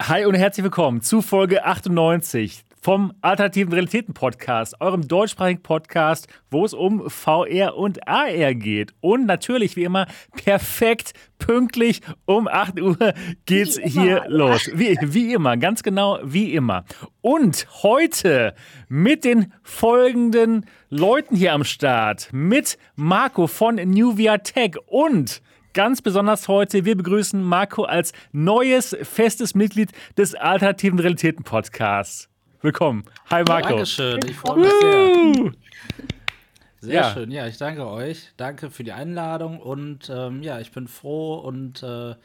Hi und herzlich willkommen zu Folge 98 vom Alternativen Realitäten Podcast, eurem deutschsprachigen Podcast, wo es um VR und AR geht. Und natürlich, wie immer, perfekt pünktlich um 8 Uhr geht's hier los. Wie, wie immer, ganz genau wie immer. Und heute mit den folgenden Leuten hier am Start. Mit Marco von Nuvia Tech und ganz besonders heute. Wir begrüßen Marco als neues festes Mitglied des Alternativen Realitäten Podcasts. Willkommen. Hi Marco. Dankeschön, ich freue mich sehr. Sehr ja. schön, ja, ich danke euch. Danke für die Einladung und ähm, ja, ich bin froh und äh,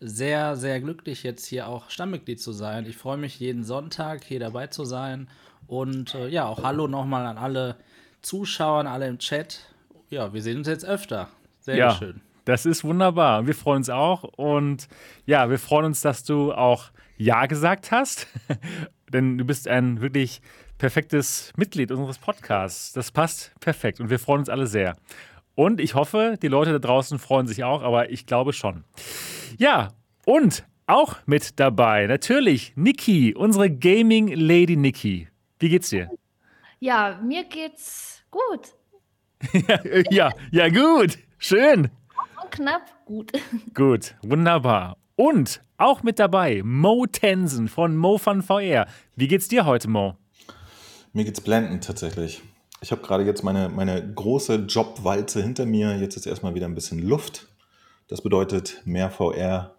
sehr, sehr glücklich, jetzt hier auch Stammmitglied zu sein. Ich freue mich jeden Sonntag hier dabei zu sein und äh, ja, auch Hallo nochmal an alle Zuschauer, alle im Chat. Ja, wir sehen uns jetzt öfter. Sehr ja. schön. Das ist wunderbar. Wir freuen uns auch. Und ja, wir freuen uns, dass du auch Ja gesagt hast. Denn du bist ein wirklich perfektes Mitglied unseres Podcasts. Das passt perfekt. Und wir freuen uns alle sehr. Und ich hoffe, die Leute da draußen freuen sich auch, aber ich glaube schon. Ja, und auch mit dabei natürlich Niki, unsere Gaming Lady Niki. Wie geht's dir? Ja, mir geht's gut. ja, ja, gut. Schön knapp, gut. Gut, wunderbar. Und auch mit dabei Mo Tensen von Mo von VR. Wie geht's dir heute, Mo? Mir geht's blendend tatsächlich. Ich habe gerade jetzt meine, meine große Jobwalze hinter mir. Jetzt ist erstmal wieder ein bisschen Luft. Das bedeutet mehr VR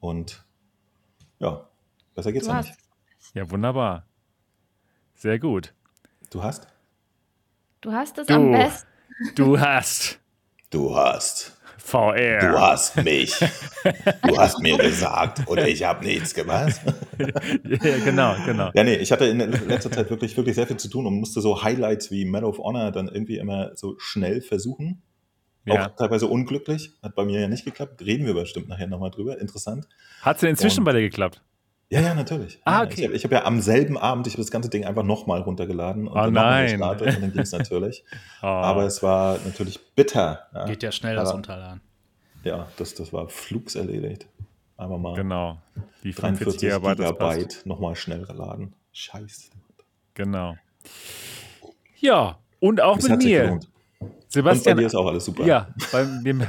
und ja, besser geht's ja nicht. Ja, wunderbar. Sehr gut. Du hast? Du hast es du, am besten. Du hast. Du hast. VR. Du hast mich. Du hast mir gesagt und ich habe nichts gemacht. ja, genau, genau. Ja, nee, ich hatte in letzter Zeit wirklich, wirklich sehr viel zu tun und musste so Highlights wie Medal of Honor dann irgendwie immer so schnell versuchen. Ja. Auch teilweise unglücklich. Hat bei mir ja nicht geklappt. Reden wir bestimmt nachher nochmal drüber. Interessant. Hat es denn inzwischen und, bei dir geklappt? Ja, ja, natürlich. Ah, okay. Ich habe hab ja am selben Abend ich das ganze Ding einfach nochmal runtergeladen und oh, dann nein. gestartet und dann ging es natürlich. oh. Aber es war natürlich bitter. Ja. Geht ja schnell das Runterladen. Ja, das, das war flugs erledigt. Einmal mal genau. Die 43 Gigabyte nochmal schnell laden. Scheiße. Genau. Ja, und auch das mit mir. Sebastian. Und bei dir ist auch alles super. Ja, bei,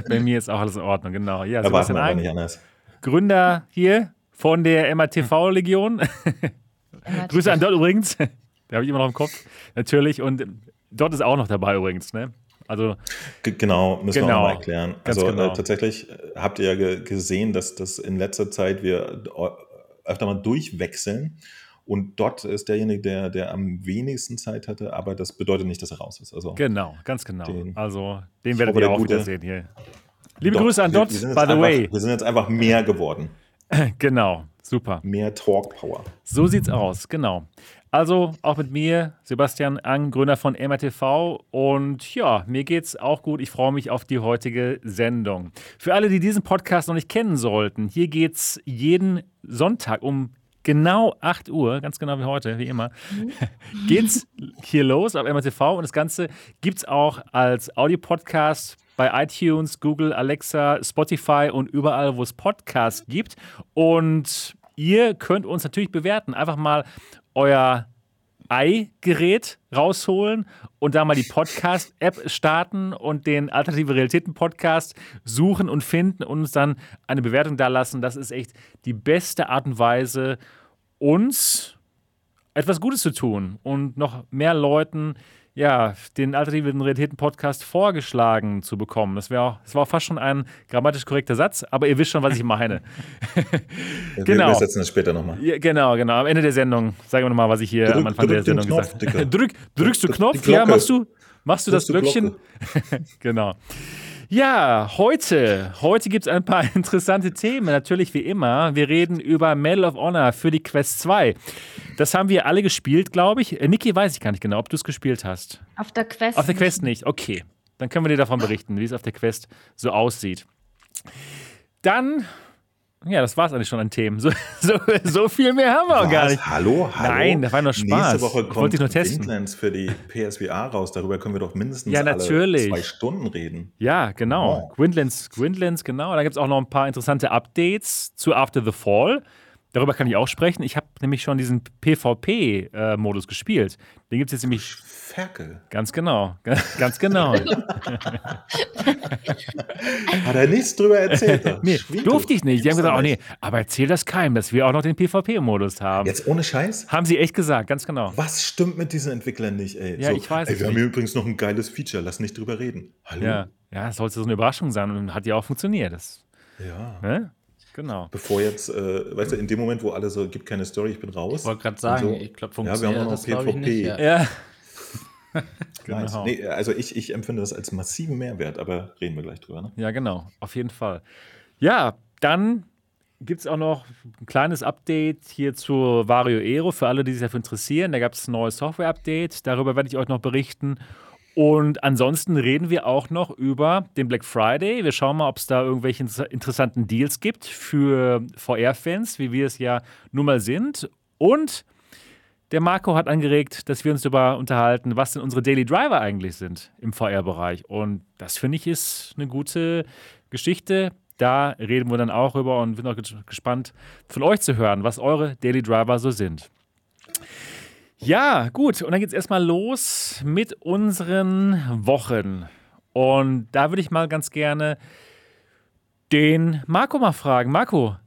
bei mir ist auch alles in Ordnung, genau. Ja, Sebastian aber nicht anders. Gründer hier von der MATV-Legion. Grüße an dort übrigens. Der habe ich immer noch im Kopf. Natürlich. Und dort ist auch noch dabei übrigens. Ne? Also, genau, müssen genau, wir auch mal erklären. Also äh, genau. äh, tatsächlich äh, habt ihr ja gesehen, dass das in letzter Zeit wir öfter mal durchwechseln. Und dort ist derjenige, der, der am wenigsten Zeit hatte, aber das bedeutet nicht, dass er raus ist. Also genau, ganz genau. Den, also den werdet ihr auch wieder sehen hier. Liebe Dot, Grüße an Dot, by the einfach, way. Wir sind jetzt einfach mehr geworden. Genau, super. Mehr Talk Power. So sieht's aus, genau. Also auch mit mir, Sebastian Ang, Gründer von MRTV. Und ja, mir geht's auch gut. Ich freue mich auf die heutige Sendung. Für alle, die diesen Podcast noch nicht kennen sollten, hier geht's jeden Sonntag um genau 8 Uhr, ganz genau wie heute, wie immer, mhm. geht's hier los auf MRTV. Und das Ganze gibt's auch als Audiopodcast bei iTunes, Google, Alexa, Spotify und überall, wo es Podcasts gibt. Und ihr könnt uns natürlich bewerten. Einfach mal euer i-Gerät rausholen und da mal die Podcast-App starten und den Alternative Realitäten-Podcast suchen und finden und uns dann eine Bewertung da lassen. Das ist echt die beste Art und Weise, uns etwas Gutes zu tun und noch mehr Leuten ja, den alternativen Realitäten-Podcast vorgeschlagen zu bekommen. Das, auch, das war auch fast schon ein grammatisch korrekter Satz, aber ihr wisst schon, was ich meine. genau. Wir setzen das später nochmal. Ja, genau, genau. Am Ende der Sendung sagen wir nochmal, was ich hier drück, am Anfang der Sendung Knopf, gesagt habe. Drück, drückst du Knopf? Ja, machst du, machst du das Glöckchen? genau. Ja, heute, heute gibt es ein paar interessante Themen. Natürlich wie immer. Wir reden über Medal of Honor für die Quest 2. Das haben wir alle gespielt, glaube ich. Äh, Niki weiß ich gar nicht genau, ob du es gespielt hast. Auf der Quest. Auf der Quest nicht. Okay. Dann können wir dir davon berichten, wie es auf der Quest so aussieht. Dann ja, das war es eigentlich schon an Themen. So, so, so, viel mehr haben wir auch gar nicht. Hallo, hallo. Nein, das war nur Spaß. Nächste Woche kommt ich nur testen. Windlands für die PSVR raus. Darüber können wir doch mindestens ja, natürlich. zwei Stunden reden. Ja, genau. Oh. Gwynlands, Gwynlands, genau. Da gibt es auch noch ein paar interessante Updates zu After the Fall. Darüber kann ich auch sprechen. Ich habe nämlich schon diesen PvP-Modus äh, gespielt. Den gibt es jetzt nämlich. Ferkel. Ganz genau. Ganz genau. Hat er nichts drüber erzählt? nee, durfte ich nicht. Die haben gesagt, oh nee, aber erzähl das keinem, dass wir auch noch den PvP-Modus haben. Jetzt ohne Scheiß? Haben sie echt gesagt, ganz genau. Was stimmt mit diesen Entwicklern nicht, ey? Ja, so, ich weiß ey, Wir haben hier übrigens noch ein geiles Feature, lass nicht drüber reden. Hallo? Ja, ja das sollte so eine Überraschung sein und hat ja auch funktioniert. Das, ja. Ne? Genau. Bevor jetzt, äh, weißt du, in dem Moment, wo alle so, gibt keine Story, ich bin raus. Ich wollte gerade sagen, so, ich glaube, funktioniert ja, wir haben das, PvP. Nicht, ja. ja. genau. Nee, also ich, ich empfinde das als massiven Mehrwert, aber reden wir gleich drüber. Ne? Ja, genau, auf jeden Fall. Ja, dann gibt es auch noch ein kleines Update hier zu Vario Aero für alle, die sich dafür interessieren. Da gab es ein neues Software-Update. Darüber werde ich euch noch berichten. Und ansonsten reden wir auch noch über den Black Friday. Wir schauen mal, ob es da irgendwelche interessanten Deals gibt für VR-Fans, wie wir es ja nun mal sind. Und der Marco hat angeregt, dass wir uns darüber unterhalten, was denn unsere Daily Driver eigentlich sind im VR-Bereich. Und das finde ich ist eine gute Geschichte. Da reden wir dann auch drüber und bin auch gespannt von euch zu hören, was eure Daily Driver so sind. Ja, gut. Und dann geht es erstmal los mit unseren Wochen. Und da würde ich mal ganz gerne den Marco mal fragen. Marco,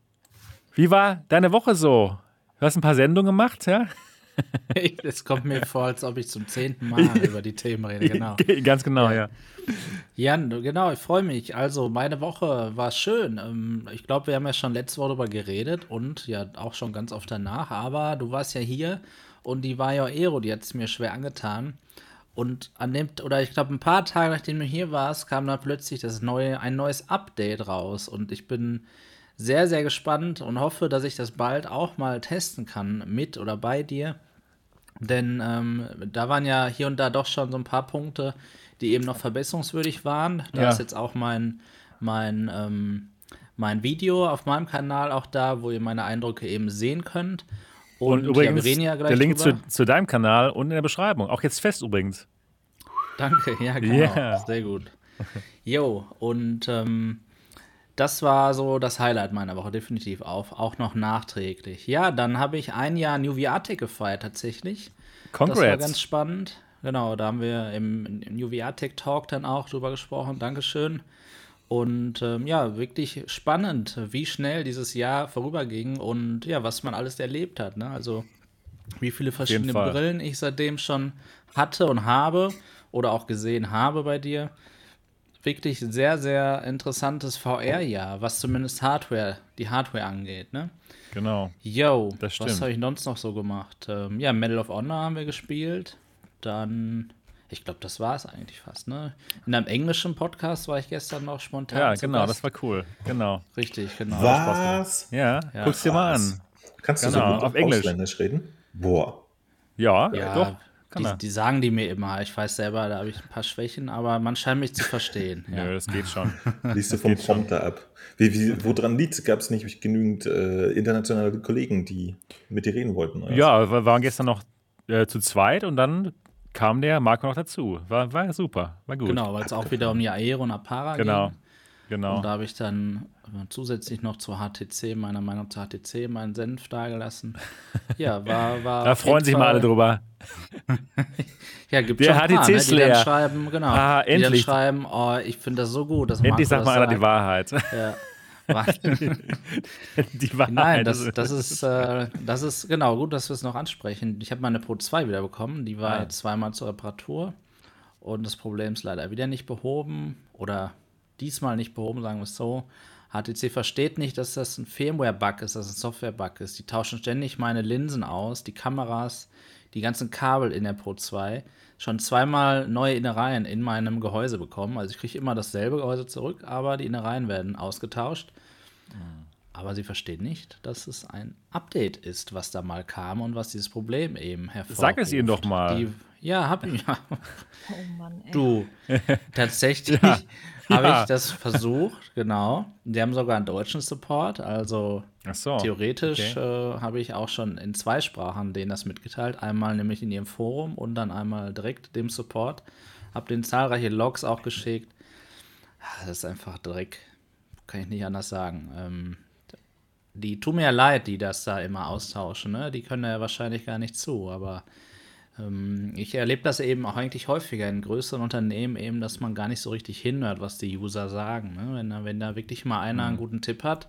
wie war deine Woche so? Du hast ein paar Sendungen gemacht, ja? Es kommt mir vor, als ob ich zum zehnten Mal über die Themen rede, genau. Ganz genau, ja. Ja, genau, ich freue mich. Also, meine Woche war schön. Ähm, ich glaube, wir haben ja schon letzte Woche darüber geredet und ja auch schon ganz oft danach, aber du warst ja hier und die war ja Aero, die hat es mir schwer angetan. Und an dem, oder ich glaube, ein paar Tage nachdem du hier warst, kam dann plötzlich das neue, ein neues Update raus. Und ich bin sehr, sehr gespannt und hoffe, dass ich das bald auch mal testen kann, mit oder bei dir. Denn ähm, da waren ja hier und da doch schon so ein paar Punkte, die eben noch verbesserungswürdig waren. Da ja. ist jetzt auch mein, mein, ähm, mein Video auf meinem Kanal auch da, wo ihr meine Eindrücke eben sehen könnt. Und, und übrigens, ja der Link zu, zu, deinem Kanal und in der Beschreibung. Auch jetzt fest übrigens. Danke, ja, genau. Yeah. Sehr gut. Jo, und ähm, das war so das Highlight meiner Woche, definitiv auch, auch noch nachträglich. Ja, dann habe ich ein Jahr New Viatic gefeiert tatsächlich. Congrats. Das war ganz spannend. Genau, da haben wir im, im New Viatic Talk dann auch drüber gesprochen. Dankeschön. Und ähm, ja, wirklich spannend, wie schnell dieses Jahr vorüberging und ja, was man alles erlebt hat. Ne? Also wie viele verschiedene Brillen ich seitdem schon hatte und habe oder auch gesehen habe bei dir. Wirklich sehr, sehr interessantes VR-Jahr, was zumindest Hardware, die Hardware angeht, ne? Genau. Yo, was habe ich sonst noch so gemacht? Ähm, ja, Medal of Honor haben wir gespielt. Dann ich glaube, das war es eigentlich fast, ne? In einem englischen Podcast war ich gestern noch spontan. Ja, genau, Gast. das war cool. Genau. Richtig, genau. Was? Ja, ja, guck's dir mal an. Kannst genau, du so genau, gut auf Englisch Ausländisch reden? Boah. Ja, ja doch. Die, die, sagen die mir immer. Ich weiß selber, da habe ich ein paar Schwächen, aber man scheint mich zu verstehen. ja, Nö, das geht schon. Liest du vom Prompter ab. Wie, wie, woran liegt Gab es nicht genügend äh, internationale Kollegen, die mit dir reden wollten? Oder? Ja, wir waren gestern noch äh, zu zweit und dann kam der Marco noch dazu. War, war super, war gut. Genau, weil es auch wieder um die Aero und Apara genau. ging. Genau. Und da habe ich dann zusätzlich noch zur HTC, meiner Meinung zur HTC, meinen Senf dagelassen. Ja, war. war da freuen sich mal alle drüber. ja, gibt es HTC paar, ne, die dann schreiben, genau. Ah, endlich. Die dann schreiben, oh, ich finde das so gut. Dass endlich sagt mal einer die Wahrheit. Ja. die Wahrheit. Nein, das, das, ist, äh, das ist genau gut, dass wir es noch ansprechen. Ich habe meine Pro 2 wieder bekommen. Die war ah. jetzt zweimal zur Reparatur. Und das Problem ist leider wieder nicht behoben. Oder diesmal nicht behoben, sagen wir es so. HTC versteht nicht, dass das ein Firmware-Bug ist, dass es ein Software-Bug ist. Die tauschen ständig meine Linsen aus, die Kameras, die ganzen Kabel in der Pro 2. Schon zweimal neue Innereien in meinem Gehäuse bekommen. Also ich kriege immer dasselbe Gehäuse zurück, aber die Innereien werden ausgetauscht. Mhm. Aber sie versteht nicht, dass es ein Update ist, was da mal kam und was dieses Problem eben hervorruft. Sag es ihnen doch mal. Die, ja, hab ich ja. Oh Mann, ey. Du, tatsächlich ja. Habe ich das versucht, genau. Die haben sogar einen deutschen Support, also so. theoretisch okay. äh, habe ich auch schon in zwei Sprachen denen das mitgeteilt. Einmal nämlich in ihrem Forum und dann einmal direkt dem Support. Habe denen zahlreiche Logs auch geschickt. Das ist einfach Dreck kann ich nicht anders sagen. Ähm, die tun mir ja leid, die das da immer austauschen. Ne? Die können ja wahrscheinlich gar nicht zu, aber ich erlebe das eben auch eigentlich häufiger in größeren Unternehmen, eben, dass man gar nicht so richtig hinhört, was die User sagen. Ne? Wenn, da, wenn da wirklich mal einer einen mhm. guten Tipp hat,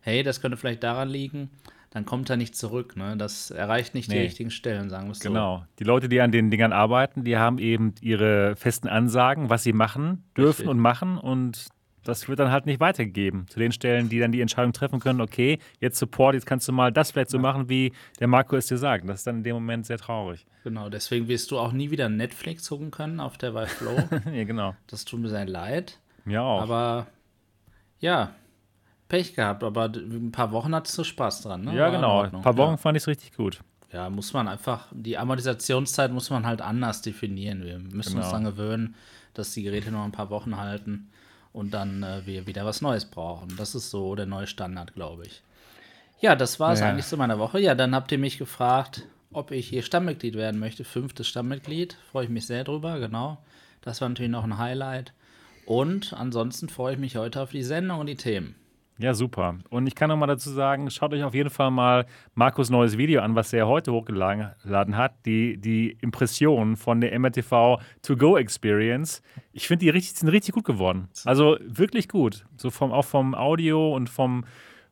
hey, das könnte vielleicht daran liegen, dann kommt er nicht zurück. Ne? Das erreicht nicht nee. die richtigen Stellen, sagen wir es so. Genau. Die Leute, die an den Dingern arbeiten, die haben eben ihre festen Ansagen, was sie machen dürfen Richtig. und machen. Und das wird dann halt nicht weitergegeben zu den Stellen, die dann die Entscheidung treffen können, okay, jetzt Support, jetzt kannst du mal das vielleicht so machen, wie der Marco es dir sagt. Das ist dann in dem Moment sehr traurig. Genau, deswegen wirst du auch nie wieder Netflix gucken können auf der Flow. ja, genau. Das tut mir sehr leid. Ja auch. Aber ja, Pech gehabt, aber ein paar Wochen hattest du Spaß dran, ne? Ja, genau. Ein paar Wochen ja. fand ich es richtig gut. Ja, muss man einfach, die Amortisationszeit muss man halt anders definieren. Wir müssen genau. uns daran gewöhnen, dass die Geräte noch ein paar Wochen halten und dann äh, wir wieder was Neues brauchen. Das ist so der neue Standard, glaube ich. Ja, das war es ja. eigentlich zu meiner Woche. Ja, dann habt ihr mich gefragt, ob ich hier Stammmitglied werden möchte. Fünftes Stammmitglied. Freue ich mich sehr drüber, genau. Das war natürlich noch ein Highlight. Und ansonsten freue ich mich heute auf die Sendung und die Themen. Ja, super. Und ich kann noch mal dazu sagen, schaut euch auf jeden Fall mal Markus neues Video an, was er heute hochgeladen hat. Die, die Impressionen von der MRTV To-Go Experience. Ich finde, die richtig, sind richtig gut geworden. Also wirklich gut. So vom, auch vom Audio und vom,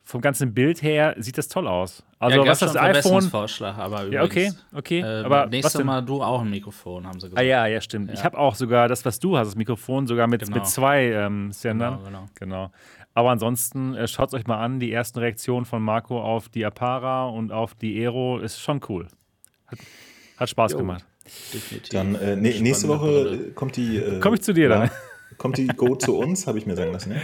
vom ganzen Bild her sieht das toll aus. Also ja, was das iPhone Vorschlag, aber übrigens, ja okay, okay. Äh, aber nächstes Mal du auch ein Mikrofon, haben sie gesagt. Ah ja, ja stimmt. Ja. Ich habe auch sogar das, was du hast, das Mikrofon sogar mit, genau. mit zwei ähm, Sendern. Genau, genau. genau. Aber ansonsten äh, schaut es euch mal an. Die ersten Reaktionen von Marco auf die Apara und auf die Aero ist schon cool. Hat, hat Spaß jo. gemacht. Definitiv. Dann äh, ne, nächste Woche kommt die. Äh, Komm ich zu dir dann. Kommt die Go zu uns, habe ich mir sagen lassen.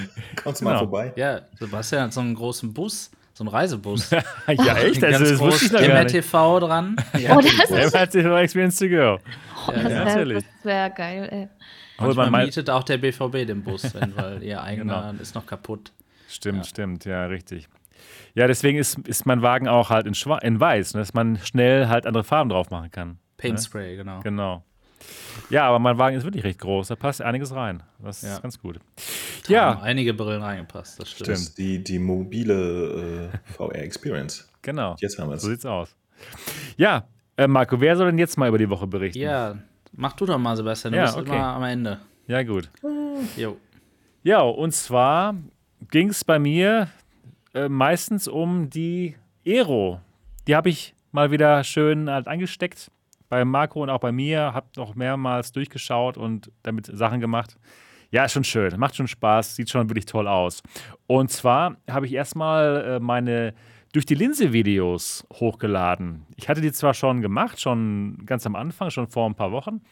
Kommst du genau. mal vorbei? Ja, Sebastian hat so einen großen Bus, so einen Reisebus. ja, echt? Also, das wusste ich noch MRTV dran. Ja, oh, das ist MRTV Experience to go. Oh, ja, das wäre wär geil, ey. Manchmal man mietet auch der BVB den Bus, wenn, weil ihr eigener genau. ist noch kaputt. Stimmt, ja. stimmt, ja, richtig. Ja, deswegen ist, ist mein Wagen auch halt in, Schwa in weiß, ne, dass man schnell halt andere Farben drauf machen kann. Paint ne? Spray, genau. Genau. Ja, aber mein Wagen ist wirklich recht groß, da passt einiges rein. Das ja. ist ganz gut. Da ja. Haben einige Brillen reingepasst, das stimmt. stimmt. Die, die mobile äh, VR-Experience. Genau. Jetzt haben wir es. So sieht's aus. Ja, äh, Marco, wer soll denn jetzt mal über die Woche berichten? Ja, Mach du doch mal, Sebastian. Du ja, bist okay. immer am Ende. Ja, gut. Jo. Ja, und zwar ging es bei mir äh, meistens um die Aero. Die habe ich mal wieder schön halt angesteckt. Bei Marco und auch bei mir. Habe noch mehrmals durchgeschaut und damit Sachen gemacht. Ja, ist schon schön. Macht schon Spaß. Sieht schon wirklich toll aus. Und zwar habe ich erstmal äh, meine durch die Linse-Videos hochgeladen. Ich hatte die zwar schon gemacht, schon ganz am Anfang, schon vor ein paar Wochen.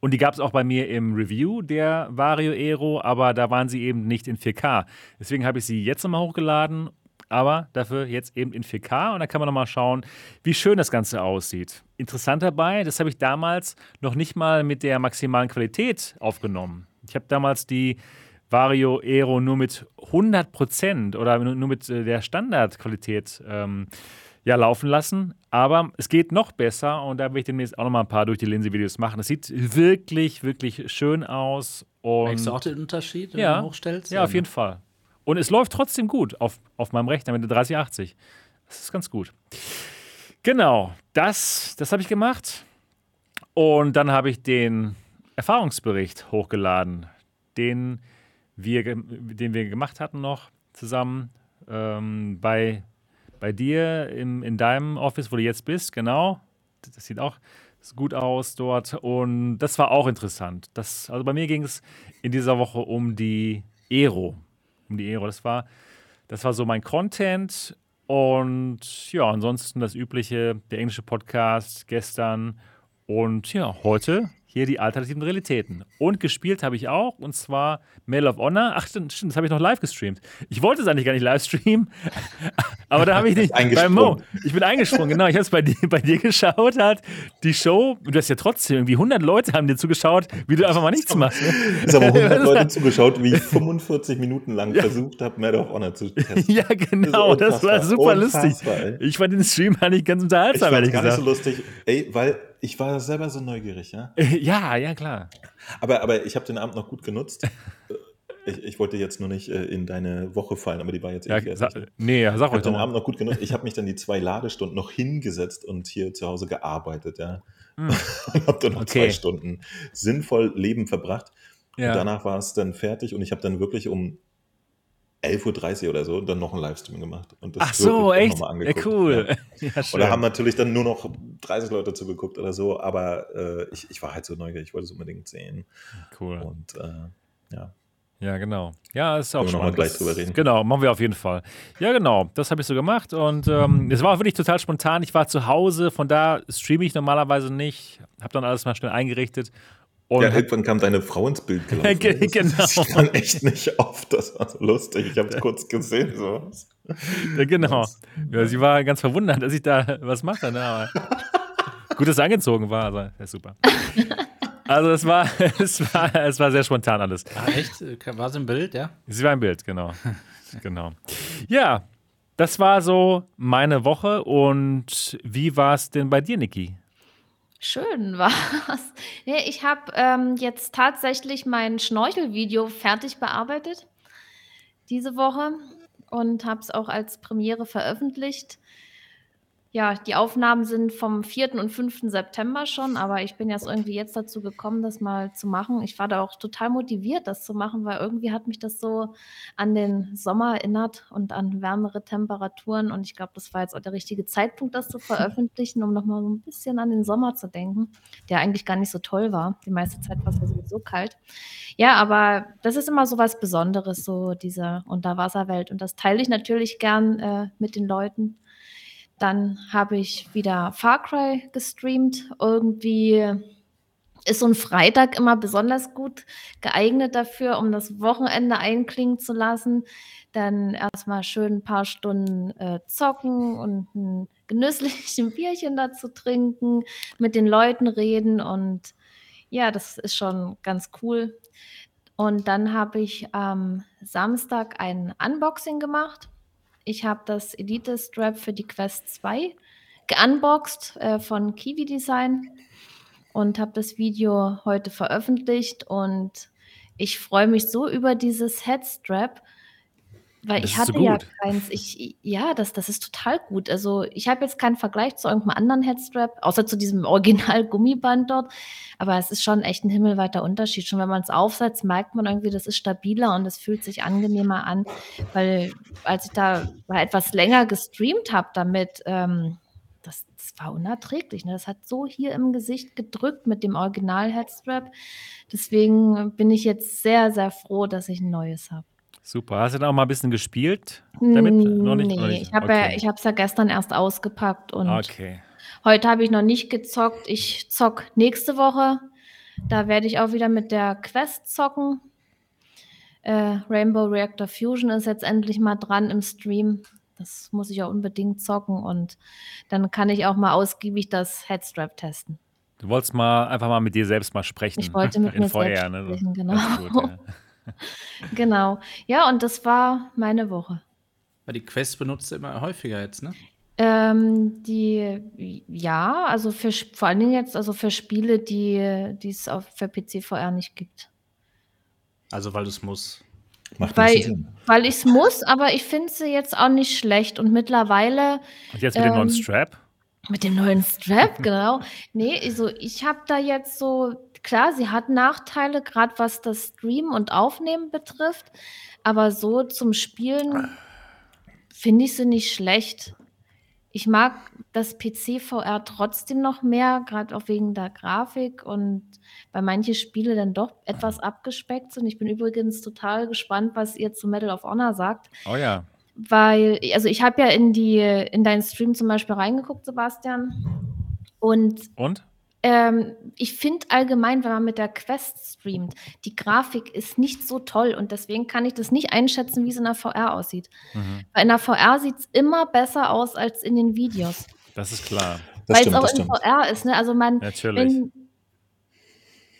Und die gab es auch bei mir im Review der Vario Aero, aber da waren sie eben nicht in 4K. Deswegen habe ich sie jetzt nochmal hochgeladen, aber dafür jetzt eben in 4K. Und da kann man nochmal schauen, wie schön das Ganze aussieht. Interessant dabei, das habe ich damals noch nicht mal mit der maximalen Qualität aufgenommen. Ich habe damals die Vario Aero nur mit 100% oder nur mit äh, der Standardqualität ähm, ja, laufen lassen. Aber es geht noch besser und da werde ich demnächst auch noch mal ein paar durch die Linse-Videos machen. Das sieht wirklich, wirklich schön aus. Merkst du auch den Unterschied, wenn ja, du hochstellst? Ja, auf jeden Fall. Und es läuft trotzdem gut auf, auf meinem Rechner mit der 3080. Das ist ganz gut. Genau, das, das habe ich gemacht. Und dann habe ich den Erfahrungsbericht hochgeladen. Den wir, den wir gemacht hatten noch zusammen ähm, bei, bei dir im, in deinem Office, wo du jetzt bist, genau. Das sieht auch gut aus dort und das war auch interessant. Das, also bei mir ging es in dieser Woche um die Aero. Um die Aero. Das war, das war so mein Content und ja, ansonsten das übliche, der englische Podcast gestern und ja, heute hier die alternativen Realitäten. Und gespielt habe ich auch, und zwar Mail of Honor. Ach, stimmt, das habe ich noch live gestreamt. Ich wollte es eigentlich gar nicht live streamen, aber da habe ich nicht. bei Mo. Ich bin eingesprungen, genau. Ich habe es bei, dir, bei dir geschaut, hat die Show. Und du hast ja trotzdem irgendwie 100 Leute haben dir zugeschaut, wie du einfach mal nichts machst. Ne? Es haben 100 Leute zugeschaut, wie ich 45 Minuten lang ja. versucht habe, Mail of Honor zu testen. ja, genau. Das, das war super lustig. Ey. Ich fand den Stream eigentlich ganz unterhaltsam, ehrlich gesagt. gar nicht so lustig. Ey, weil ich war selber so neugierig, ja? ja, ja, klar. Aber, aber ich habe den Abend noch gut genutzt. Ich, ich, wollte jetzt nur nicht äh, in deine Woche fallen, aber die war jetzt ja, eh sa Nee, sag euch doch. den Abend noch gut genutzt. Ich habe mich dann die zwei Ladestunden noch hingesetzt und hier zu Hause gearbeitet, ja. Hm. und habe dann noch okay. zwei Stunden sinnvoll Leben verbracht. Ja. Und danach war es dann fertig und ich habe dann wirklich um 11.30 Uhr oder so dann noch einen Livestream gemacht. Und das Ach so, echt? Ja, cool. Ja. Ja, und da haben natürlich dann nur noch 30 Leute zugeguckt oder so, aber äh, ich, ich war halt so neugierig, ich wollte es unbedingt sehen. Cool. Und äh, ja. Ja, genau. Ja, ist auch schon. wir gleich drüber reden. Genau, machen wir auf jeden Fall. Ja, genau. Das habe ich so gemacht und ähm, es war auch wirklich total spontan. Ich war zu Hause, von da streame ich normalerweise nicht. Habe dann alles mal schnell eingerichtet und ja, irgendwann kam deine Frau ins Bild gelaufen. genau. Das dann echt nicht oft. Das war so lustig. Ich habe es kurz gesehen. So. Ja, genau. Ja, sie war ganz verwundert, dass ich da was mache. Ne? Aber gut, dass es angezogen war. Also, ja, super. Also es war, es war, es war sehr spontan alles. Ah, echt? War sie im Bild, ja? Sie war im Bild, genau. genau. Ja, das war so meine Woche. Und wie war es denn bei dir, Niki? Schön war's. Nee, ich habe ähm, jetzt tatsächlich mein Schnorchelvideo fertig bearbeitet diese Woche und habe es auch als Premiere veröffentlicht. Ja, die Aufnahmen sind vom 4. und 5. September schon, aber ich bin jetzt irgendwie jetzt dazu gekommen, das mal zu machen. Ich war da auch total motiviert, das zu machen, weil irgendwie hat mich das so an den Sommer erinnert und an wärmere Temperaturen. Und ich glaube, das war jetzt auch der richtige Zeitpunkt, das zu veröffentlichen, um nochmal so ein bisschen an den Sommer zu denken, der eigentlich gar nicht so toll war. Die meiste Zeit war es ja sowieso kalt. Ja, aber das ist immer so was Besonderes, so diese Unterwasserwelt. Und das teile ich natürlich gern äh, mit den Leuten dann habe ich wieder Far Cry gestreamt. Irgendwie ist so ein Freitag immer besonders gut geeignet dafür, um das Wochenende einklingen zu lassen. Dann erstmal schön ein paar Stunden äh, zocken und ein genüsslichen Bierchen dazu trinken, mit den Leuten reden und ja, das ist schon ganz cool. Und dann habe ich am Samstag ein Unboxing gemacht ich habe das Elite Strap für die Quest 2 geunboxed äh, von Kiwi Design und habe das Video heute veröffentlicht und ich freue mich so über dieses Headstrap, weil das ich hatte so ja keins. Ich, ja, das, das ist total gut. Also ich habe jetzt keinen Vergleich zu irgendeinem anderen Headstrap, außer zu diesem Original-Gummiband dort. Aber es ist schon echt ein himmelweiter Unterschied. Schon wenn man es aufsetzt, merkt man irgendwie, das ist stabiler und es fühlt sich angenehmer an. Weil als ich da mal etwas länger gestreamt habe damit, ähm, das, das, war unerträglich. Ne? Das hat so hier im Gesicht gedrückt mit dem Original-Headstrap. Deswegen bin ich jetzt sehr, sehr froh, dass ich ein neues habe. Super. Hast du da auch mal ein bisschen gespielt damit? Noch nicht, nee, noch nicht. ich habe okay. ja, es ja gestern erst ausgepackt und okay. heute habe ich noch nicht gezockt. Ich zock nächste Woche. Da werde ich auch wieder mit der Quest zocken. Äh, Rainbow Reactor Fusion ist jetzt endlich mal dran im Stream. Das muss ich auch unbedingt zocken und dann kann ich auch mal ausgiebig das Headstrap testen. Du wolltest mal einfach mal mit dir selbst mal sprechen. Ich wollte mit mir VR, selbst ne? sprechen, genau. Genau. Ja, und das war meine Woche. Weil die Quest benutzt du immer häufiger jetzt, ne? Ähm, die, ja, also für, vor allen Dingen jetzt, also für Spiele, die es für PC VR nicht gibt. Also weil du es musst. Macht weil, Sinn. weil ich es muss, aber ich finde sie jetzt auch nicht schlecht. Und mittlerweile. Und jetzt mit ähm, dem neuen ähm, Strap? Mit dem neuen Strap, genau. nee, also ich habe da jetzt so klar, sie hat Nachteile, gerade was das Streamen und Aufnehmen betrifft, aber so zum Spielen finde ich sie nicht schlecht. Ich mag das PC-VR trotzdem noch mehr, gerade auch wegen der Grafik und bei manche Spiele dann doch etwas abgespeckt sind. Ich bin übrigens total gespannt, was ihr zu Medal of Honor sagt. Oh ja. Weil, also ich habe ja in die, in deinen Stream zum Beispiel reingeguckt, Sebastian. Und, und? Ähm, ich finde allgemein, wenn man mit der Quest streamt, die Grafik ist nicht so toll und deswegen kann ich das nicht einschätzen, wie es in der VR aussieht. Mhm. Weil in der VR sieht es immer besser aus als in den Videos. Das ist klar. Weil es auch in VR ist. Ne? Also man, Natürlich. Wenn,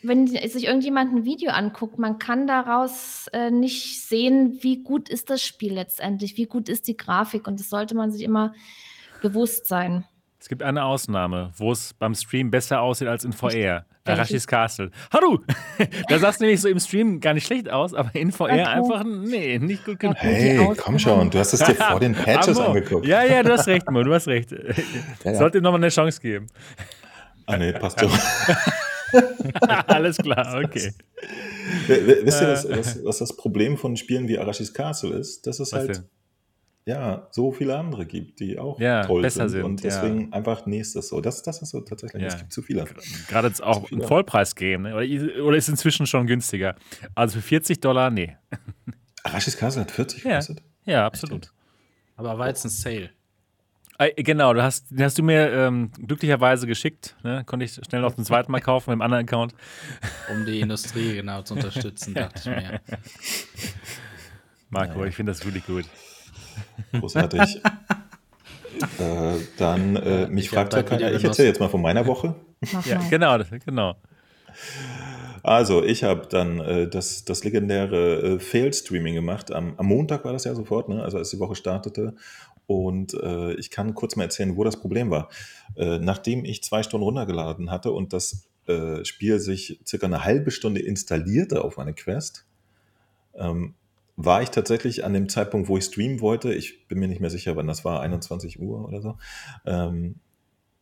wenn sich irgendjemand ein Video anguckt, man kann daraus äh, nicht sehen, wie gut ist das Spiel letztendlich, wie gut ist die Grafik und das sollte man sich immer bewusst sein. Es gibt eine Ausnahme, wo es beim Stream besser aussieht als in VR. Arashis Castle. Hallo! da sah es nämlich so im Stream gar nicht schlecht aus, aber in VR okay. einfach, nee, nicht gut genug. Hey, komm schon, du hast es dir vor den Patches angeguckt. Ja, ja, du hast recht, Mo, du hast recht. Ja, ja. Sollte ihm nochmal eine Chance geben. Ah, nee, passt schon. Alles klar, okay. Wisst ihr, was, was, was, das Problem von Spielen wie Arashis Castle ist? Das ist halt ja, so viele andere gibt, die auch ja, toll sind. sind. Und deswegen ja. einfach nächstes so. Das, das ist so tatsächlich, ja. es gibt zu viele. Gerade jetzt auch ein Vollpreis-Game, ne? oder, oder ist inzwischen schon günstiger? Also für 40 Dollar, nee. Arashis Castle hat 40 gekostet? Ja, absolut. Aber war jetzt ein Sale. Äh, genau, du hast, den hast du mir ähm, glücklicherweise geschickt. Ne? Konnte ich schnell auf den zweiten Mal kaufen mit dem anderen Account. Um die Industrie genau zu unterstützen, dachte ich mir. Marco, naja. ich finde das wirklich gut. Großartig. äh, dann, äh, mich ich fragt ja keiner, ich erzähle jetzt mal von meiner Woche. ja, genau, genau. Also, ich habe dann äh, das, das legendäre äh, Fail-Streaming gemacht. Am, am, Montag war das ja sofort, ne? also als die Woche startete. Und äh, ich kann kurz mal erzählen, wo das Problem war. Äh, nachdem ich zwei Stunden runtergeladen hatte und das äh, Spiel sich circa eine halbe Stunde installierte auf meine Quest, ähm, war ich tatsächlich an dem Zeitpunkt, wo ich streamen wollte, ich bin mir nicht mehr sicher, wann das war, 21 Uhr oder so, ähm,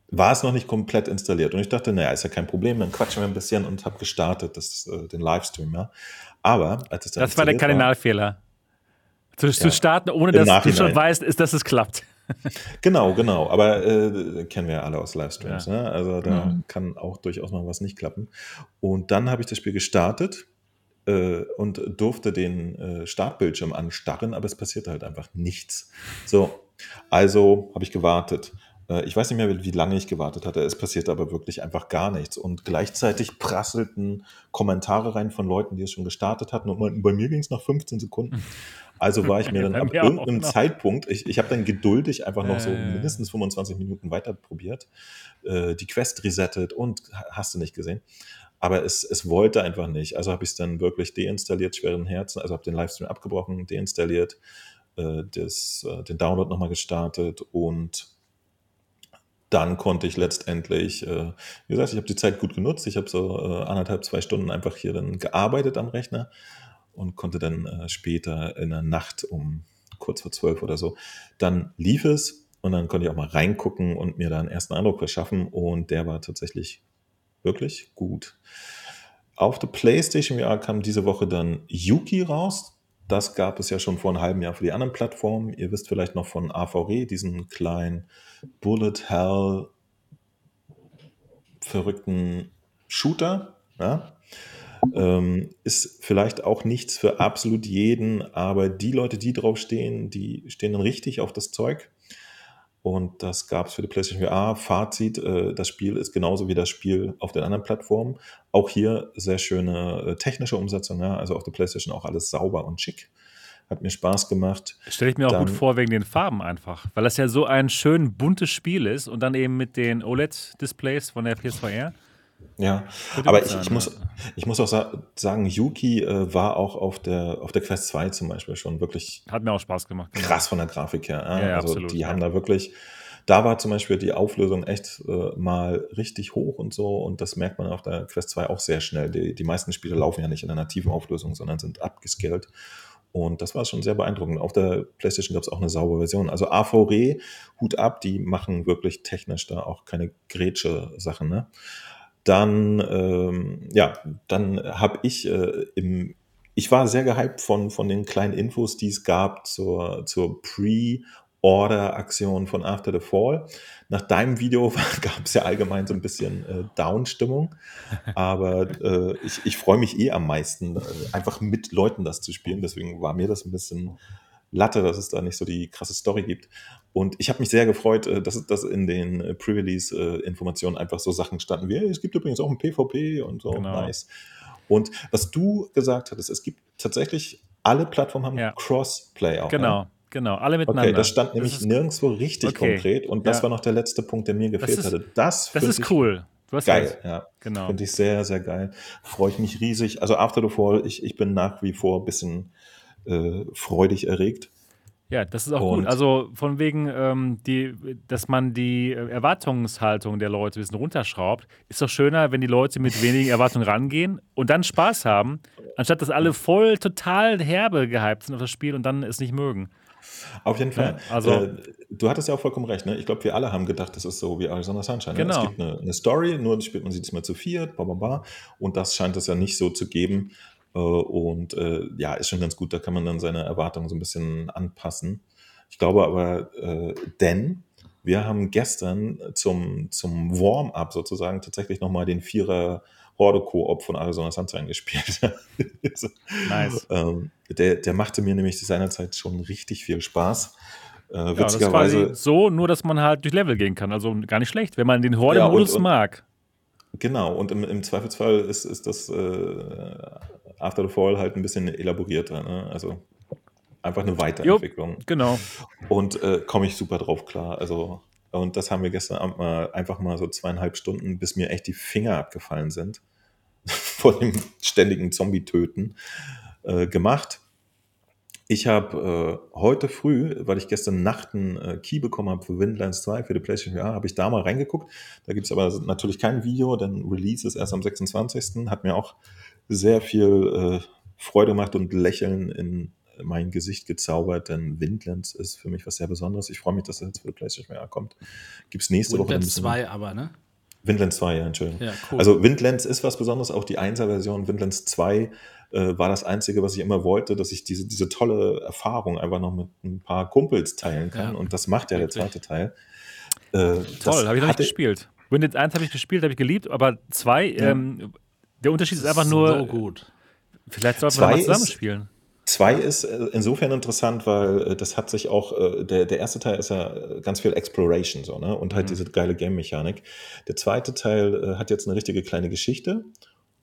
war es noch nicht komplett installiert. Und ich dachte, naja, ist ja kein Problem, dann quatschen wir ein bisschen und habe gestartet, das, äh, den Livestream, ja. Aber als es dann Das war der Kardinalfehler. Zu, ja, zu, starten, ohne dass Nachhinein. du schon weißt, ist, dass es klappt. Genau, genau. Aber äh, kennen wir ja alle aus Livestreams. Ja. Ne? Also da mhm. kann auch durchaus mal was nicht klappen. Und dann habe ich das Spiel gestartet äh, und durfte den äh, Startbildschirm anstarren, aber es passierte halt einfach nichts. So, also habe ich gewartet. Äh, ich weiß nicht mehr, wie lange ich gewartet hatte. Es passierte aber wirklich einfach gar nichts. Und gleichzeitig prasselten Kommentare rein von Leuten, die es schon gestartet hatten und meinten, bei mir ging es nach 15 Sekunden. Also war ich mir dann ab irgendeinem Zeitpunkt, ich, ich habe dann geduldig einfach noch so mindestens 25 Minuten weiter probiert, äh, die Quest resettet und hast du nicht gesehen. Aber es, es wollte einfach nicht. Also habe ich es dann wirklich deinstalliert, schweren Herzen, also habe den Livestream abgebrochen, deinstalliert, äh, das, äh, den Download nochmal gestartet und dann konnte ich letztendlich, äh, wie gesagt, ich habe die Zeit gut genutzt. Ich habe so äh, anderthalb, zwei Stunden einfach hier dann gearbeitet am Rechner und konnte dann äh, später in der Nacht um kurz vor zwölf oder so, dann lief es und dann konnte ich auch mal reingucken und mir da einen ersten Eindruck verschaffen und der war tatsächlich wirklich gut. Auf der PlayStation VR kam diese Woche dann Yuki raus. Das gab es ja schon vor einem halben Jahr für die anderen Plattformen. Ihr wisst vielleicht noch von AVR, diesen kleinen Bullet Hell verrückten Shooter. Ja? Ähm, ist vielleicht auch nichts für absolut jeden, aber die Leute, die drauf stehen, die stehen dann richtig auf das Zeug. Und das gab es für die PlayStation VR. Fazit, äh, das Spiel ist genauso wie das Spiel auf den anderen Plattformen. Auch hier sehr schöne äh, technische Umsetzung. Ja? Also auf der PlayStation auch alles sauber und schick. Hat mir Spaß gemacht. Stelle ich mir auch dann, gut vor wegen den Farben einfach. Weil das ja so ein schön buntes Spiel ist und dann eben mit den OLED-Displays von der PSVR. Ja, aber ich, ich, muss, ich muss auch sa sagen, Yuki äh, war auch auf der, auf der Quest 2 zum Beispiel schon wirklich. Hat mir auch Spaß gemacht. Genau. Krass von der Grafik her. Ja, ja also absolut, die ja. haben da wirklich, da war zum Beispiel die Auflösung echt äh, mal richtig hoch und so und das merkt man auf der Quest 2 auch sehr schnell. Die, die meisten Spiele laufen ja nicht in einer tiefen Auflösung, sondern sind abgescaled. Und das war schon sehr beeindruckend. Auf der PlayStation gab es auch eine saubere Version. Also AVRE, Hut ab, die machen wirklich technisch da auch keine Grätsche Sachen. Ne? Dann, ähm, ja, dann habe ich äh, im, ich war sehr gehypt von, von den kleinen Infos, die es gab zur, zur Pre- Order-Aktion von After the Fall. Nach deinem Video gab es ja allgemein so ein bisschen äh, Down-Stimmung, aber äh, ich, ich freue mich eh am meisten, äh, einfach mit Leuten das zu spielen. Deswegen war mir das ein bisschen Latte, dass es da nicht so die krasse Story gibt. Und ich habe mich sehr gefreut, äh, dass, dass in den äh, Pre-Release-Informationen einfach so Sachen standen wie, es gibt übrigens auch ein PvP und so, genau. nice. Und was du gesagt hattest, es gibt tatsächlich, alle Plattformen haben ja. Crossplay auch. Genau. Ne? Genau, alle miteinander. Okay, das stand nämlich das nirgendwo richtig okay. konkret und das ja. war noch der letzte Punkt, der mir gefehlt das ist, hatte. Das, das ist cool. Du hast geil, recht. ja. Genau. Finde ich sehr, sehr geil. Freue ich mich riesig. Also After the Fall, ich, ich bin nach wie vor ein bisschen äh, freudig erregt. Ja, das ist auch und gut. Also von wegen, ähm, die, dass man die Erwartungshaltung der Leute ein bisschen runterschraubt, ist doch schöner, wenn die Leute mit wenigen Erwartungen rangehen und dann Spaß haben, anstatt dass alle voll total herbe gehypt sind auf das Spiel und dann es nicht mögen. Auf jeden Fall. Ja, also, äh, du hattest ja auch vollkommen recht. Ne? Ich glaube, wir alle haben gedacht, das ist so wie Arizona Sunshine. Ne? Genau. Es gibt eine, eine, Story, nur spielt man sie diesmal zu viert, bla, bla, bla. Und das scheint es ja nicht so zu geben. Äh, und äh, ja, ist schon ganz gut, da kann man dann seine Erwartungen so ein bisschen anpassen. Ich glaube aber, äh, denn wir haben gestern zum, zum Warm-up sozusagen tatsächlich nochmal den Vierer Horde-Koop von Arizona Sunshine gespielt. nice. ähm, der, der machte mir nämlich seinerzeit schon richtig viel Spaß. Äh, ja, witzigerweise. So, nur dass man halt durch Level gehen kann. Also gar nicht schlecht, wenn man den Horde-Modus ja, mag. Genau, und im, im Zweifelsfall ist, ist das äh, After the Fall halt ein bisschen elaborierter. Ne? Also einfach eine Weiterentwicklung. Jo, genau. Und äh, komme ich super drauf klar. Also, und das haben wir gestern Abend mal einfach mal so zweieinhalb Stunden, bis mir echt die Finger abgefallen sind vor dem ständigen Zombie-Töten äh, gemacht. Ich habe äh, heute früh, weil ich gestern Nacht einen äh, Key bekommen habe für Windlands 2 für die PlayStation VR, habe ich da mal reingeguckt. Da gibt es aber natürlich kein Video, denn Release ist erst am 26. Hat mir auch sehr viel äh, Freude gemacht und Lächeln in mein Gesicht gezaubert, denn Windlands ist für mich was sehr Besonderes. Ich freue mich, dass er jetzt für die PlayStation VR kommt. Gibt es nächste Windlands Woche. Windlands 2 aber, ne? Windlands 2, ja, Entschuldigung. Ja, cool. Also Windlands ist was Besonderes, auch die 1er-Version. Windlands 2 äh, war das Einzige, was ich immer wollte, dass ich diese, diese tolle Erfahrung einfach noch mit ein paar Kumpels teilen kann. Ja. Und das macht ja der zweite Teil. Äh, Toll, habe ich noch nicht gespielt. Windlands 1 habe ich gespielt, habe ich geliebt, aber 2, ja. ähm, der Unterschied ist, ist einfach nur. So gut. Vielleicht sollten wir mal zusammenspielen. Zwei ist äh, insofern interessant, weil äh, das hat sich auch, der, der erste Teil ist ja ganz viel Exploration so, ne? Und halt mhm. diese geile Game-Mechanik. Der zweite Teil hat jetzt eine richtige kleine Geschichte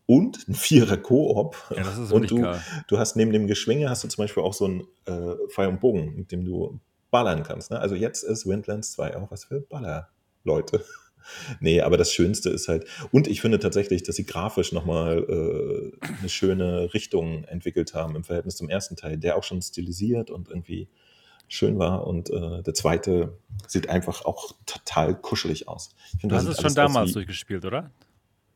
und ein Vierer Koop. Ja, das ist und du, du hast neben dem Geschwinge hast du zum Beispiel auch so einen äh, Pfeil und Bogen, mit dem du ballern kannst. Ne? Also jetzt ist Windlands 2 auch was für Ballerleute. Nee, aber das Schönste ist halt, und ich finde tatsächlich, dass sie grafisch nochmal äh, eine schöne Richtung entwickelt haben im Verhältnis zum ersten Teil, der auch schon stilisiert und irgendwie schön war. Und äh, der zweite sieht einfach auch total kuschelig aus. Find, du hast es schon damals durchgespielt, oder?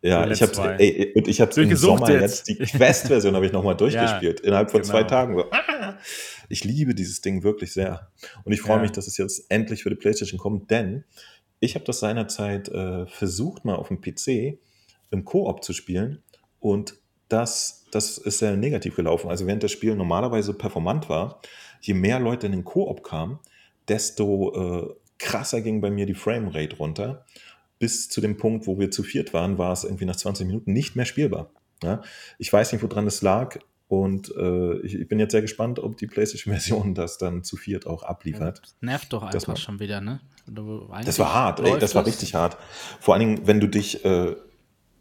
Ja, ich habe ey, und ich habe im Sommer jetzt, jetzt die Quest-Version habe ich nochmal durchgespielt ja, innerhalb von genau. zwei Tagen. So, ah, ich liebe dieses Ding wirklich sehr und ich freue ja. mich, dass es jetzt endlich für die PlayStation kommt, denn ich habe das seinerzeit äh, versucht mal auf dem PC im Koop zu spielen und das, das ist sehr negativ gelaufen. Also während das Spiel normalerweise performant war, je mehr Leute in den Koop kamen, desto äh, krasser ging bei mir die Framerate runter bis zu dem Punkt, wo wir zu viert waren, war es irgendwie nach 20 Minuten nicht mehr spielbar. Ja? Ich weiß nicht, woran es lag. Und äh, ich, ich, bin jetzt sehr gespannt, ob die PlayStation-Version das dann zu viert auch abliefert. Das nervt doch einfach schon wieder, ne? Das war hart, ey, das war richtig hart. Vor allen Dingen, wenn du dich äh,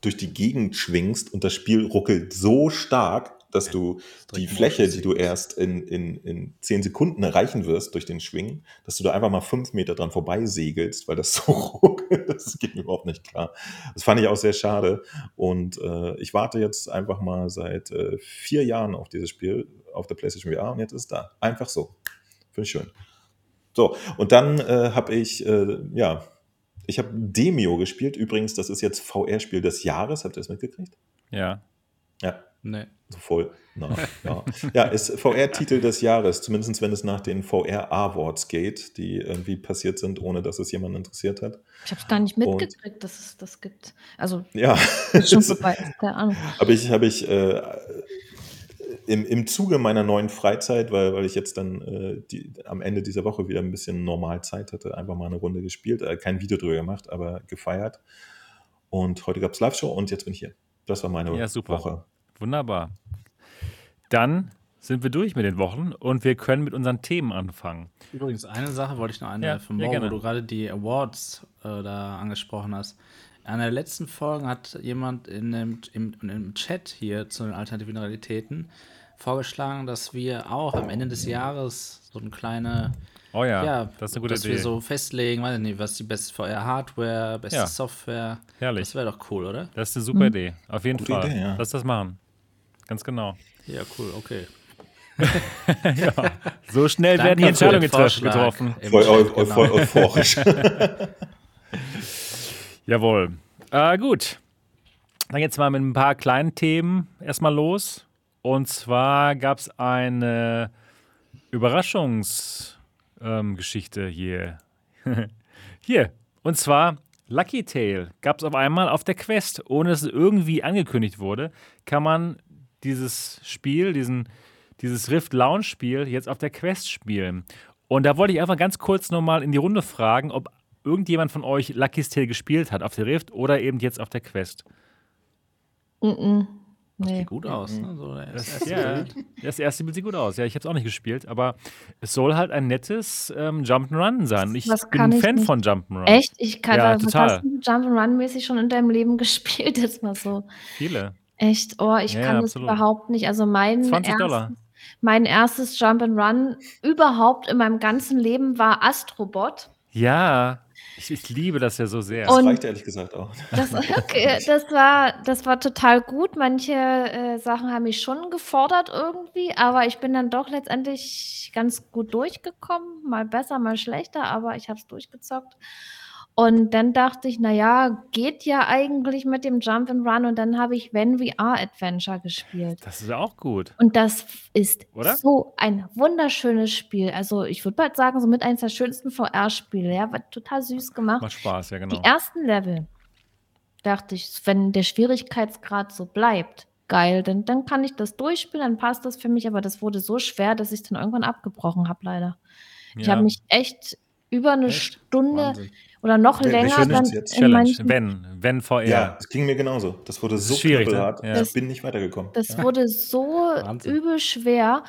durch die Gegend schwingst und das Spiel ruckelt so stark, dass du die Fläche, die du erst in, in, in zehn Sekunden erreichen wirst durch den Schwingen, dass du da einfach mal fünf Meter dran vorbei segelst, weil das so ruckelt. Das geht mir überhaupt nicht klar. Das fand ich auch sehr schade. Und äh, ich warte jetzt einfach mal seit äh, vier Jahren auf dieses Spiel auf der PlayStation VR und jetzt ist es da. Einfach so. Finde ich schön. So, und dann äh, habe ich, äh, ja, ich habe Demio gespielt. Übrigens, das ist jetzt VR-Spiel des Jahres. Habt ihr das mitgekriegt? Ja. Ja. Nee. So voll. Na, ja. ja, ist VR-Titel des Jahres, zumindest wenn es nach den VR-Awards geht, die irgendwie passiert sind, ohne dass es jemand interessiert hat. Ich habe es gar nicht mitgekriegt, Und, dass es das gibt. Also, ja. schon vorbei, keine Ahnung. Habe ich, hab ich äh, im, im Zuge meiner neuen Freizeit, weil, weil ich jetzt dann äh, die, am Ende dieser Woche wieder ein bisschen normal Zeit hatte, einfach mal eine Runde gespielt, äh, kein Video drüber gemacht, aber gefeiert. Und heute gab es Live-Show und jetzt bin ich hier. Das war meine ja, Woche. Wunderbar. Dann sind wir durch mit den Wochen und wir können mit unseren Themen anfangen. Übrigens, eine Sache wollte ich noch einwerfen. Ja, morgen, wo du gerade die Awards äh, da angesprochen hast. In der letzten Folge hat jemand in dem, im, im Chat hier zu den alternativen Realitäten vorgeschlagen, dass wir auch am Ende des Jahres so eine kleine Oh ja, ja, das ist eine gute dass Idee. Dass wir so festlegen, weiß nicht, was die beste VR-Hardware, beste ja. Software. Herrlich. Das wäre doch cool, oder? Das ist eine super mhm. Idee. Auf jeden gute Fall. Idee, ja. Lass das machen. Ganz genau. Ja, cool, okay. ja, so schnell Danke werden die Entscheidungen getroffen. Voll, eu voll genau. euphorisch. Jawohl. Äh, gut. Dann jetzt mal mit ein paar kleinen Themen erstmal los. Und zwar gab es eine Überraschungsgeschichte ähm, hier. hier. Und zwar Lucky Tail gab es auf einmal auf der Quest, ohne dass es irgendwie angekündigt wurde, kann man dieses Spiel, diesen, dieses Rift Lounge Spiel jetzt auf der Quest spielen. Und da wollte ich einfach ganz kurz nochmal in die Runde fragen, ob irgendjemand von euch Lucky's Tale gespielt hat auf der Rift oder eben jetzt auf der Quest. Mm, -mm. Nee. Sieht gut aus. Ne? So das, erste ja, Bild. das erste Bild sieht gut aus. Ja, ich habe es auch nicht gespielt, aber es soll halt ein nettes ähm, Jump'n'Run sein. Ich Was bin ein Fan nicht. von Jump'n'Run. Echt? Ich kann ja, total. Jump'n'Run-mäßig schon in deinem Leben gespielt, jetzt mal so. Viele. Echt? Oh, ich ja, kann ja, das überhaupt nicht. Also mein 20 Dollar. mein erstes Jump'n'Run überhaupt in meinem ganzen Leben war Astrobot. Ja. Ich, ich, liebe das ja so sehr. Das reicht ehrlich gesagt auch. Das, okay, das, war, das war total gut. Manche äh, Sachen haben mich schon gefordert irgendwie, aber ich bin dann doch letztendlich ganz gut durchgekommen. Mal besser, mal schlechter, aber ich habe es durchgezockt. Und dann dachte ich, naja, geht ja eigentlich mit dem Jump and Run. Und dann habe ich When VR Adventure gespielt. Das ist auch gut. Und das ist Oder? so ein wunderschönes Spiel. Also ich würde bald sagen, so mit eines der schönsten VR-Spiele. Ja, war total süß gemacht. Macht Spaß, ja genau. Die ersten Level, dachte ich, wenn der Schwierigkeitsgrad so bleibt, geil, denn dann kann ich das durchspielen, dann passt das für mich. Aber das wurde so schwer, dass ich es dann irgendwann abgebrochen habe, leider. Ja. Ich habe mich echt über eine echt? Stunde Wahnsinn oder noch Wel länger dann jetzt? Challenge, wenn, wenn VR. Ja, das ging mir genauso. Das wurde das so schwierig, hart. Ja. Ich bin nicht weitergekommen. Das ja. wurde so Wahnsinn. übel schwer.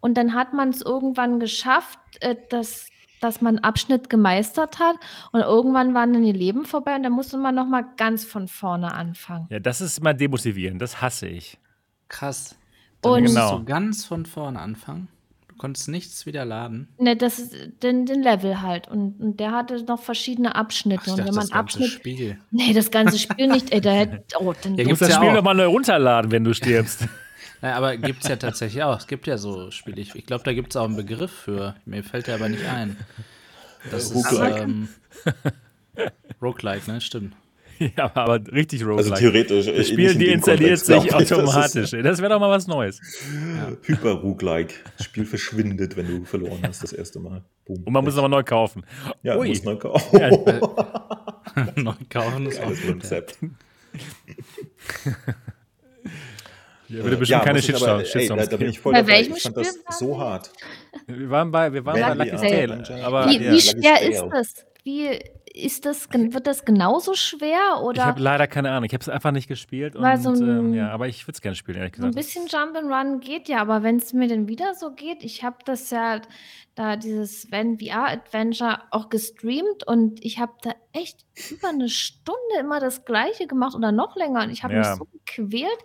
Und dann hat man es irgendwann geschafft, äh, dass, dass man einen Abschnitt gemeistert hat. Und irgendwann waren dann die Leben vorbei und dann musste man nochmal ganz von vorne anfangen. Ja, das ist immer demotivierend. Das hasse ich. Krass. Dann und musst genau. du ganz von vorne anfangen. Du konntest nichts wieder laden? Ne, das ist den, den Level halt. Und, und der hatte noch verschiedene Abschnitte. Ach, und wenn man das ganze Abschnitt. Spiel. Nee, das ganze Spiel nicht. Ey, da hätte. Oh, dann ja, gibt's das ja Spiel nochmal neu runterladen, wenn du stirbst. naja, aber gibt es ja tatsächlich auch. Es gibt ja so Spiele. Ich, ich glaube, da gibt es auch einen Begriff für. Mir fällt der aber nicht ein. Das ist. Ähm, Roguelike, ne? Stimmt. Ja, aber richtig roguelike. Also theoretisch. Das Spiel deinstalliert sich automatisch. Das, das wäre doch mal was Neues. Ja. Hyper-roguelike. Das Spiel verschwindet, wenn du verloren hast das erste Mal. Boom. Und man muss es aber neu kaufen. Ja, Ui. muss neu kaufen. Ja, neu kaufen ist auch Konzept. Ja, würde bestimmt ja, keine Shitstorms da, da bin ich voll bei dabei. Ich fand das so hart. Wir waren bei, wir waren bei Lucky Tale. wie, wie schwer ist das? Wie ist das, wird das genauso schwer? Oder? Ich habe leider keine Ahnung. Ich habe es einfach nicht gespielt. Und, so ein, ähm, ja, aber ich würde es gerne spielen, ehrlich gesagt. So ein bisschen Jump and Run geht ja, aber wenn es mir dann wieder so geht, ich habe das ja da dieses Van VR Adventure auch gestreamt und ich habe da echt über eine Stunde immer das Gleiche gemacht oder noch länger und ich habe ja. mich so gequält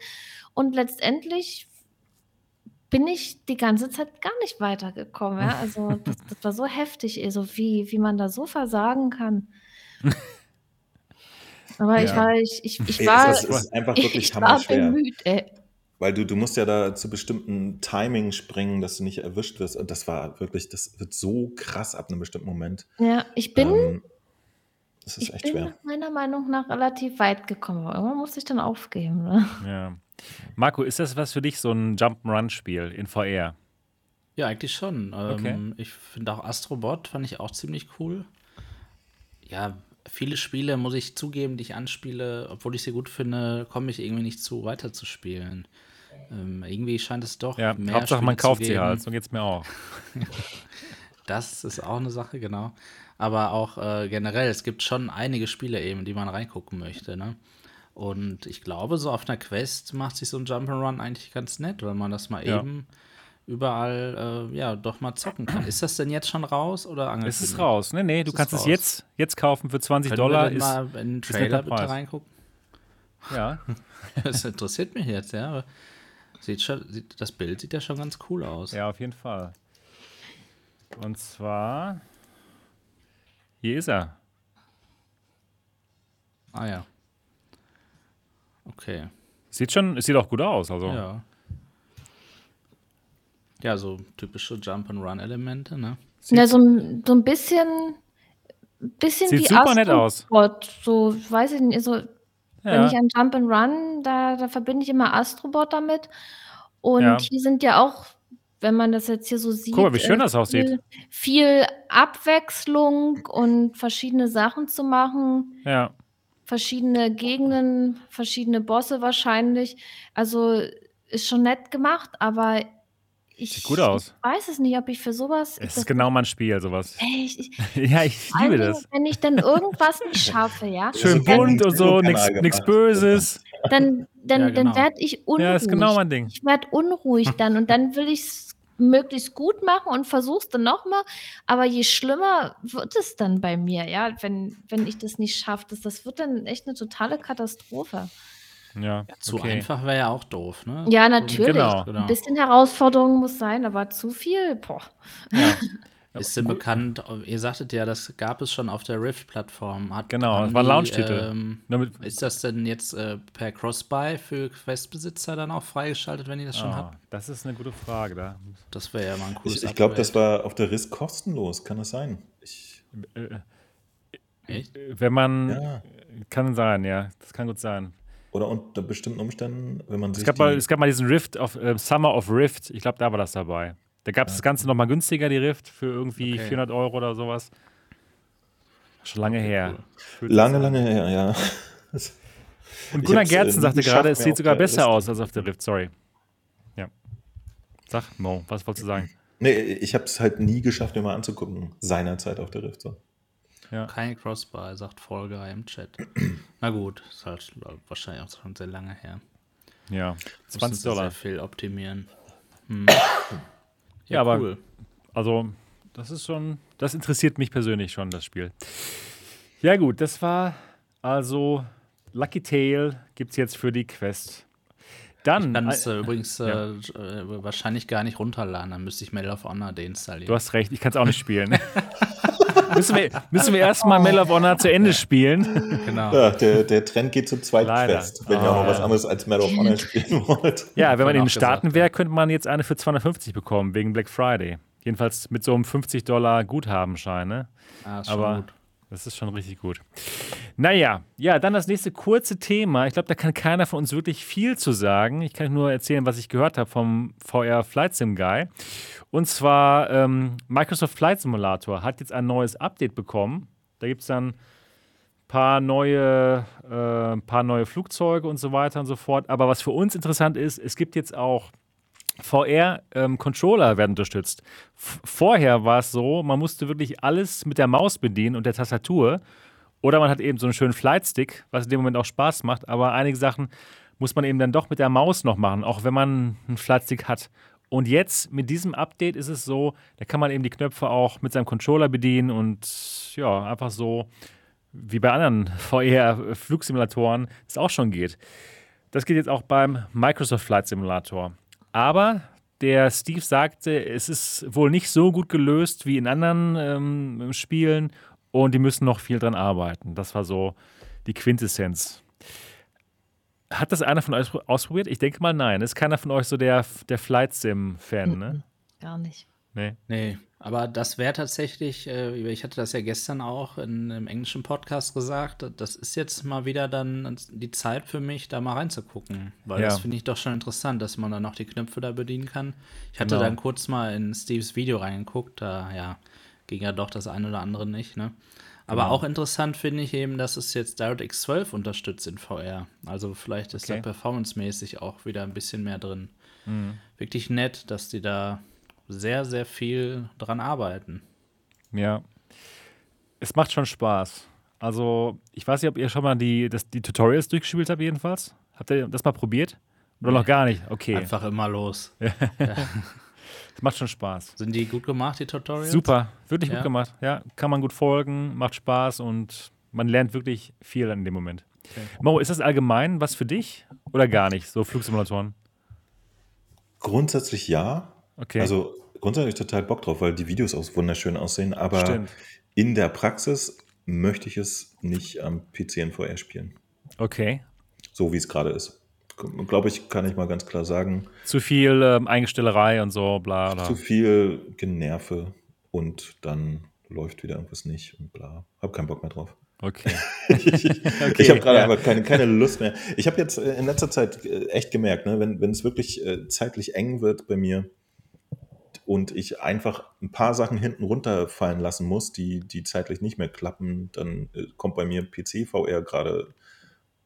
und letztendlich bin ich die ganze Zeit gar nicht weitergekommen. Ja? Also das, das, war so heftig, so wie, wie man da so versagen kann. Aber ja. ich war, ich, ich, ich war, es ist einfach wirklich ich war bemüht, ey. Weil du, du musst ja da zu bestimmten Timing springen, dass du nicht erwischt wirst. Und das war wirklich, das wird so krass ab einem bestimmten Moment. Ja, ich bin, ähm, das ist ich echt bin schwer. meiner Meinung nach relativ weit gekommen. Aber irgendwann musste ich dann aufgeben. Ne? Ja. Marco, ist das was für dich, so ein Jump'n'Run-Spiel in VR? Ja, eigentlich schon. Okay. Ähm, ich finde auch Astrobot fand ich auch ziemlich cool. Ja, viele Spiele, muss ich zugeben, die ich anspiele, obwohl ich sie gut finde, komme ich irgendwie nicht zu, weiterzuspielen. Ähm, irgendwie scheint es doch ja, mehr Hauptsache, Spiele man kauft sie halt, so geht es mir auch. das ist auch eine Sache, genau. Aber auch äh, generell, es gibt schon einige Spiele eben, die man reingucken möchte. Ne? Und ich glaube, so auf einer Quest macht sich so ein Jump'n'Run eigentlich ganz nett, weil man das mal ja. eben überall äh, ja doch mal zocken kann. Ist das denn jetzt schon raus oder angekündigt? Es ist raus. Nee, nee, du kannst es jetzt, jetzt kaufen für 20 Können Dollar. Wir ist, mal in den Trailer bitte reingucken? Ja. das interessiert mich jetzt, ja. Sieht schon, sieht, das Bild sieht ja schon ganz cool aus. Ja, auf jeden Fall. Und zwar. Hier ist er. Ah ja. Okay. Sieht schon, es sieht auch gut aus, also. Ja. Ja, so typische Jump-and-Run-Elemente, ne? Ja, so, ein- so ein bisschen, bisschen Sieht wie super nett aus. Astrobot. So, weiß ich nicht, so, wenn Ja. ich an Jump'n'Run, da, da verbinde ich immer Astrobot damit. Und Ja. hier sind ja auch, wenn man das jetzt hier so sieht, Guck mal, wie schön äh, das aussieht. viel, viel Abwechslung und verschiedene Sachen zu machen. Ja. verschiedene Gegenden, verschiedene Bosse wahrscheinlich. Also ist schon nett gemacht, aber ich, Sieht gut aus. ich weiß es nicht, ob ich für sowas. Es ist genau mein Spiel, sowas. Ey, ich, ich, Ja, ich liebe allen das. Dingen, Wenn ich dann irgendwas nicht schaffe, ja, Schön kein bunt und so, nichts. Böses. dann, dann, Ja, dann genau. werde ich unruhig. Ja, ist genau mein Ding. Ich werde unruhig dann und dann will ich es möglichst gut machen und versuche es dann nochmal. Aber je schlimmer wird es dann bei mir, ja, wenn, wenn ich das nicht schaffe. Das, das wird dann echt eine totale Katastrophe. Ja, Zu okay. einfach wäre ja auch doof, ne? Ja, natürlich. Genau. Genau. Ein bisschen Herausforderung muss sein, aber zu viel, boah. Ja. Ist denn bekannt, ihr sagtet ja, das gab es schon auf der Rift-Plattform. Genau, das war ein die, Launch-Titel. Ähm, ist das denn jetzt äh, per Cross-Buy für Quest-Besitzer dann auch freigeschaltet, wenn ihr das schon Ah, habt? das ist eine gute Frage. Da. Das wäre ja mal ein cooles Ich, ich glaube, das war auf der Risk kostenlos. Kann das sein? Ich, Echt? Wenn man. ja. Kann sein, ja. Das kann gut sein. Oder unter bestimmten Umständen, wenn man sich Es gab, mal, es gab mal diesen Rift auf äh, Summer of Rift. Ich glaube, da war das dabei. Da gab es das Ganze nochmal günstiger, die Rift, für irgendwie Okay. 400 Euro oder sowas. Schon lange her. Fühlt sich lange, an. lange her, ja. Und Gunnar äh, Gerzen sagte gerade, es sieht sogar besser Liste. aus als auf der Rift. Sorry. Ja. Sag, Mo, was wolltest du sagen? Nee, ich habe es halt nie geschafft, mir mal anzugucken. Seinerzeit auf der Rift. So. Kein Cross-Buy, sagt Fall Guy im Chat. Na gut, ist halt wahrscheinlich auch schon sehr lange her. Ja, Müssen 20 sie Dollar. Sehr viel optimieren. Hm. Ja, aber- cool. Also, das ist schon, das interessiert mich persönlich schon, das Spiel. Ja, gut, das war also Lucky Tail gibt es jetzt für die Quest. Dann, Kann es äh, äh, übrigens ja. äh, äh, wahrscheinlich gar nicht runterladen, dann müsste ich Medal of Honor deinstallieren. du hast recht, ich kann es auch nicht spielen. müssen wir, müssen wir erstmal Medal of Honor zu Ende spielen? genau. Ja, der, der Trend geht zum zweiten Leider. Quest, wenn ihr Ah, auch noch was anderes als Medal of Honor spielen wollt. Ja, wenn man in auch den Staaten wäre, könnte man jetzt eine für 250 bekommen, wegen Black Friday. Jedenfalls mit so einem 50 Dollar Guthabenschein, ne? Ah, ist schon Aber gut. Das ist schon richtig gut. Naja, ja, dann das nächste kurze Thema. Ich glaube, da kann keiner von uns wirklich viel zu sagen. Ich kann nur erzählen, was ich gehört habe vom VR Flight Sim Guy. Und zwar ähm, Microsoft Flight Simulator hat jetzt ein neues Update bekommen. Da gibt es dann ein paar neue, äh, paar neue Flugzeuge und so weiter und so fort. Aber was für uns interessant ist, es gibt jetzt auch VR-Controller werden unterstützt. F vorher war es so, man musste wirklich alles mit der Maus bedienen und der Tastatur. Oder man hat eben so einen schönen Flightstick, was in dem Moment auch Spaß macht. Aber einige Sachen muss man eben dann doch mit der Maus noch machen, auch wenn man einen Flightstick hat. Und jetzt mit diesem Update ist es so, da kann man eben die Knöpfe auch mit seinem Controller bedienen und ja, einfach so wie bei anderen VR-Flugsimulatoren es auch schon geht. Das geht jetzt auch beim Microsoft Flight Simulator. Aber der Steve sagte, es ist wohl nicht so gut gelöst wie in anderen ähm, Spielen und die müssen noch viel dran arbeiten. Das war so die Quintessenz. Hat das einer von euch ausprobiert? Ich denke mal nein. Ist keiner von euch so der, der Flight Sim-Fan, ne? Gar nicht. Nee. Nee, aber das wäre tatsächlich, äh, ich hatte das ja gestern auch in einem englischen Podcast gesagt, das ist jetzt mal wieder dann die Zeit für mich, da mal reinzugucken. Weil Ja. das finde ich doch schon interessant, dass man dann auch die Knöpfe da bedienen kann. Ich hatte Genau. dann kurz mal in Steves Video reingeguckt, da ja, ging ja doch das eine oder andere nicht, ne? Aber Genau. auch interessant finde ich eben, dass es jetzt DirectX 12 unterstützt in VR. Also vielleicht ist Okay. da performancemäßig auch wieder ein bisschen mehr drin. Mhm. Wirklich nett, dass die da sehr, sehr viel dran arbeiten. Ja. Es macht schon Spaß. Also, ich weiß nicht, ob ihr schon mal die, das, die Tutorials durchgespielt habt, jedenfalls. Habt ihr das mal probiert? Oder noch gar nicht? Okay. Einfach immer los. Es macht schon Spaß. Sind die gut gemacht, die Tutorials? Super, wirklich Ja. gut gemacht. Ja, kann man gut folgen, macht Spaß und man lernt wirklich viel in dem Moment. Mo, ist das allgemein was für dich oder gar nicht, so Flugsimulatoren? Grundsätzlich ja. Okay. Also grundsätzlich total Bock drauf, weil die Videos auch wunderschön aussehen. Aber Stimmt. in der Praxis möchte ich es nicht am PC in VR spielen. Okay. So wie es gerade ist. glaube ich, kann ich mal ganz klar sagen. Zu viel ähm, Eingestellerei und so, bla, bla. Zu viel Generve und dann läuft wieder irgendwas nicht und bla. Hab keinen Bock mehr drauf. Okay. ich, okay, ich habe gerade ja. einfach keine, keine Lust mehr. Ich habe jetzt äh, in letzter Zeit äh, echt gemerkt, ne, wenn, wenn es wirklich äh, zeitlich eng wird bei mir und ich einfach ein paar Sachen hinten runterfallen lassen muss, die, die zeitlich nicht mehr klappen, dann äh, kommt bei mir PC VR gerade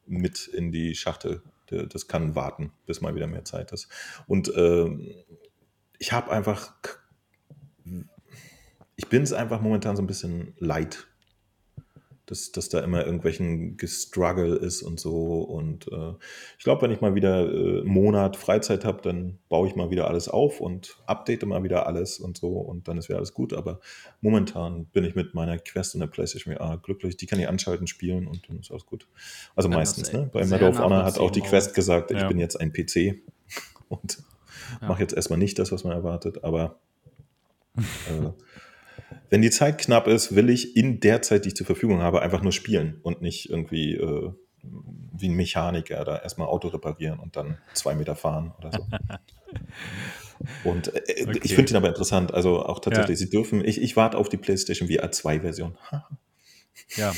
mit in die Schachtel. Das kann warten, bis mal wieder mehr Zeit ist. Und äh, ich habe einfach, ich bin es einfach momentan so ein bisschen leid dass, dass da immer irgendwelchen Gestruggle ist und so. Und äh, ich glaube, wenn ich mal wieder äh, einen Monat Freizeit habe, dann baue ich mal wieder alles auf und update mal wieder alles und so und dann ist wieder alles gut. Aber momentan bin ich mit meiner Quest und der PlayStation VR glücklich. Die kann ich anschalten, spielen und dann ist alles gut. Also ja, meistens, ne? Bei Medal of Honor hat auch die Quest gesagt, ich ja. bin jetzt ein PC und ja. mache jetzt erstmal nicht das, was man erwartet, aber äh, wenn die Zeit knapp ist, will ich in der Zeit, die ich zur Verfügung habe, einfach nur spielen und nicht irgendwie äh, wie ein Mechaniker da erstmal Auto reparieren und dann zwei Meter fahren oder so. und äh, okay. ich finde ihn aber interessant. Also auch tatsächlich, ja. sie dürfen, ich, ich warte auf die PlayStation VR 2 Version. ja.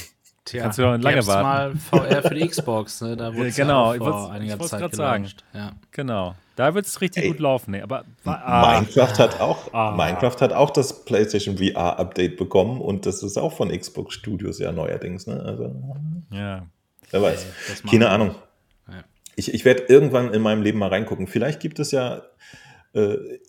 Tja, Kannst du noch lange warten. mal VR für die Xbox, ne? Da wurde genau, ja vor einiger Zeit gerade sagen. Ja. Genau. Da wird es richtig Ey, gut laufen. Nee, aber ah, Minecraft hat auch ah, Minecraft hat auch das PlayStation VR Update bekommen und das ist auch von Xbox Studios ja neuerdings, ne? Also, ja. Wer weiß. Keine Ahnung. Ich, ich werde irgendwann in meinem Leben mal reingucken. Vielleicht gibt es ja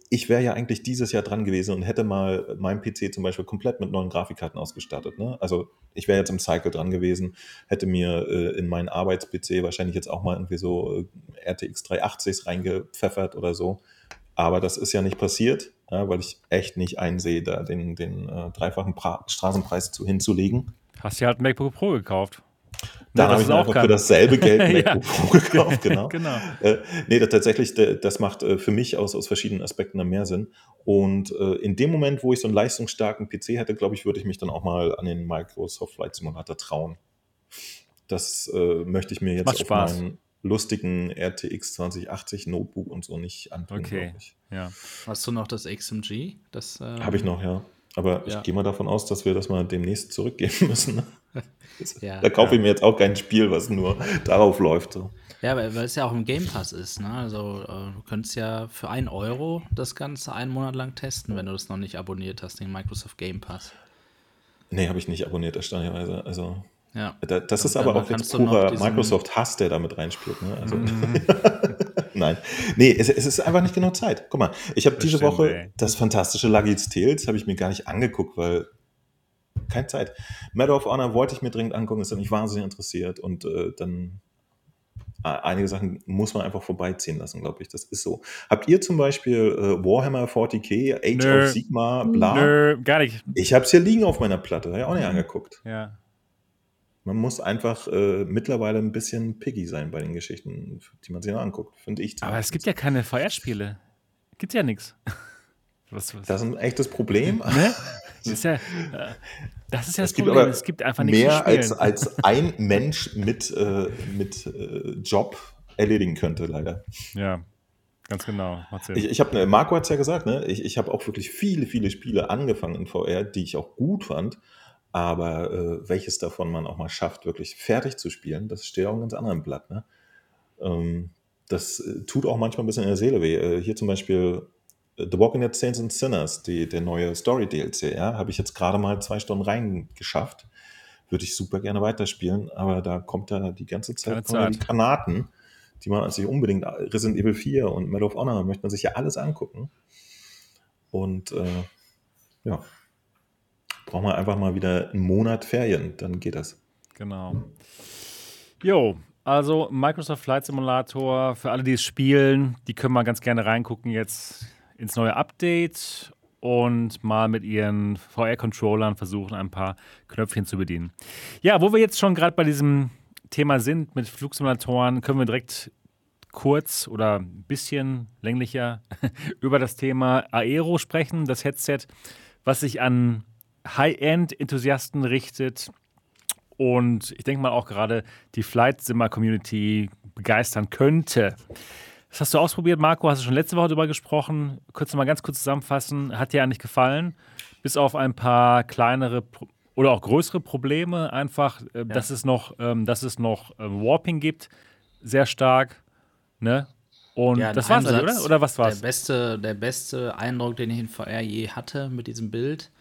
ich wäre ja eigentlich dieses Jahr dran gewesen und hätte mal meinen PC zum Beispiel komplett mit neuen Grafikkarten ausgestattet. Ne? Also ich wäre jetzt im Cycle dran gewesen, hätte mir äh, in meinen Arbeits-PC wahrscheinlich jetzt auch mal irgendwie so äh, RTX 380s reingepfeffert oder so. Aber das ist ja nicht passiert, ja, weil ich echt nicht einsehe, da den, den äh, dreifachen pra Straßenpreis zu hinzulegen. Hast du halt MacBook Pro gekauft. Da habe ich mir einfach kann. für dasselbe Geld ein MacBook Pro gekauft, genau. genau. Äh, nee, das, tatsächlich, das macht äh, für mich aus, aus verschiedenen Aspekten dann mehr Sinn. Und äh, in dem Moment, wo ich so einen leistungsstarken PC hätte, glaube ich, würde ich mich dann auch mal an den Microsoft Flight Simulator trauen. Das äh, möchte ich mir jetzt auf Spaß. meinen lustigen RTX 2080 Notebook und so nicht antun. Okay, ja. Hast du noch das XMG? Das, äh, Habe ich noch, ja. Aber ja. ich gehe mal davon aus, dass wir das mal demnächst zurückgeben müssen. ja, da kaufe ich mir jetzt auch kein Spiel, was nur darauf läuft. So. Ja, weil, es ja auch im Game Pass ist. Ne? Also äh, du könntest ja für einen Euro das Ganze einen Monat lang testen, wenn du das noch nicht abonniert hast, den Microsoft Game Pass. Nee, habe ich nicht abonniert, erstaunlicherweise. Also ja. Das ist aber auch jetzt purer Microsoft-Hass, der damit reinspielt. Ne? Also, mm. Nein. Nee, es, es, ist einfach nicht genau Zeit. Guck mal, ich habe diese stimmt, Woche ey. das fantastische Luggage Tales, habe ich mir gar nicht angeguckt, weil keine Zeit. Medal of Honor wollte ich mir dringend angucken, ist mich wahnsinnig interessiert und äh, dann äh, einige Sachen muss man einfach vorbeiziehen lassen, glaube ich. Das ist so. Habt ihr zum Beispiel äh, Warhammer 40k, Age Nö. of Sigma, bla? Nö, gar nicht. Ich habe es hier liegen auf meiner Platte, habe ich auch nicht angeguckt. Ja. Man muss einfach äh, mittlerweile ein bisschen piggy sein bei den Geschichten, die man sich anguckt, finde ich. Aber es gibt ja keine VR-Spiele. Gibt ja nichts. Das ist ein echtes Problem. Ne? Das ist ja, äh, das, ist ja das es Problem. Gibt es gibt einfach nichts mehr als, als ein Mensch mit, äh, mit äh, Job erledigen könnte, leider. Ja, ganz genau. Ich, ich habe, Marco hat es ja gesagt, ne? ich, ich habe auch wirklich viele, viele Spiele angefangen in VR, die ich auch gut fand. Aber äh, welches davon man auch mal schafft, wirklich fertig zu spielen, das steht auf einem ganz anderen Blatt. Ne? Ähm, das äh, tut auch manchmal ein bisschen in der Seele weh. Äh, hier zum Beispiel äh, The Walking Dead Saints and Sinners, die, der neue Story-DLC, ja, habe ich jetzt gerade mal zwei Stunden reingeschafft. Würde ich super gerne weiterspielen, aber da kommt ja die ganze Zeit, Zeit. die Granaten, die man sich unbedingt, Resident Evil 4 und Medal of Honor, möchte man sich ja alles angucken. Und äh, ja, braucht man einfach mal wieder einen Monat Ferien, dann geht das. Genau. Jo, also Microsoft Flight Simulator, für alle, die es spielen, die können mal ganz gerne reingucken jetzt ins neue Update und mal mit ihren VR-Controllern versuchen, ein paar Knöpfchen zu bedienen. Ja, wo wir jetzt schon gerade bei diesem Thema sind mit Flugsimulatoren, können wir direkt kurz oder ein bisschen länglicher über das Thema Aero sprechen, das Headset, was sich an High-End-Enthusiasten richtet. Und ich denke mal auch gerade die Flight Simmer Community begeistern könnte. Das hast du ausprobiert, Marco, hast du schon letzte Woche darüber gesprochen. Kurz mal ganz kurz zusammenfassen. Hat dir eigentlich gefallen? Bis auf ein paar kleinere oder auch größere Probleme, einfach, äh, ja. dass es noch, ähm, dass es noch äh, Warping gibt, sehr stark. Ne? Und ja, das war's, Satz, oder? Oder was war's? Der beste, der beste Eindruck, den ich in VR je hatte mit diesem Bild.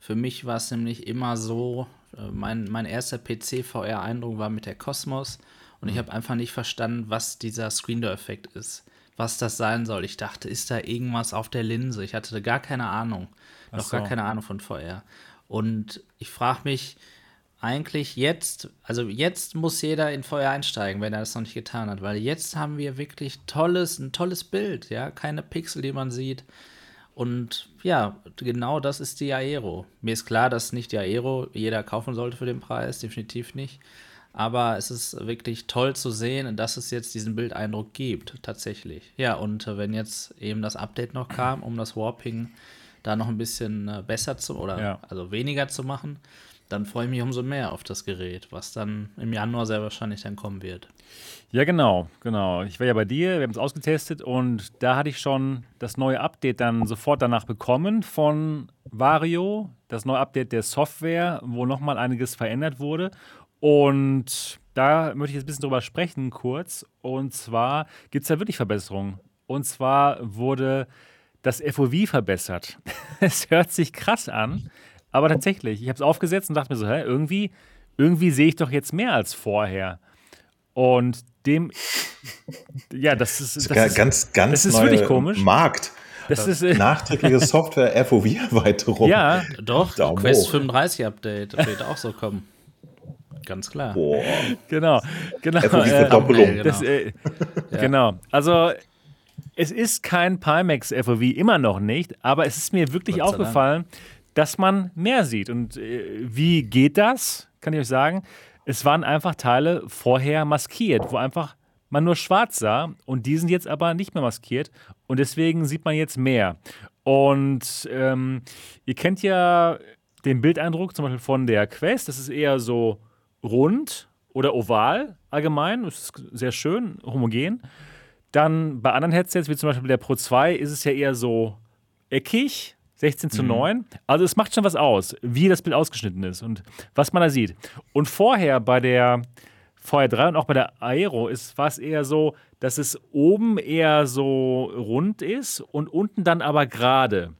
Für mich war es nämlich immer so, äh, mein, mein erster PC-VR-Eindruck war mit der Cosmos und ich mhm. habe einfach nicht verstanden, was dieser Screen-Door-Effekt ist. Was das sein soll. Ich dachte, ist da irgendwas auf der Linse? Ich hatte gar keine Ahnung. Ach noch so. gar keine Ahnung von VR. Und ich frage mich eigentlich jetzt, also jetzt muss jeder in VR einsteigen, wenn er das noch nicht getan hat, weil jetzt haben wir wirklich tolles, ein tolles Bild, ja, keine Pixel, die man sieht. Und ja, genau das ist die Aero. Mir ist klar, dass nicht die Aero jeder kaufen sollte für den Preis, definitiv nicht. Aber es ist wirklich toll zu sehen, dass es jetzt diesen Bildeindruck gibt, tatsächlich. Ja, und wenn jetzt eben das Update noch kam, um das Warping da noch ein bisschen äh, besser zu oder ja. also weniger zu machen, dann freue ich mich umso mehr auf das Gerät, was dann im Januar sehr wahrscheinlich dann kommen wird. Ja, genau, genau. Ich war ja bei dir, wir haben es ausgetestet und da hatte ich schon das neue Update dann sofort danach bekommen von Vario, das neue Update der Software, wo nochmal einiges verändert wurde. Und da möchte ich jetzt ein bisschen drüber sprechen, kurz. Und zwar gibt es da wirklich Verbesserungen. Und zwar wurde das FOV verbessert. es hört sich krass an, aber tatsächlich, ich habe es aufgesetzt und dachte mir so, hä, irgendwie, irgendwie sehe ich doch jetzt mehr als vorher. Und dem, ja, das ist, das ist ganz, ganz das ist wirklich komisch. Markt. Das ist äh, nachträgliche Software FOV-Erweiterung. Ja, doch. Daumen Quest hoch. 35 Update wird auch so kommen. Ganz klar. Boah. Genau, genau. FOV-Verdoppelung. Äh, genau. Äh, ja. genau. Also es ist kein Pimax FOV, immer noch nicht, aber es ist mir wirklich aufgefallen, Dank. Dass man mehr sieht. Und äh, wie geht das? Kann ich euch sagen. Es waren einfach Teile vorher maskiert, wo einfach man nur schwarz sah und die sind jetzt aber nicht mehr maskiert und deswegen sieht man jetzt mehr. Und ähm, ihr kennt ja den Bildeindruck zum Beispiel von der Quest, das ist eher so rund oder oval allgemein, das ist sehr schön, homogen. Dann bei anderen Headsets, wie zum Beispiel der Pro 2, ist es ja eher so eckig, 16 zu 9. Mhm. Also es macht schon was aus, wie das Bild ausgeschnitten ist und was man da sieht. Und vorher bei der VR3 und auch bei der Aero ist, war es eher so, dass es oben eher so rund ist und unten dann aber gerade.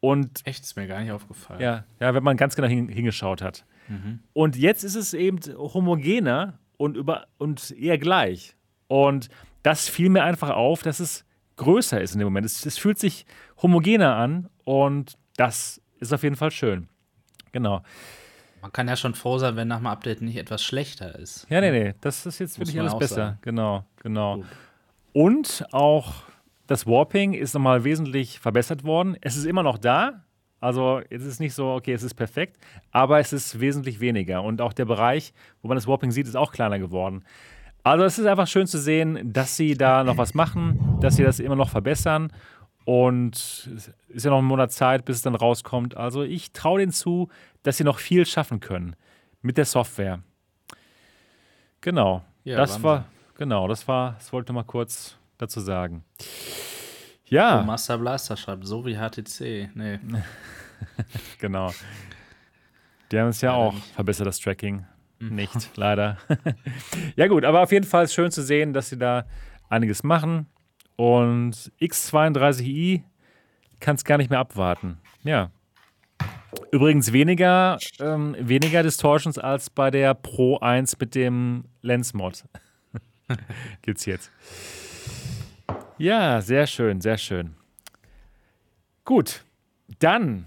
Und Echt, ist mir gar nicht aufgefallen. Ja, ja wenn man ganz genau hingeschaut hat. Mhm. Und jetzt ist es eben homogener und, über, und eher gleich. Und das fiel mir einfach auf, dass es größer ist in dem Moment. Es, es fühlt sich homogener an und das ist auf jeden Fall schön. Genau. Man kann ja schon froh sein, wenn nach dem Update nicht etwas schlechter ist. Ja, nee, nee, das ist jetzt wirklich alles besser. Sagen. Genau, genau. Gut. Und auch das Warping ist nochmal wesentlich verbessert worden. Es ist immer noch da. Also es ist nicht so, okay, es ist perfekt, aber es ist wesentlich weniger. Und auch der Bereich, wo man das Warping sieht, ist auch kleiner geworden. Also es ist einfach schön zu sehen, dass sie da noch was machen, dass sie das immer noch verbessern. Und es ist ja noch ein Monat Zeit, bis es dann rauskommt. Also ich traue denen zu, dass sie noch viel schaffen können mit der Software. Genau. Ja, das war, genau, das war, das wollte ich mal kurz dazu sagen. Ja. Oh, Master Blaster schreibt, so wie HTC. Nee. genau. Die haben es ja, ja auch verbessert, das Tracking. Mhm. Nicht, leider. ja, gut, aber auf jeden Fall ist schön zu sehen, dass sie da einiges machen. Und X32i kann es gar nicht mehr abwarten. Ja. Übrigens weniger, ähm, weniger Distortions als bei der Pro 1 mit dem Lens-Mod. Gibt's jetzt. Ja, sehr schön, sehr schön. Gut, dann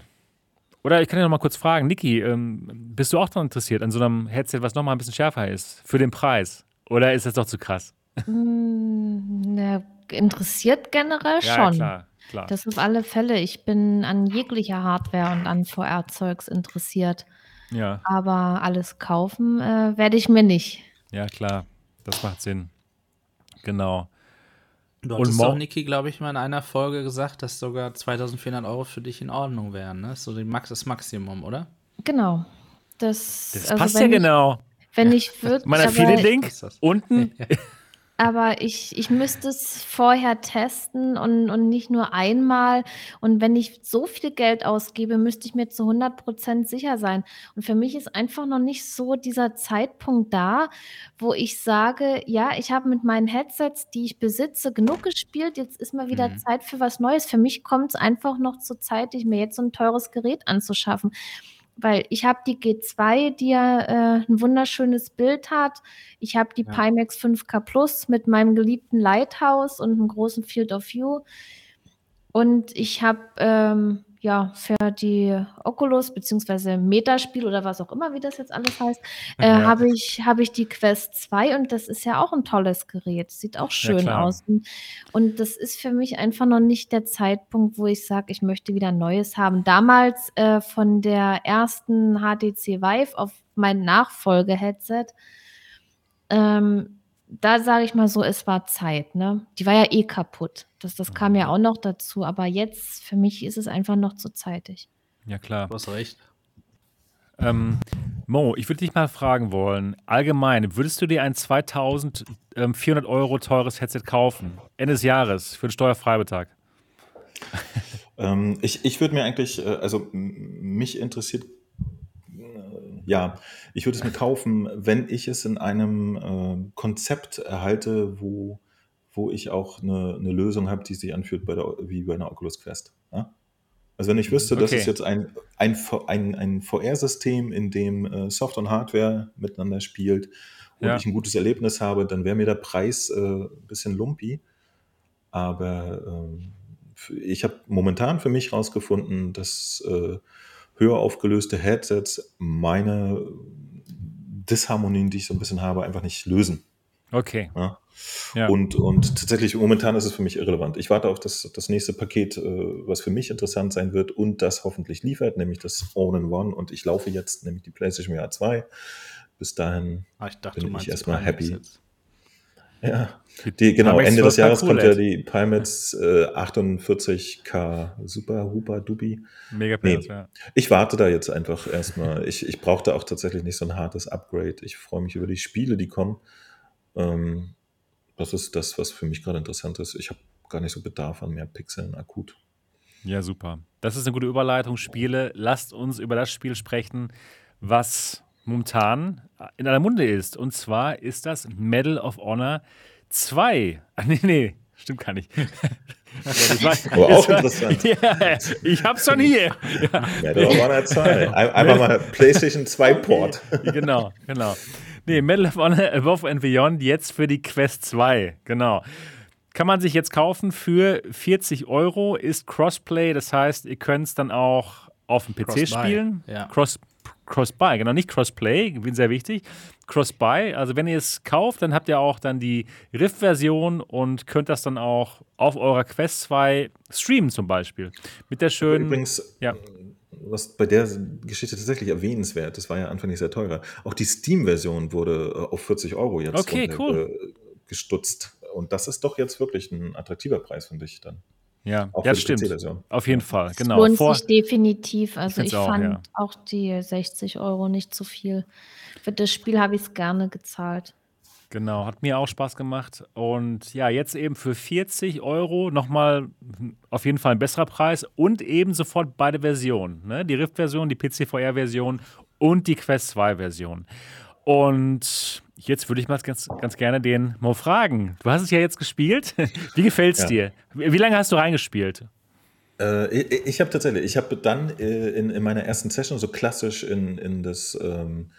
oder ich kann ja noch mal kurz fragen, Niki, ähm, bist du auch daran interessiert, an so einem Headset, was noch mal ein bisschen schärfer ist, für den Preis? Oder ist das doch zu krass? Mm, na, interessiert generell ja, schon. Klar, klar. Das auf alle Fälle. Ich bin an jeglicher Hardware und an VR-Zeugs interessiert. Ja. Aber alles kaufen äh, werde ich mir nicht. Ja, klar. Das macht Sinn. Genau. Du hattest doch, Niki, glaube ich, mal in einer Folge gesagt, dass sogar 2400 Euro für dich in Ordnung wären. Ne? So Max, das Maximum, oder? Genau. Das, das also passt ja genau. Wenn ich würde. Meiner viele Link unten. aber ich, ich müsste es vorher testen und, und nicht nur einmal. Und wenn ich so viel Geld ausgebe, müsste ich mir zu 100 Prozent sicher sein. Und für mich ist einfach noch nicht so dieser Zeitpunkt da, wo ich sage, ja, ich habe mit meinen Headsets, die ich besitze, genug gespielt. Jetzt ist mal wieder mhm. Zeit für was Neues. Für mich kommt es einfach noch zur Zeit, ich mir jetzt so ein teures Gerät anzuschaffen weil ich habe die G2, die ja äh, ein wunderschönes Bild hat. Ich habe die ja. Pimax 5K Plus mit meinem geliebten Lighthouse und einem großen Field of View. Und ich habe ähm, ja, für die Oculus beziehungsweise Metaspiel oder was auch immer, wie das jetzt alles heißt, äh, ja. habe ich, hab ich die Quest 2 und das ist ja auch ein tolles Gerät. Sieht auch schön ja, aus. Und das ist für mich einfach noch nicht der Zeitpunkt, wo ich sage, ich möchte wieder Neues haben. Damals äh, von der ersten HTC Vive auf mein Nachfolge-Headset ähm, da sage ich mal so, es war Zeit, ne? Die war ja eh kaputt. Das, das kam ja mhm. auch noch dazu. Aber jetzt, für mich ist es einfach noch zu zeitig. Ja, klar. Du hast recht. Ähm, Mo, ich würde dich mal fragen wollen, allgemein, würdest du dir ein 2400 Euro teures Headset kaufen, Ende des Jahres, für den Steuerfreibetrag? ähm, ich ich würde mir eigentlich, äh, also mich interessiert ja, ich würde es mir kaufen, wenn ich es in einem äh, Konzept erhalte, wo, wo ich auch eine, eine Lösung habe, die sich anfühlt bei der, wie bei einer Oculus Quest. Ja? Also wenn ich wüsste, okay. das ist jetzt ein, ein, ein, ein VR-System, in dem äh, Soft- und Hardware miteinander spielt und ja. ich ein gutes Erlebnis habe, dann wäre mir der Preis äh, ein bisschen lumpy. Aber äh, ich habe momentan für mich herausgefunden, dass äh, höher aufgelöste Headsets meine Disharmonien, die ich so ein bisschen habe, einfach nicht lösen. Okay. Ja? Ja. Und, und tatsächlich, momentan ist es für mich irrelevant. Ich warte auf das, das nächste Paket, äh, was für mich interessant sein wird und das hoffentlich liefert, nämlich das All-in-One. Und ich laufe jetzt nämlich die PlayStation VR 2. Bis dahin ah, ich dachte, bin ich erstmal happy. Jetzt. Ja, die, genau, Ende des Jahres kommt ja die Pimax äh, 48K Super Hupa Dubi. Mega nee, ja. Ich warte da jetzt einfach erstmal. Ich, ich brauche da auch tatsächlich nicht so ein hartes Upgrade. Ich freue mich über die Spiele, die kommen. Ähm, das ist das, was für mich gerade interessant ist. Ich habe gar nicht so Bedarf an mehr Pixeln akut. Ja, super. Das ist eine gute Überleitung. Spiele. Lasst uns über das Spiel sprechen, was momentan in aller Munde ist. Und zwar ist das Medal of Honor 2. Ah, nee, nee, stimmt gar nicht. Aber auch interessant. Ja, ich hab's schon hier. Ja. Medal of Honor 2. Einmal mal PlayStation 2 Port. genau, genau. Nee, Medal of Honor Above and Beyond jetzt für die Quest 2. Genau. Kann man sich jetzt kaufen für 40 Euro, ist Crossplay, das heißt, ihr könnt es dann auch auf dem PC Cross spielen. Ja. Cross Cross-Buy, genau, nicht Cross-Play, sehr wichtig. Cross-Buy, also wenn ihr es kauft, dann habt ihr auch dann die Rift-Version und könnt das dann auch auf eurer Quest 2 streamen zum Beispiel. Mit der schönen... Übrigens, ja. was bei der Geschichte tatsächlich erwähnenswert, das war ja anfänglich sehr teurer, auch die Steam-Version wurde äh, auf 40 Euro jetzt okay, cool. gestutzt. Und das ist doch jetzt wirklich ein attraktiver Preis, finde ich dann. Ja, auch das stimmt. Auf jeden Fall, genau. Lohnt Vor sich definitiv. Also ich, ich auch, fand ja. auch die 60 Euro nicht zu viel. Für das Spiel habe ich es gerne gezahlt. Genau, hat mir auch Spaß gemacht. Und ja, jetzt eben für 40 Euro nochmal auf jeden Fall ein besserer Preis und eben sofort beide Versionen. Ne? Die Rift-Version, die PC-VR-Version und die Quest 2-Version. Und Jetzt würde ich mal ganz, ganz gerne den Mo fragen. Du hast es ja jetzt gespielt. Wie gefällt es ja. dir? Wie lange hast du reingespielt? Äh, ich, ich habe tatsächlich, ich habe dann äh, in, in, meiner ersten Session so klassisch in, in das ähm,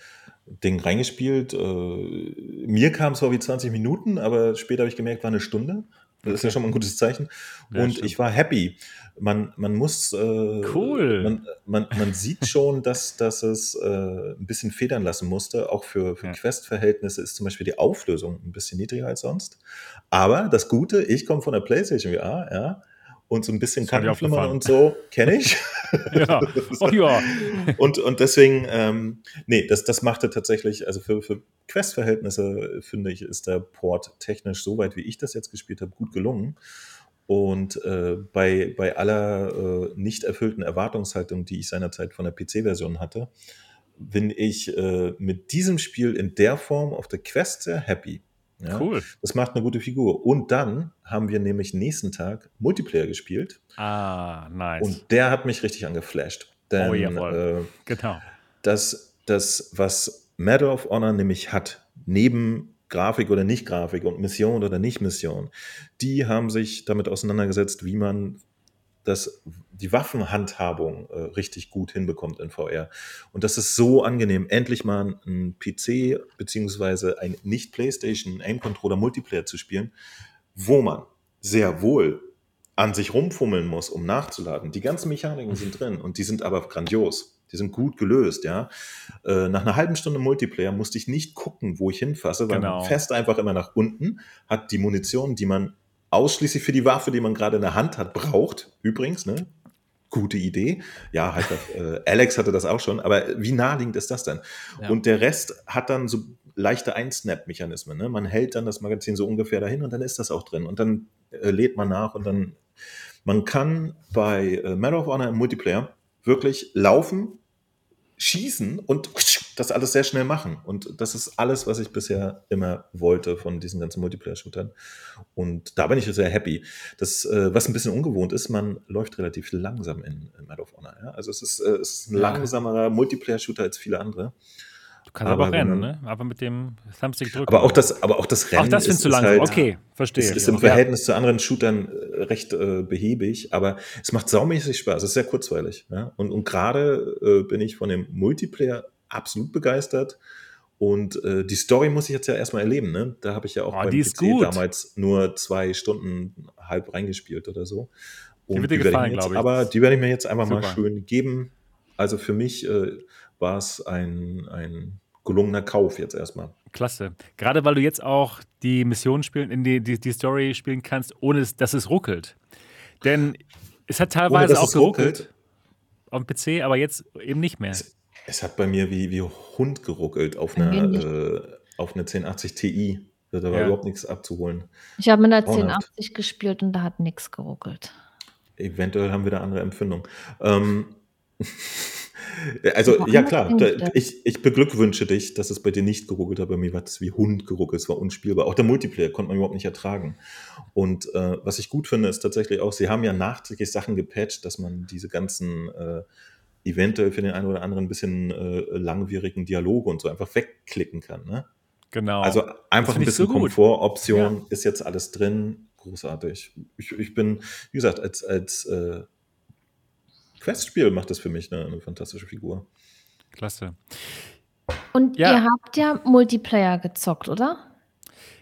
Ding reingespielt. Äh, mir kam es vor wie 20 Minuten, aber später habe ich gemerkt, war eine Stunde. Das ist ja schon mal ein gutes Zeichen. Ja, und stimmt. ich war happy. Man, man muss. Äh, cool. Man, man, man sieht schon, dass, dass es äh, ein bisschen federn lassen musste. Auch für, für ja. Quest-Verhältnisse ist zum Beispiel die Auflösung ein bisschen niedriger als sonst. Aber das Gute, ich komme von der PlayStation VR, ja und so ein bisschen Kantenflimmern und so kenne ich. ja, oh, ja. und, und deswegen, ähm, nee, das, das machte tatsächlich, also für, für Quest-Verhältnisse, finde ich, ist der Port technisch, soweit wie ich das jetzt gespielt habe, gut gelungen. Und äh, bei, bei aller äh, nicht erfüllten Erwartungshaltung, die ich seinerzeit von der PC-Version hatte, bin ich äh, mit diesem Spiel in der Form auf der Quest sehr happy. Ja? Cool. Das macht eine gute Figur. Und dann haben wir nämlich nächsten Tag Multiplayer gespielt. Ah, nice. Und der hat mich richtig angeflasht. Denn, oh, jawohl. Äh, genau. Das, das, was Medal of Honor nämlich hat, neben Grafik oder Nicht-Grafik und Mission oder Nicht-Mission, die haben sich damit auseinandergesetzt, wie man das, die Waffenhandhabung äh, richtig gut hinbekommt in VR. Und das ist so angenehm, endlich mal ein PC beziehungsweise ein Nicht-PlayStation Aim-Controller Multiplayer zu spielen, wo man sehr wohl an sich rumfummeln muss, um nachzuladen. Die ganzen Mechaniken sind drin und die sind aber grandios. Die sind gut gelöst, ja. Äh, nach einer halben Stunde Multiplayer musste ich nicht gucken, wo ich hinfasse, weil genau. man fest einfach immer nach unten hat die Munition, die man ausschließlich für die Waffe, die man gerade in der Hand hat, braucht. Übrigens, ne? Gute Idee. Ja, halt, äh, Alex hatte das auch schon, aber wie naheliegend ist das denn? Ja. Und der Rest hat dann so leichte Einsnap-Mechanismen. Ne? Man hält dann das Magazin so ungefähr dahin und dann ist das auch drin. Und dann äh, lädt man nach und dann, man kann bei äh, Medal of Honor im Multiplayer wirklich laufen, schießen und das alles sehr schnell machen. Und das ist alles, was ich bisher immer wollte von diesen ganzen Multiplayer-Shootern. Und da bin ich sehr happy. Das, äh, was ein bisschen ungewohnt ist, man läuft relativ langsam in, Medal of Honor. Ja? Also es ist, äh, es ist ein langsamerer Multiplayer-Shooter als viele andere. Kannst aber, aber rennen, ne? Aber mit dem Thumbstick drücken. Aber auch das, aber auch das Rennen. Auch das findest du langsam. Halt, okay, verstehe. Es ist im Verhältnis ja. zu anderen Shootern äh, recht äh, behäbig, aber es macht saumäßig Spaß. Es ist sehr kurzweilig. Ja? Und, und gerade äh, bin ich von dem Multiplayer absolut begeistert. Und äh, die Story muss ich jetzt ja erstmal erleben. Ne? Da habe ich ja auch oh, beim PC damals nur zwei Stunden halb reingespielt oder so. Und die wird dir gefallen, glaube ich. Aber die werde ich mir jetzt einfach Super. mal schön geben. Also für mich äh, war es ein, ein gelungener Kauf jetzt erstmal. Klasse. Gerade weil du jetzt auch die Mission spielen, in die, die, die Story spielen kannst, ohne dass es ruckelt. Denn es hat teilweise ohne, auch geruckelt ruckelt. auf dem PC, aber jetzt eben nicht mehr. Es, es hat bei mir wie, wie Hund geruckelt auf einer, äh, auf einer 1080 Ti. Da war ja. überhaupt nichts abzuholen. Ich habe mit einer 1080 gespielt und da hat nichts geruckelt. Eventuell haben wir da andere Empfindungen. Ähm, Also, ja klar, da, ich, ich beglückwünsche dich, dass es bei dir nicht geruckelt hat. Bei mir war es wie Hund geruckelt, es war unspielbar. Auch der Multiplayer konnte man überhaupt nicht ertragen. Und äh, was ich gut finde, ist tatsächlich auch, sie haben ja nachträglich Sachen gepatcht, dass man diese ganzen äh, eventuell für den einen oder anderen ein bisschen äh, langwierigen Dialoge und so einfach wegklicken kann. Ne? Genau. Also einfach ein bisschen so Komfortoption ja. ist jetzt alles drin. Großartig. Ich, ich bin, wie gesagt, als, als äh, Questspiel macht das für mich eine, eine fantastische Figur. Klasse. Und ja. ihr habt ja Multiplayer gezockt, oder?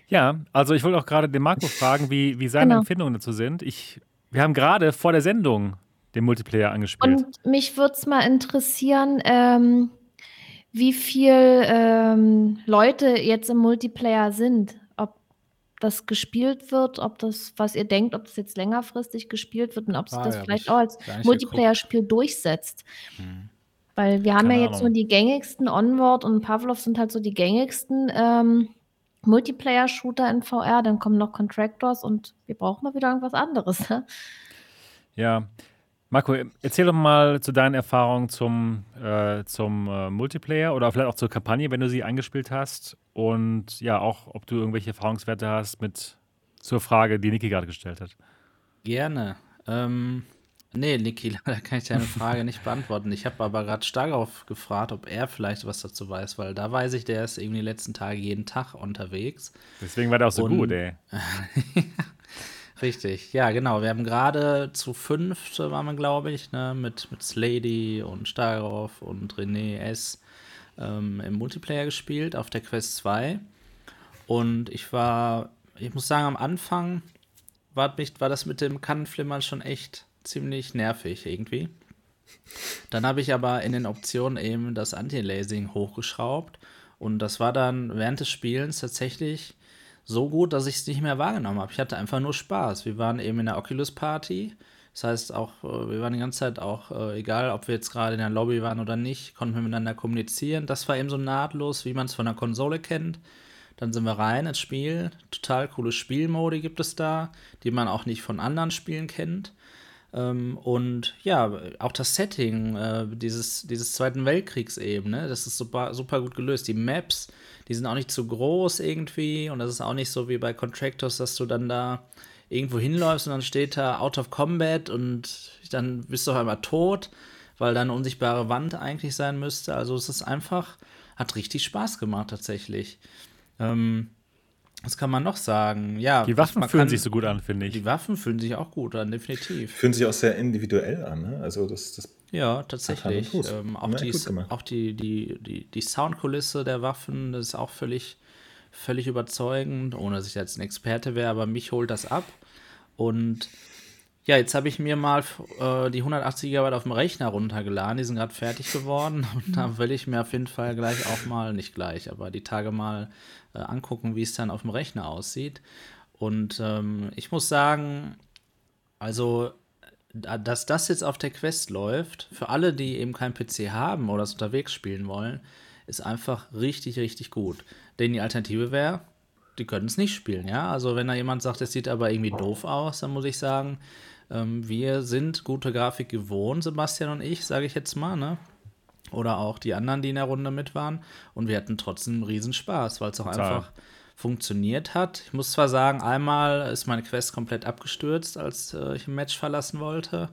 Ja, also ich wollte auch gerade den Marco fragen, wie, wie seine genau. Empfindungen dazu sind. Ich, wir haben gerade vor der Sendung den Multiplayer angespielt. Und mich würde es mal interessieren, ähm, wie viele ähm, Leute jetzt im Multiplayer sind das gespielt wird, ob das, was ihr denkt, ob das jetzt längerfristig gespielt wird und ob sich ah, das ja, vielleicht auch als Multiplayer-Spiel durchsetzt. Hm. Weil wir haben Keine ja jetzt Ahnung. nur die gängigsten Onward und Pavlov sind halt so die gängigsten ähm, Multiplayer-Shooter in VR. Dann kommen noch Contractors und wir brauchen mal wieder irgendwas anderes. Ne? Ja, Marco, erzähl doch mal zu deinen Erfahrungen zum, äh, zum äh, Multiplayer oder vielleicht auch zur Kampagne, wenn du sie eingespielt hast. Und ja, auch, ob du irgendwelche Erfahrungswerte hast mit zur Frage, die Niki gerade gestellt hat. Gerne. Ähm, nee, Niki, leider kann ich deine Frage nicht beantworten. Ich habe aber gerade Stargauf gefragt, ob er vielleicht was dazu weiß, weil da weiß ich, der ist irgendwie die letzten Tage jeden Tag unterwegs. Deswegen war der auch so Und, gut, ey. Richtig, ja, genau. Wir haben gerade zu fünf, waren wir, glaube ich, ne, mit, mit Slady und Starov und René S. Ähm, im Multiplayer gespielt auf der Quest 2. Und ich war, ich muss sagen, am Anfang war, mich, war das mit dem Kannenflimmern schon echt ziemlich nervig irgendwie. Dann habe ich aber in den Optionen eben das Anti-Lasing hochgeschraubt. Und das war dann während des Spielens tatsächlich so gut, dass ich es nicht mehr wahrgenommen habe. Ich hatte einfach nur Spaß. Wir waren eben in der Oculus Party. Das heißt auch, äh, wir waren die ganze Zeit auch, äh, egal ob wir jetzt gerade in der Lobby waren oder nicht, konnten wir miteinander kommunizieren. Das war eben so nahtlos, wie man es von der Konsole kennt. Dann sind wir rein ins Spiel. Total coole Spielmodi gibt es da, die man auch nicht von anderen Spielen kennt. Ähm, und ja, auch das Setting äh, dieses, dieses Zweiten Weltkriegs eben, ne? das ist super, super gut gelöst. Die Maps, die sind auch nicht zu groß irgendwie und das ist auch nicht so wie bei Contractors, dass du dann da irgendwo hinläufst und dann steht da Out of Combat und dann bist du auf einmal tot, weil da eine unsichtbare Wand eigentlich sein müsste. Also es ist einfach, hat richtig Spaß gemacht tatsächlich. Ähm, was kann man noch sagen? Ja, die Waffen fühlen kann, sich so gut an, finde ich. Die Waffen fühlen sich auch gut an, definitiv. Fühlen sich auch sehr individuell an, ne? Also das, das ja, tatsächlich. Ähm, auch, die, auch die, die, die, die Soundkulisse der Waffen, das ist auch völlig, völlig überzeugend, ohne dass ich jetzt ein Experte wäre, aber mich holt das ab. Und ja, jetzt habe ich mir mal äh, die 180 GB auf dem Rechner runtergeladen. Die sind gerade fertig geworden. Und da will ich mir auf jeden Fall gleich auch mal, nicht gleich, aber die Tage mal äh, angucken, wie es dann auf dem Rechner aussieht. Und ähm, ich muss sagen, also, dass das jetzt auf der Quest läuft, für alle, die eben keinen PC haben oder es unterwegs spielen wollen, ist einfach richtig, richtig gut. Denn die Alternative wäre, die können es nicht spielen, ja. Also wenn da jemand sagt, es sieht aber irgendwie doof aus, dann muss ich sagen, ähm, wir sind gute Grafik gewohnt, Sebastian und ich, sage ich jetzt mal, ne? Oder auch die anderen, die in der Runde mit waren. Und wir hatten trotzdem einen Riesenspaß, weil es auch Total. einfach funktioniert hat. Ich muss zwar sagen, einmal ist meine Quest komplett abgestürzt, als äh, ich ein Match verlassen wollte.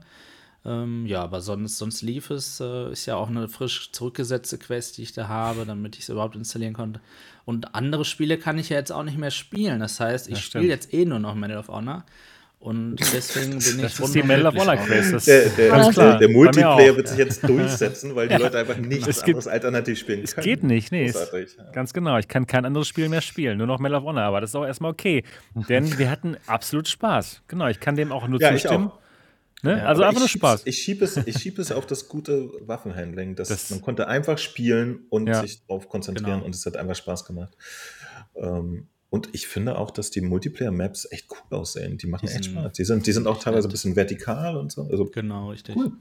Ähm, ja, aber sonst, sonst lief es. Äh, ist ja auch eine frisch zurückgesetzte Quest, die ich da habe, damit ich es überhaupt installieren konnte. Und andere Spiele kann ich ja jetzt auch nicht mehr spielen. Das heißt, ich ja, spiele jetzt eh nur noch Medal of Honor. Und deswegen bin ich Das ist die Medal of Honor Quest. Der, der, der, der, Multiplayer wird sich jetzt durchsetzen, weil die Leute einfach nichts es anderes alternativ spielen können. Es geht nicht, nee. Es, ganz genau. Ich kann kein anderes Spiel mehr spielen, nur noch Medal of Honor. Aber das ist auch erstmal okay. Denn wir hatten absolut Spaß. Genau, ich kann dem auch nur ja, zustimmen. Ne? Ja, also einfach nur Spaß. Ich schiebe es, ich schieb es auf das gute Waffenhandling. Das, das man konnte einfach spielen und ja, sich darauf konzentrieren genau. und es hat einfach Spaß gemacht. Ähm, und ich finde auch, dass die Multiplayer-Maps echt cool aussehen. Die machen die echt Spaß. Die sind, die sind auch teilweise ein bisschen vertikal und so. Also genau, richtig. Cool.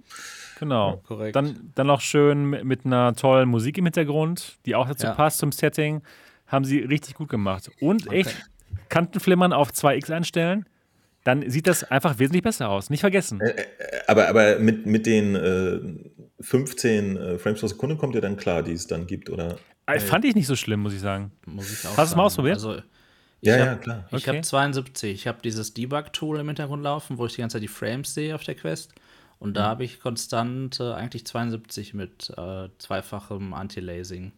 Genau. Ja, korrekt. Dann, dann noch schön mit einer tollen Musik im Hintergrund, die auch dazu ja. passt zum Setting. Haben sie richtig gut gemacht. Und okay. echt Kantenflimmern auf 2x einstellen. Dann sieht das einfach wesentlich besser aus. Nicht vergessen. Äh, äh, aber, aber mit, mit den äh, 15 äh, Frames pro Sekunde kommt ja dann klar, die es dann gibt, oder? Äh, fand ich nicht so schlimm, muss ich sagen. Muss ich auch Hast du es mal ausprobiert? Also, ich ja, hab, ja, klar. Ich okay. habe 72. Ich habe dieses Debug-Tool im Hintergrund laufen, wo ich die ganze Zeit die Frames sehe auf der Quest. Und da mhm. habe ich konstant äh, eigentlich 72 mit äh, zweifachem Anti-Lasing.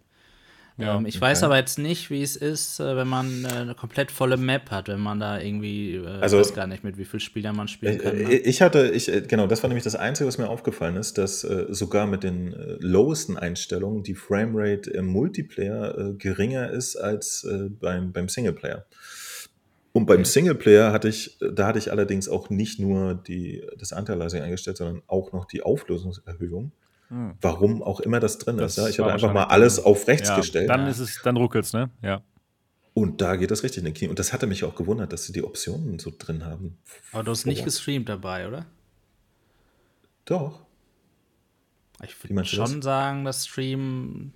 Ja, ähm, ich okay. weiß aber jetzt nicht, wie es ist, äh, wenn man äh, eine komplett volle Map hat, wenn man da irgendwie, äh, also, weiß gar nicht, mit wie vielen Spielern man spielen kann. Ne? Ich hatte, ich, genau, das war nämlich das Einzige, was mir aufgefallen ist, dass äh, sogar mit den äh, lowesten Einstellungen die Framerate im Multiplayer äh, geringer ist als beim, beim Singleplayer. Und beim Singleplayer hatte ich, da hatte ich allerdings auch nicht nur die, das Anteilizing eingestellt, sondern auch noch die Auflösungserhöhung. Hm. Warum auch immer das drin das ist. Ja? Ich habe einfach mal alles auf rechts ja, gestellt. Dann ist es, dann ruckelt's, ne? Ja. Und da geht das richtig in den Knie. Und das hatte mich auch gewundert, dass sie die Optionen so drin haben. Aber du hast nicht gestreamt dabei, oder? Doch. Ich würde schon das? sagen, dass Stream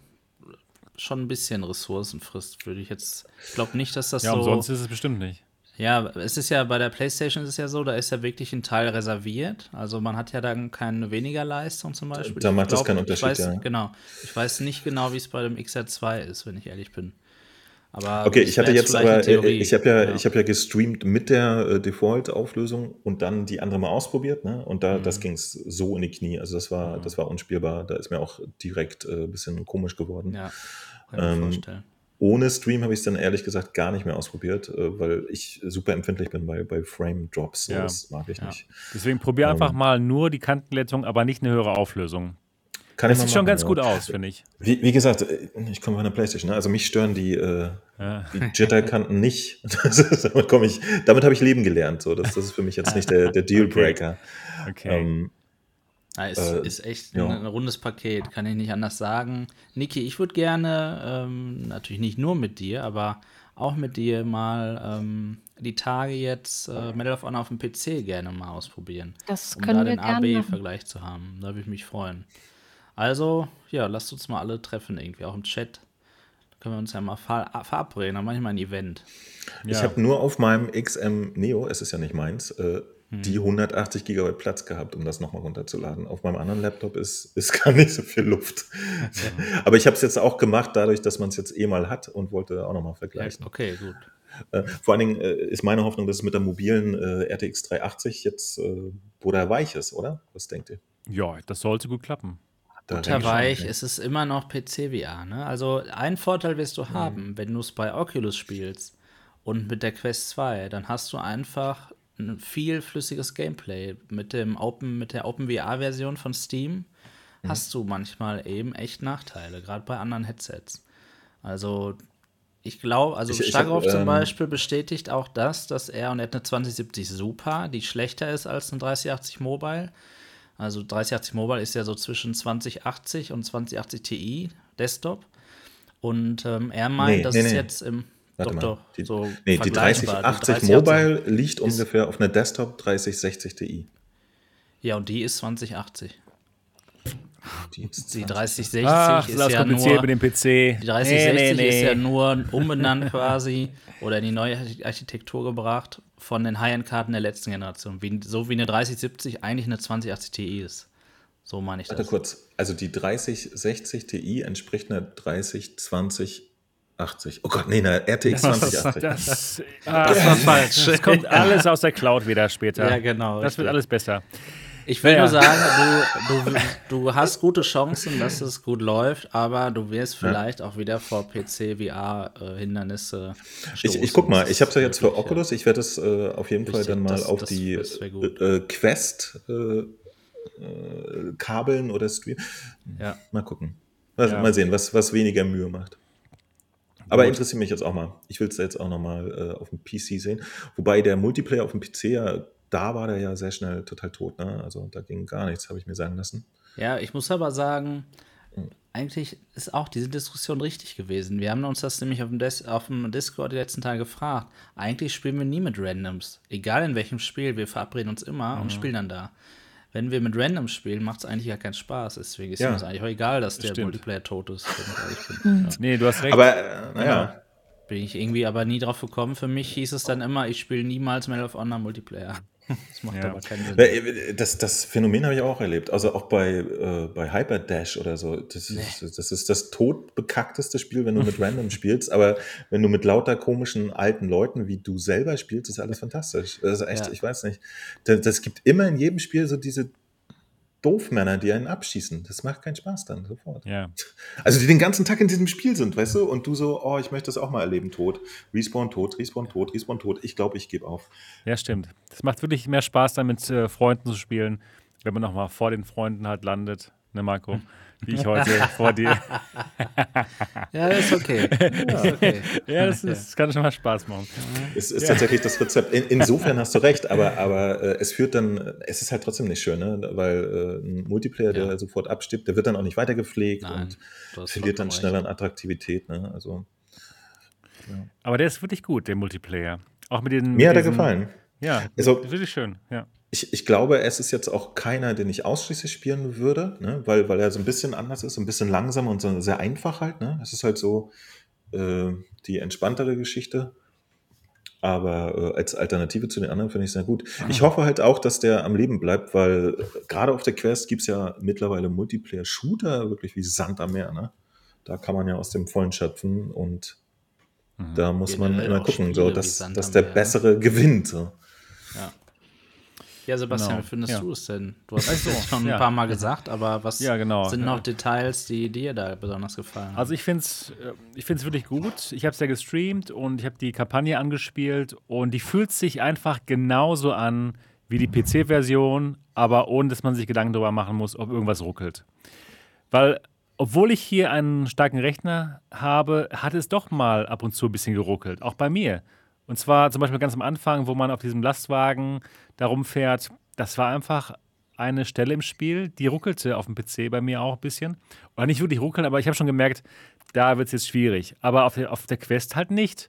schon ein bisschen Ressourcen frisst, würde ich jetzt. Ich glaube nicht, dass das ja, so. Ja, sonst ist es bestimmt nicht. Ja, es ist ja bei der PlayStation ist es ja so, da ist ja wirklich ein Teil reserviert. Also man hat ja dann keine weniger Leistung zum Beispiel. Da macht glaub, das keinen Unterschied, weiß, ja. Genau. Ich weiß nicht genau, wie es bei dem XR2 ist, wenn ich ehrlich bin. Aber okay, ich hatte jetzt aber, äh, ich habe ja, ja. ich ja gestreamt mit der äh, Default-Auflösung und dann die andere mal ausprobiert, ne? Und da, mhm. das ging es so in die Knie. Also das war, mhm. das war unspielbar. Da ist mir auch direkt äh, ein bisschen komisch geworden. Ja, kann ich ähm, vorstellen. Ohne Stream habe ich es dann ehrlich gesagt gar nicht mehr ausprobiert, äh, weil ich super empfindlich bin bei, bei Frame Drops. Ja. Das mag ich ja. nicht. Deswegen probier ähm, einfach mal nur die Kantenglättung, aber nicht eine höhere Auflösung. Kann das sieht machen, schon ganz ja. gut aus, finde ich. Wie, wie, gesagt, äh, ich komme von der Playstation, ne? also mich stören die, äh, ja. die Jitter-Kanten nicht. damit ich, damit habe ich leben gelernt. So. Das, das ist für mich jetzt nicht der, der Dealbreaker. Okay. okay. Ähm, ja, ist, äh, ist echt ja. ein, ein, rundes Paket, kann ich nicht anders sagen. Niki, ich würde gerne, ähm, natürlich nicht nur mit dir, aber auch mit dir mal ähm, die Tage jetzt äh, Medal of Honor auf dem PC gerne mal ausprobieren. Das um können da den AB-Vergleich zu haben. Da würde ich mich freuen. Also, ja, lasst uns mal alle treffen, irgendwie, auch im Chat. Da können wir uns ja mal ver verabreden, dann manchmal ein Event. Ich ja. habe nur auf meinem XM Neo, es ist ja nicht meins, äh, hm. die 180 GB Platz gehabt, um das nochmal runterzuladen. Auf meinem anderen Laptop ist, ist gar nicht so viel Luft. Okay. Aber ich habe es jetzt auch gemacht, dadurch, dass man es jetzt eh mal hat und wollte auch nochmal vergleichen. Ja, okay, gut. Äh, vor allen Dingen äh, ist meine Hoffnung, dass es mit der mobilen äh, RTX 380 jetzt äh, weich ist, oder? Was denkt ihr? Ja, das sollte gut klappen. Butterweich ist es immer noch PC-VR. Ne? Also ein Vorteil wirst du mhm. haben, wenn du es bei Oculus spielst und mit der Quest 2, dann hast du einfach ein viel flüssiges Gameplay. Mit, dem Open, mit der OpenVR-Version von Steam mhm. hast du manchmal eben echt Nachteile, gerade bei anderen Headsets. Also ich glaube, also ich, Starkov zum ähm, Beispiel bestätigt auch das, dass er und er hat eine 2070 Super, die schlechter ist als eine 3080 Mobile. Also 3080 Mobile ist ja so zwischen 2080 und 2080 Ti Desktop. Und ähm, er meint, nee, dass nee, es nee. jetzt im Warte doch, doch, die, so nee, die 3080 30, Mobile liegt ungefähr auf einer Desktop 3060 Ti. Ja, und die ist 2080. Die, die 3060 Ach, ist ja nur mit dem PC. Die 3060 nee, nee, ist ja nur umbenannt quasi oder in die neue Architektur gebracht von den High-End-Karten der letzten Generation. Wie, so wie eine 3070 eigentlich eine 2080 Ti ist. So meine ich Warte das. Warte kurz. Also die 3060 Ti entspricht einer 3020 80. Oh Gott, nee, eine RTX 2080. Das, das, ah, das war falsch. Das kommt alles aus der Cloud wieder später. Ja, genau. Das richtig. wird alles besser. Ich will ja. nur sagen, du, du, du hast gute Chancen, dass es gut läuft, aber du wirst vielleicht ja. auch wieder vor PC-VR-Hindernisse äh, Ich, ich guck mal, ich habe es ja jetzt für Oculus. Ich werde es äh, auf jeden Fall dann mal das, auf das, die das äh, Quest äh, äh, kabeln oder streamen. Ja. Mal gucken. Also, ja. Mal sehen, was, was weniger Mühe macht. Aber Gut. interessiert mich jetzt auch mal. Ich will es jetzt auch noch mal äh, auf dem PC sehen. Wobei der Multiplayer auf dem PC ja da war der ja sehr schnell total tot. Ne? Also da ging gar nichts, habe ich mir sagen lassen. Ja, ich muss aber sagen, hm. eigentlich ist auch diese Diskussion richtig gewesen. Wir haben uns das nämlich auf dem, Des auf dem Discord die letzten Tage gefragt. Eigentlich spielen wir nie mit Randoms. Egal in welchem Spiel, wir verabreden uns immer mhm. und spielen dann da. Wenn wir mit Randoms spielen, macht es eigentlich ja keinen Spaß. Deswegen ist ja. es eigentlich auch egal, dass der Stimmt. Multiplayer tot ist. ja. Nee, du hast recht. Aber, äh, naja. Bin ich irgendwie aber nie drauf gekommen. Für mich hieß es dann immer, ich spiele niemals Medal of Honor Multiplayer. Das macht ja. aber keinen Sinn. Äh, das, das Phänomen habe ich auch erlebt. Also auch bei, äh, bei Hyper Dash oder so. Das, nee. ist, das ist das todbekackteste Spiel, wenn du mit Random spielst. Aber wenn du mit lauter komischen alten Leuten wie du selber spielst, ist alles fantastisch. Das ist echt, ja. ich weiß nicht. Das, das gibt immer in jedem Spiel so diese Doofmänner, die einen abschießen. Das macht keinen Spaß dann sofort. Ja. Also die den ganzen Tag in diesem Spiel sind, weißt du, und du so, oh, ich möchte das auch mal erleben, tot. Respawn tot, Respawn tot, Respawn tot. Ich glaube, ich gebe auf. Ja, stimmt. Das macht wirklich mehr Spaß, dann mit äh, Freunden zu spielen, wenn man nochmal vor den Freunden halt landet, ne, Marco? Wie ich heute vor dir. ja, das ist okay. Ja, okay. ja das, ist, das, kann schon mal Spaß machen. Es ist ja. tatsächlich das Rezept. In, insofern hast du recht, aber, aber äh, es führt dann, es ist halt trotzdem nicht schön, ne? weil äh, ein Multiplayer, ja. der sofort abstirbt, der wird dann auch nicht weitergepflegt Nein, und verliert dann schneller an Attraktivität. Ne? Also, ja. Aber der ist wirklich gut, der Multiplayer. Auch mit den. Mir mit hat er gefallen. Ja, also, wirklich schön, ja ich, ich glaube, es ist jetzt auch keiner, den ich ausschließlich spielen würde, ne? weil, weil er so ein bisschen anders ist, ein bisschen langsamer und so sehr einfach halt. Ne? Es ist halt so äh, die entspanntere Geschichte. Aber äh, als Alternative zu den anderen finde ich es sehr gut. Ah. Ich hoffe halt auch, dass der am Leben bleibt, weil äh, gerade auf der Quest gibt es ja mittlerweile Multiplayer-Shooter, wirklich wie Sand am Meer. Ne? Da kann man ja aus dem Vollen schöpfen und mhm. da muss man immer gucken, so, dass, dass der Bessere gewinnt. So. Ja. Sebastian, genau. wie findest ja. du es denn? Du hast es ja schon ein ja. paar Mal gesagt, aber was ja, genau. sind noch Details, die dir da besonders gefallen? Also ich finde es äh, ich find's wirklich gut. Ich habe es ja gestreamt und ich habe die Kampagne angespielt und die fühlt sich einfach genauso an wie die PC-Version, aber ohne dass man sich Gedanken darüber machen muss, ob irgendwas ruckelt. Weil obwohl ich hier einen starken Rechner habe, hat es doch mal ab und zu ein bisschen geruckelt, auch bei mir. Und zwar zum Beispiel ganz am Anfang, wo man auf diesem Lastwagen darum fährt. Das war einfach eine Stelle im Spiel, die ruckelte auf dem PC bei mir auch ein bisschen. Oder nicht wirklich ruckeln, aber ich habe schon gemerkt, da wird es jetzt schwierig. Aber auf der, auf der Quest halt nicht.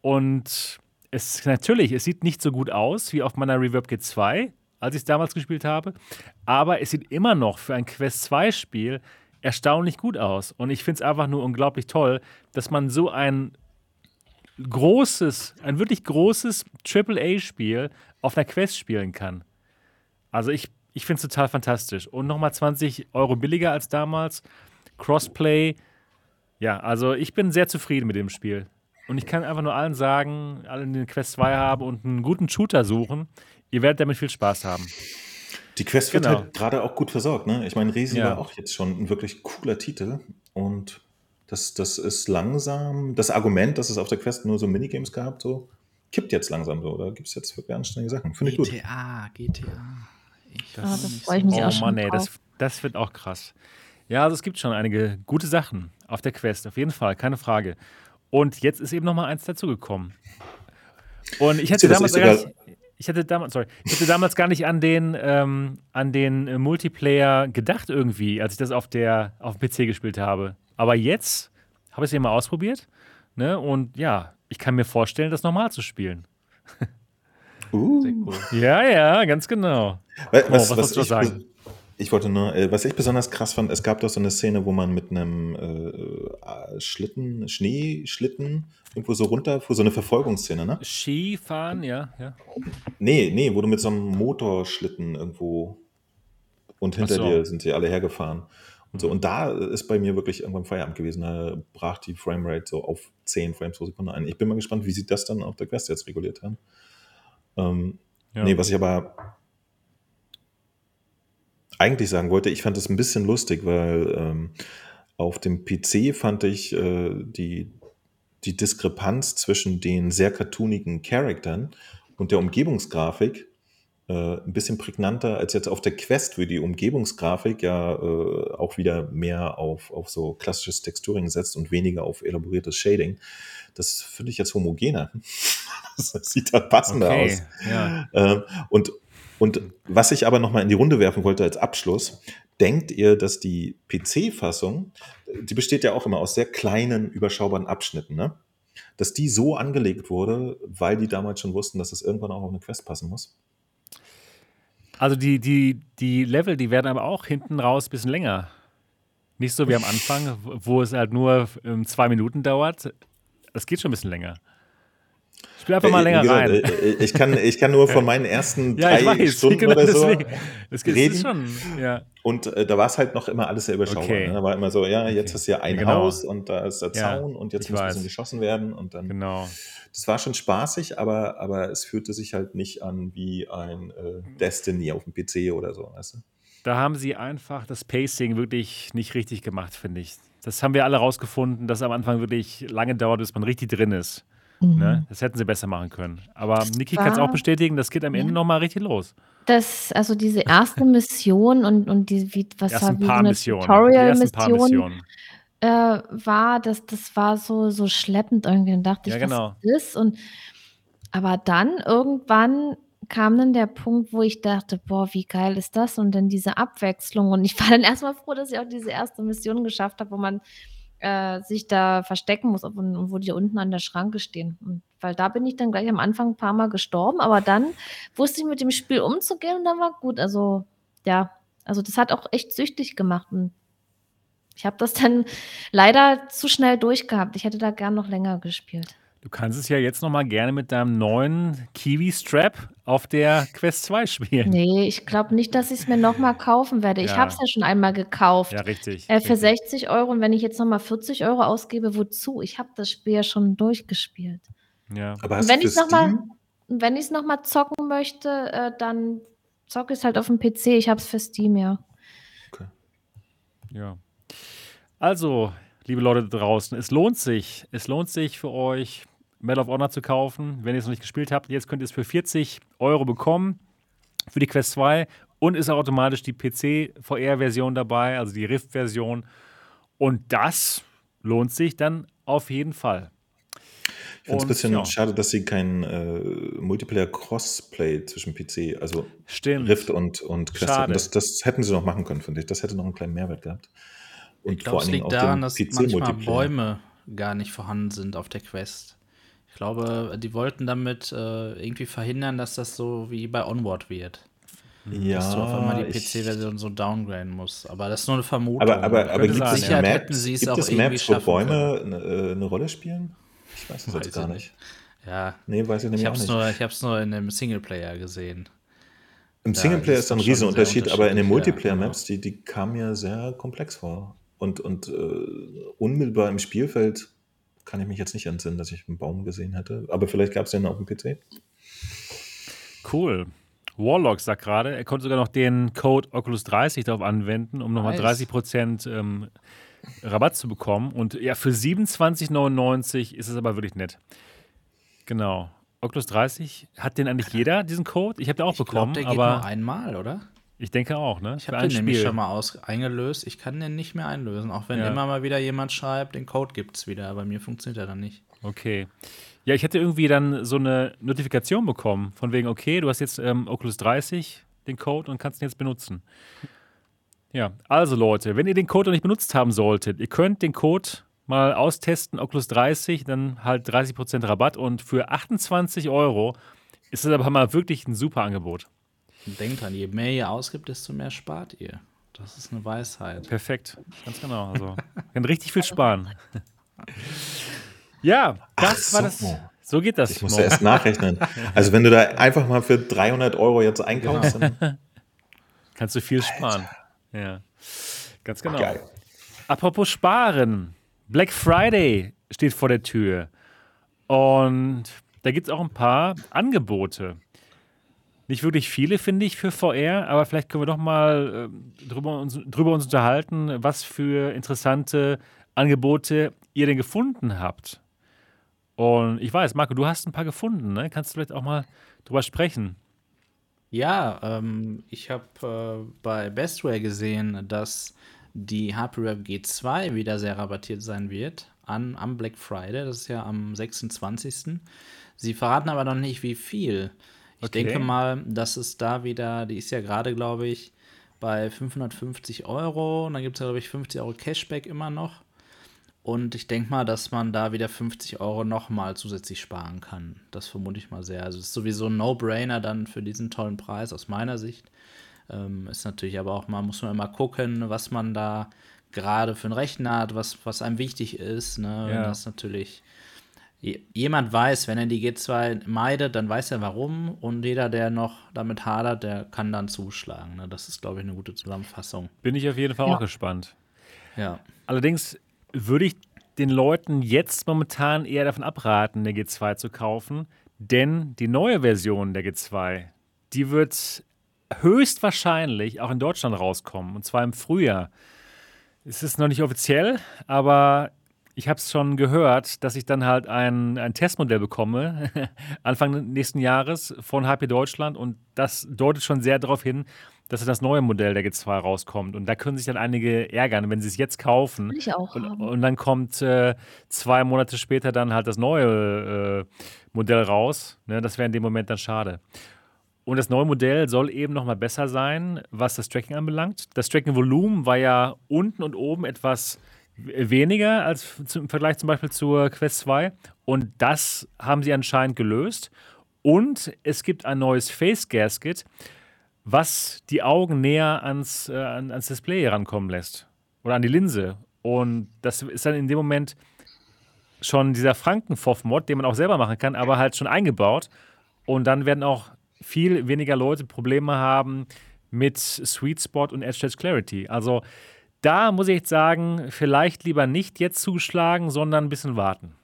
Und es natürlich, es sieht nicht so gut aus wie auf meiner Reverb G2, als ich es damals gespielt habe. Aber es sieht immer noch für ein Quest 2-Spiel erstaunlich gut aus. Und ich finde es einfach nur unglaublich toll, dass man so ein großes, ein wirklich großes AAA-Spiel auf einer Quest spielen kann. Also ich, ich finde es total fantastisch. Und nochmal 20 Euro billiger als damals. Crossplay. Ja, also ich bin sehr zufrieden mit dem Spiel. Und ich kann einfach nur allen sagen, alle, die eine Quest 2 haben und einen guten Shooter suchen, ihr werdet damit viel Spaß haben. Die Quest genau. wird halt gerade auch gut versorgt. Ne? Ich meine, Resi ja. war auch jetzt schon ein wirklich cooler Titel. Und das, das ist langsam, das Argument, dass es auf der Quest nur so Minigames gab, so kippt jetzt langsam so. Da gibt es jetzt wirklich anständige Sachen. Finde ich gut. GTA, GTA. Ich das, ah, das freue ich mich oh, auch schon Mann, ey, das, das wird auch krass. Ja, also es gibt schon einige gute Sachen auf der Quest, auf jeden Fall, keine Frage. Und jetzt ist eben noch mal eins dazugekommen. Und ich hätte damals gar nicht, ich hatte damals, sorry, ich hatte damals gar nicht an den, ähm, an den äh, Multiplayer gedacht irgendwie, als ich das auf der auf dem PC gespielt habe. Aber jetzt habe ich es ja mal ausprobiert, ne? Und ja, ich kann mir vorstellen, das normal zu spielen. Uh. Cool. Ja, ja, ganz genau. Was, oh, was, was, was sagen? Ich wollte nur, äh, was ich besonders krass fand, es gab doch so eine Szene, wo man mit einem äh, Schlitten, Schneeschlitten irgendwo so runterfuhr, so eine Verfolgungsszene, ne? Skifahren, ja, ja. Nee, nee, wo du mit so einem Motorschlitten irgendwo und hinter so. dir sind sie alle hergefahren. Und, so. und da ist bei mir wirklich irgendwann Feierabend gewesen. Da brach die Framerate so auf 10 Frames pro Sekunde ein. Ich bin mal gespannt, wie sie das dann auf der Quest jetzt reguliert haben. Ähm, ja. Nee, was ich aber eigentlich sagen wollte, ich fand es ein bisschen lustig, weil ähm, auf dem PC fand ich äh, die, die Diskrepanz zwischen den sehr cartoonigen Charaktern und der Umgebungsgrafik äh, ein bisschen prägnanter als jetzt auf der Quest, wo die Umgebungsgrafik ja äh, auch wieder mehr auf, auf so klassisches Texturing setzt und weniger auf elaboriertes Shading. Das finde ich jetzt homogener. das sieht da passender okay, aus. Ja. Ähm, und, und was ich aber nochmal in die Runde werfen wollte als Abschluss, denkt ihr, dass die PC-Fassung, die besteht ja auch immer aus sehr kleinen, überschaubaren Abschnitten, ne? dass die so angelegt wurde, weil die damals schon wussten, dass es das irgendwann auch auf eine Quest passen muss? Also die, die, die Level, die werden aber auch hinten raus ein bisschen länger. Nicht so wie am Anfang, wo es halt nur ähm, zwei Minuten dauert. Es geht schon ein bisschen länger. Spiel einfach mal länger gesagt, rein. Äh, äh, ich kann, ich kann nur von meinen ersten ja, drei weiß, Stunden genau oder so das reden. Schon, ja. Und äh, da war es halt noch immer alles sehr überschaubar. Okay. Ne? Da war immer so, ja, jetzt okay. ist hier ein genau. Haus und da ist der Zaun ja, und jetzt muss ein bisschen geschossen werden. Und dann, genau. Das war schon spaßig, aber, aber es fühlte sich halt nicht an wie ein äh, Destiny auf dem PC oder so, weißt du? Da haben sie einfach das Pacing wirklich nicht richtig gemacht, finde ich. Das haben wir alle rausgefunden, dass es am Anfang wirklich lange dauert, bis man richtig drin ist. Mhm. Ne? Das hätten sie besser machen können. Aber Niki kann es auch bestätigen, das geht am Ende ja. nochmal richtig los. Das, also diese erste Mission und, und die, wie, was war wie so eine Tutorial-Mission äh, war, das, das war so, so schleppend irgendwie. Dann dachte ich, ja, genau. was ist Und aber dann irgendwann kam dann der Punkt, wo ich dachte, boah, wie geil ist das? Und dann diese Abwechslung. Und ich war dann erstmal froh, dass ich auch diese erste Mission geschafft habe, wo man äh, sich da verstecken muss, und wo die unten an der Schranke stehen. Und weil da bin ich dann gleich am Anfang ein paar Mal gestorben, aber dann wusste ich mit dem Spiel umzugehen und dann war gut. Also ja, also das hat auch echt süchtig gemacht. Und ich habe das dann leider zu schnell durchgehabt. Ich hätte da gern noch länger gespielt. Du kannst es ja jetzt noch mal gerne mit deinem neuen Kiwi-Strap auf der Quest 2 spielen. Nee, ich glaube nicht, dass ich es mir noch mal kaufen werde. Ja. Ich habe es ja schon einmal gekauft. Ja, richtig. Äh, für richtig. 60 Euro. Und wenn ich jetzt noch mal 40 Euro ausgebe, wozu? Ich habe das Spiel ja schon durchgespielt. Ja. Aber hast wenn ich es noch mal, wenn ich es noch mal zocken möchte, äh, dann zocke ich es halt auf dem PC. Ich habe es für Steam, ja. Okay. Ja. Also, liebe Leute da draußen, es lohnt sich. Es lohnt sich für euch Medal of Honor zu kaufen. Wenn ihr es noch nicht gespielt habt, jetzt könnt ihr es für 40 Euro bekommen für die Quest 2 und ist auch automatisch die PC-VR-Version dabei, also die Rift-Version. Und das lohnt sich dann auf jeden Fall. Ich finde es ein bisschen ja. schade, dass sie kein äh, Multiplayer-Crossplay zwischen PC, also Stimmt. Rift und, und Quest hätten. Das, das, hätten sie noch machen können, finde ich. Das hätte noch einen kleinen Mehrwert gehabt. Und ich glaube, es liegt daran, dass manchmal Bäume gar nicht vorhanden sind auf der Quest. Ich glaube, die wollten damit äh, irgendwie verhindern, dass das so wie bei Onward wird. Ja, dass du auf einmal die PC-Version so downgraden musst. Aber das ist nur eine Vermutung. Aber, aber, aber gibt, es Maps, gibt es Maps, wo Bäume eine, äh, eine, Rolle spielen? Ich weiß es jetzt gar nicht. Ja. Nee, weiß ich nämlich ich auch nicht. Nur, ich habe es nur in einem Singleplayer gesehen. Im Singleplayer ist, ist ein Riesenunterschied, aber in den Multiplayer-Maps, genau. die, die kamen mir sehr komplex vor. Und, und uh, unmittelbar im Spielfeld kann ich mich jetzt nicht entsinnen, dass ich einen Baum gesehen hätte. Aber vielleicht gab es den auf dem PC. Cool. Warlock sagt gerade, er konnte sogar noch den Code Oculus 30 darauf anwenden, um nochmal nice. 30% ähm, Rabatt zu bekommen. Und ja, für 27,99 ist es aber wirklich nett. Genau. Oculus 30, hat den eigentlich jeder, diesen Code? Ich habe den auch ich bekommen. Glaub, der aber geht nur einmal, oder? Ich denke auch, ne? Ich habe den Spiel. nämlich schon mal aus, eingelöst. Ich kann den nicht mehr einlösen, auch wenn ja. immer mal wieder jemand schreibt, den Code gibt es wieder. Bei mir funktioniert er dann nicht. Okay. Ja, ich hätte irgendwie dann so eine Notifikation bekommen, von wegen, okay, du hast jetzt ähm, Oculus 30, den Code, und kannst ihn jetzt benutzen. Ja, also Leute, wenn ihr den Code noch nicht benutzt haben solltet, ihr könnt den Code mal austesten, Oculus 30, dann halt 30% Rabatt und für 28 Euro ist das aber mal wirklich ein super Angebot. Denkt dran, je mehr ihr ausgibt, desto mehr spart ihr. Das ist eine Weisheit. Perfekt, ganz genau. Also, kann richtig viel sparen. ja, das so. war das. So geht das. Ich muss ja erst nachrechnen. Also, wenn du da einfach mal für 300 Euro jetzt einkaufst, genau. dann kannst du viel sparen. Alter. Ja, ganz genau. Geil. Apropos Sparen. Black Friday steht vor der Tür. Und da gibt es auch ein paar Angebote. Nicht wirklich viele, finde ich, für VR, aber vielleicht können wir doch mal äh, drüber, uns, drüber uns unterhalten, was für interessante Angebote ihr denn gefunden habt. Und ich weiß, Marco, du hast ein paar gefunden, ne? Kannst du vielleicht auch mal drüber sprechen? Ja, ähm, ich habe äh, bei Bestware gesehen, dass die HP Rev G2 wieder sehr rabattiert sein wird an, am Black Friday. Das ist ja am 26. Sie verraten aber noch nicht, wie viel. Ich okay. denke mal, dass es da wieder, die ist ja gerade, glaube ich, bei 550 Euro. Und dann gibt es ja, glaube ich, 50 Euro Cashback immer noch. Und ich denke mal, dass man da wieder 50 Euro nochmal zusätzlich sparen kann. Das vermute ich mal sehr. Also es ist sowieso ein No-Brainer dann für diesen tollen Preis aus meiner Sicht. Ähm, ist natürlich aber auch mal, muss man immer gucken, was man da gerade für einen Rechner hat, was, was einem wichtig ist. Ne? Ja. Das natürlich jemand weiß, wenn er die G2 meidet, dann weiß er warum und jeder, der noch damit hadert, der kann dann zuschlagen. Ne? Das ist, glaube ich, eine gute Zusammenfassung. Bin ich auf jeden Fall ja. auch gespannt. Ja. Allerdings würde ich den Leuten jetzt momentan eher davon abraten, eine G2 zu kaufen, denn die neue Version der G2, die wird höchstwahrscheinlich auch in Deutschland rauskommen und zwar im Frühjahr. Es ist noch nicht offiziell, aber ich habe es schon gehört, dass ich dann halt ein, ein Testmodell bekomme, Anfang nächsten Jahres von HP Deutschland. Und das deutet schon sehr darauf hin, dass das neue Modell der G2 rauskommt. Und da können sich dann einige ärgern, wenn sie es jetzt kaufen. Ich auch. Und, und dann kommt äh, zwei Monate später dann halt das neue äh, Modell raus. Ne, das wäre in dem Moment dann schade. Und das neue Modell soll eben nochmal besser sein, was das Tracking anbelangt. Das Tracking-Volumen war ja unten und oben etwas weniger als im Vergleich zum Beispiel zur Quest 2. Und das haben sie anscheinend gelöst. Und es gibt ein neues Face Gasket, was die Augen näher ans, äh, ans Display herankommen lässt. Oder an die Linse. Und das ist dann in dem Moment schon dieser Frankenfoff-Mod, den man auch selber machen kann, aber halt schon eingebaut. Und dann werden auch viel weniger Leute Probleme haben mit Sweet Spot und Edge Clarity. Also da muss ich jetzt sagen, vielleicht lieber nicht jetzt zuschlagen, sondern ein bisschen warten.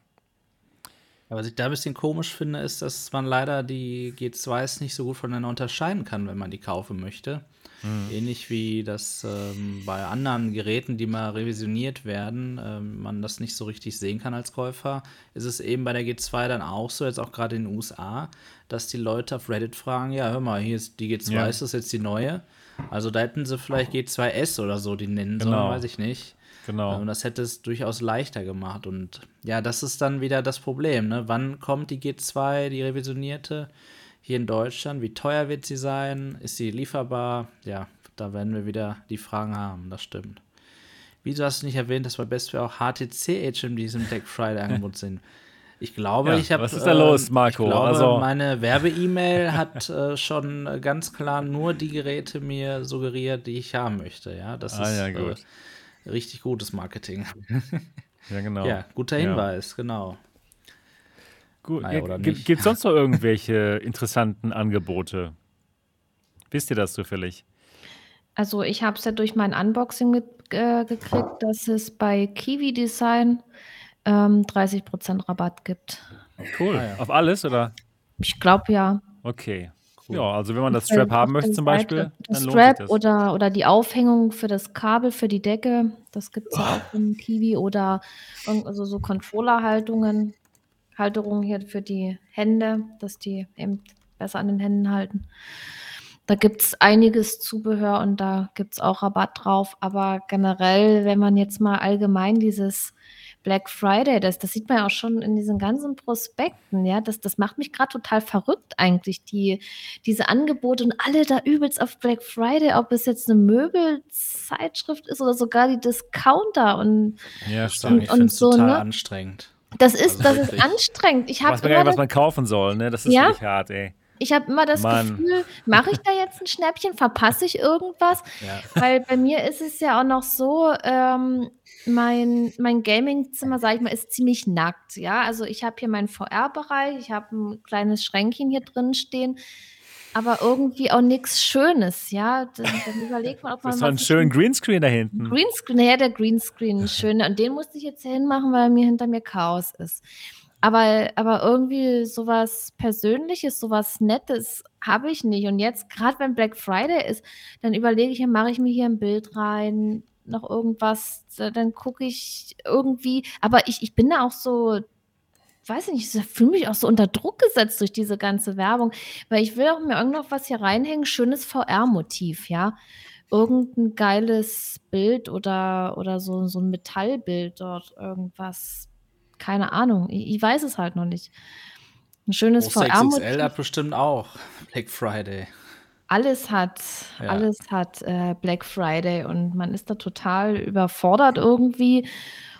was ich da ein bisschen komisch finde, ist, dass man leider die G2s nicht so gut voneinander unterscheiden kann, wenn man die kaufen möchte. Mhm. Ähnlich wie das ähm, bei anderen Geräten, die mal revisioniert werden, ähm, man das nicht so richtig sehen kann als Käufer, ist es eben bei der G2 dann auch so, jetzt auch gerade in den USA, dass die Leute auf Reddit fragen, ja, hör mal, hier ist die G2, ja. ist das jetzt die neue? Also da hätten sie vielleicht G2S oder so die nennen genau. sollen, weiß ich nicht. Genau. Und das hätte es durchaus leichter gemacht. Und ja, das ist dann wieder das Problem. Ne? Wann kommt die G2, die revisionierte, hier in Deutschland? Wie teuer wird sie sein? Ist sie lieferbar? Ja, da werden wir wieder die Fragen haben, das stimmt. Wieso hast du nicht erwähnt, dass bei Bestware auch HTC-HMDs im Black Friday-Angebot sind? Ich glaube, ja, ich habe. Was ist da los, Marco? Ich glaube, also meine Werbe-E-Mail hat äh, schon ganz klar nur die Geräte mir suggeriert, die ich haben möchte. Ja, das ah, ist ja, gut. Äh, richtig gutes Marketing. ja, genau. Ja, guter Hinweis, ja. genau. Gut. Naja, oder Gibt es sonst noch irgendwelche interessanten Angebote? Wisst ihr das zufällig? Also ich habe es ja durch mein Unboxing mit, äh, gekriegt, dass es bei Kiwi Design ähm, 30% Rabatt gibt. Cool. Ah, ja. Auf alles, oder? Ich glaube ja. Okay. Cool. Ja, also wenn man das Strap haben möchte zum Beispiel, das dann Strap das. Oder, oder die Aufhängung für das Kabel, für die Decke, das gibt es ja auch im Kiwi oder also so Controller-Haltungen, Halterungen hier für die Hände, dass die eben besser an den Händen halten. Da gibt es einiges Zubehör und da gibt es auch Rabatt drauf. Aber generell, wenn man jetzt mal allgemein dieses Black Friday, das, das sieht man ja auch schon in diesen ganzen Prospekten, ja, das, das macht mich gerade total verrückt eigentlich, die, diese Angebote und alle da übelst auf Black Friday, ob es jetzt eine Möbelzeitschrift ist oder sogar die Discounter und, ja, und, ich und so, total ne? anstrengend. Das ist, also das ist anstrengend. Ich weiß gar nicht, was man kaufen soll, ne? Das ist ja? wirklich hart, ey. Ich habe immer das Mann. Gefühl, mache ich da jetzt ein Schnäppchen, verpasse ich irgendwas? Ja. Weil bei mir ist es ja auch noch so, ähm, mein, mein Gaming-Zimmer, sage ich mal, ist ziemlich nackt. Ja, also ich habe hier meinen VR-Bereich, ich habe ein kleines Schränkchen hier drin stehen, aber irgendwie auch nichts Schönes. Ja, dann, dann überlegt man, ob man. Das ist ein schönen Greenscreen da hinten. Greenscreen, naja, der Greenscreen schön. Und den musste ich jetzt hier hinmachen, weil mir hinter mir Chaos ist. Aber, aber irgendwie sowas Persönliches, sowas Nettes habe ich nicht. Und jetzt, gerade wenn Black Friday ist, dann überlege ich, mache ich mir hier ein Bild rein, noch irgendwas, dann gucke ich irgendwie, aber ich, ich bin da auch so, weiß ich nicht, ich fühle mich auch so unter Druck gesetzt durch diese ganze Werbung, weil ich will auch mir irgendwas was hier reinhängen, schönes VR-Motiv, ja. Irgendein geiles Bild oder, oder so, so ein Metallbild dort, irgendwas keine Ahnung. Ich, ich weiß es halt noch nicht. Ein schönes VR-Motiv. XXL hat bestimmt auch Black Friday. Alles hat, ja. alles hat äh, Black Friday und man ist da total überfordert irgendwie.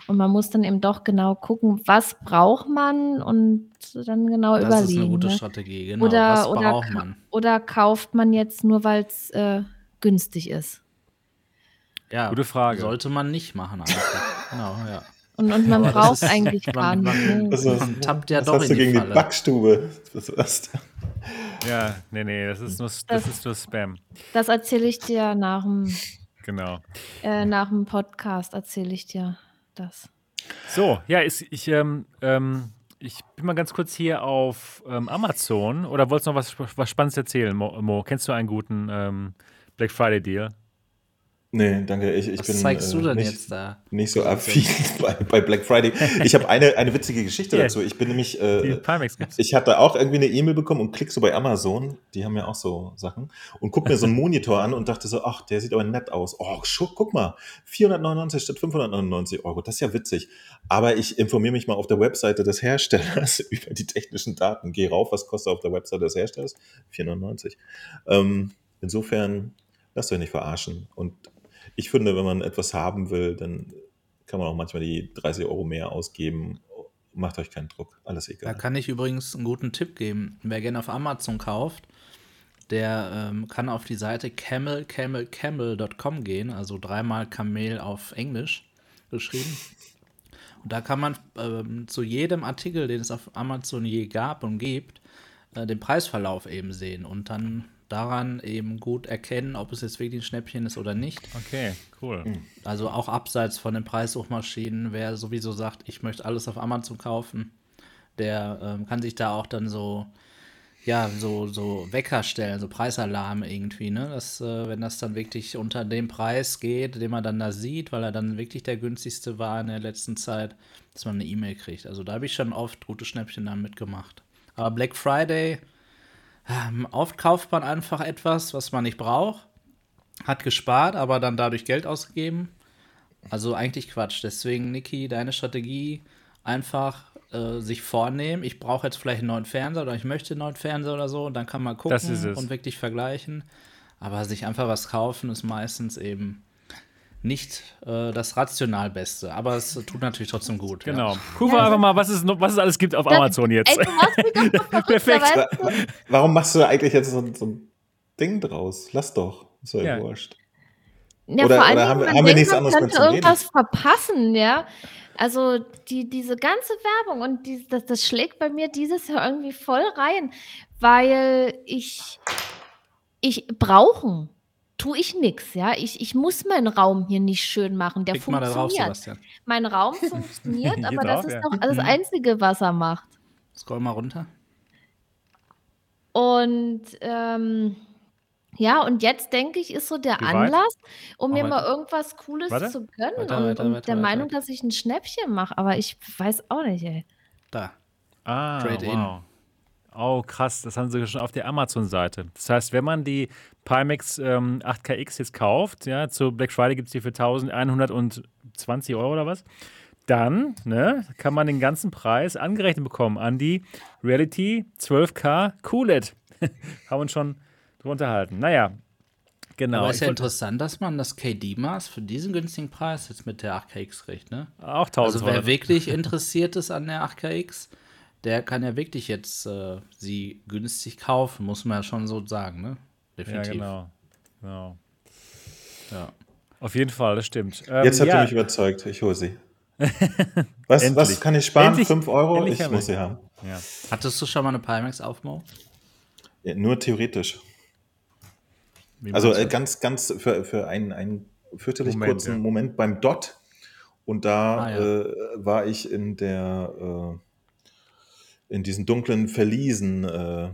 Und man muss dann eben doch genau gucken, was braucht man und dann genau das überlegen. Das ist eine gute ne? Strategie, genau. Oder, was oder, braucht man? Oder kauft man jetzt nur, weil es äh, günstig ist? Ja, gute Frage. Sollte man nicht machen, genau, ja. Und, und man braucht eigentlich gar nicht. Man, das ist, man tappt ja doch hast in du gegen die, die Backstube? Ja, nee, nee, das ist nur, das, das ist nur Spam. Das erzähle ich dir nach dem, genau. Äh, nach dem Podcast, erzähle ich dir das. So, ja, ist, ich, ähm, ähm, ich bin mal ganz kurz hier auf ähm, Amazon. Oder wolltest du noch was, was Spannendes erzählen, Mo? Mo? Kennst du einen guten ähm, Black Friday Deal? Nee, danke. Ich, ich Was bin zeigst du denn nicht, jetzt da? Nicht so affin bei, bei, Black Friday. Ich habe eine, eine witzige Geschichte yeah. dazu. Ich bin nämlich, äh, ich hatte auch irgendwie eine E-Mail bekommen und klick so bei Amazon, die haben ja auch so Sachen, und guck mir so einen Monitor an und dachte so, ach, der sieht aber nett aus. Oh, schuck, guck mal, 499 statt 599 Euro, das ist ja witzig. Aber ich informiere mich mal auf der Webseite des Herstellers über die technischen Daten. Geh rauf, was kostet auf der Webseite des Herstellers? 499. Ähm, insofern, lasst euch nicht verarschen. Und ich finde, wenn man etwas haben will, dann kann man auch manchmal die 30 Euro mehr ausgeben. Macht euch keinen Druck, alles egal. Da kann ich übrigens einen guten Tipp geben. Wer gerne auf Amazon kauft, der ähm, kann auf die Seite camelcamelcamel.com gehen, also dreimal Kamel auf Englisch geschrieben. Und da kann man ähm, zu jedem Artikel, den es auf Amazon je gab und gibt, äh, den Preisverlauf eben sehen und dann daran eben gut erkennen, ob es jetzt wirklich ein Schnäppchen ist oder nicht. Okay, cool. Hm. Also auch abseits von den Preissuchmaschinen, wer sowieso sagt, ich möchte alles auf Amazon kaufen, der ähm, kann sich da auch dann so, ja, so, so Wecker stellen, so Preisalarme irgendwie, ne? Das, äh, wenn das dann wirklich unter dem Preis geht, den man dann da sieht, weil er dann wirklich der günstigste war in der letzten Zeit, dass man eine E-Mail kriegt. Also da habe ich schon oft gute Schnäppchen damit gemacht. Aber Black Friday, ähm, oft kauft man einfach etwas, was man nicht braucht, hat gespart, aber dann dadurch Geld ausgegeben. Also eigentlich Quatsch. Deswegen, Niki, deine Strategie einfach äh, sich vornehmen, ich brauche jetzt vielleicht einen neuen Fernseher oder ich möchte einen neuen Fernseher oder so und dann kann man gucken und wirklich vergleichen. Aber sich einfach was kaufen ist meistens eben nicht äh, das rational Beste, aber es tut natürlich trotzdem gut. Genau. Ja. Gucken wir einfach mal, was es, was es alles gibt auf das, Amazon jetzt. Ey, Perfekt. Warum machst du eigentlich jetzt so, so, ein Ding draus? Lass doch. Ist ja, ja. wurscht. Ja, oder, vor allem, haben, haben wir nichts anderes könnte irgendwas verpassen, ja. Also die, diese ganze Werbung und die, das, das schlägt bei mir dieses Jahr irgendwie voll rein, weil ich, ich brauchen tue ich nichts, ja. Ich, ich muss meinen Raum hier nicht schön machen. Der Klick funktioniert. Drauf, mein Raum funktioniert, aber drauf, das ist ja. doch das mhm. Einzige, was er macht. Scroll mal runter. Und ähm, ja, und jetzt denke ich, ist so der Wie Anlass, um mir mal irgendwas Cooles Warte. zu gönnen Weiter, und, weiter, und weiter, der weiter. Meinung, dass ich ein Schnäppchen mache. Aber ich weiß auch nicht, ey. Da. Ah, Trade wow. In. Oh, krass, das haben sie schon auf der Amazon-Seite. Das heißt, wenn man die Pimax ähm, 8KX jetzt kauft, ja, zu Black Friday gibt es die für 1120 Euro oder was, dann ne, kann man den ganzen Preis angerechnet bekommen an die Reality 12K QLED. haben wir uns schon drunter halten. Naja, genau. Aber ist ja interessant, dass man das KD-Maß für diesen günstigen Preis jetzt mit der 8KX kriegt, ne? Auch 1000 Also wer wirklich interessiert ist an der 8KX, der kann ja wirklich jetzt äh, sie günstig kaufen, muss man ja schon so sagen, ne? Definitiv. Ja, genau. genau. Ja. Auf jeden Fall, das stimmt. Ähm, jetzt habt ja. ihr mich überzeugt, ich hole sie. was, was kann ich sparen? Endlich, 5 Euro? Ich muss sie haben. Ja. Hattest du schon mal eine Pimax Aufbau? Ja, nur theoretisch. Also äh, ganz, ganz für, für einen, einen fürchterlich Moment, kurzen ja. Moment beim Dot. Und da ah, ja. äh, war ich in der äh, in diesen dunklen Verliesen äh,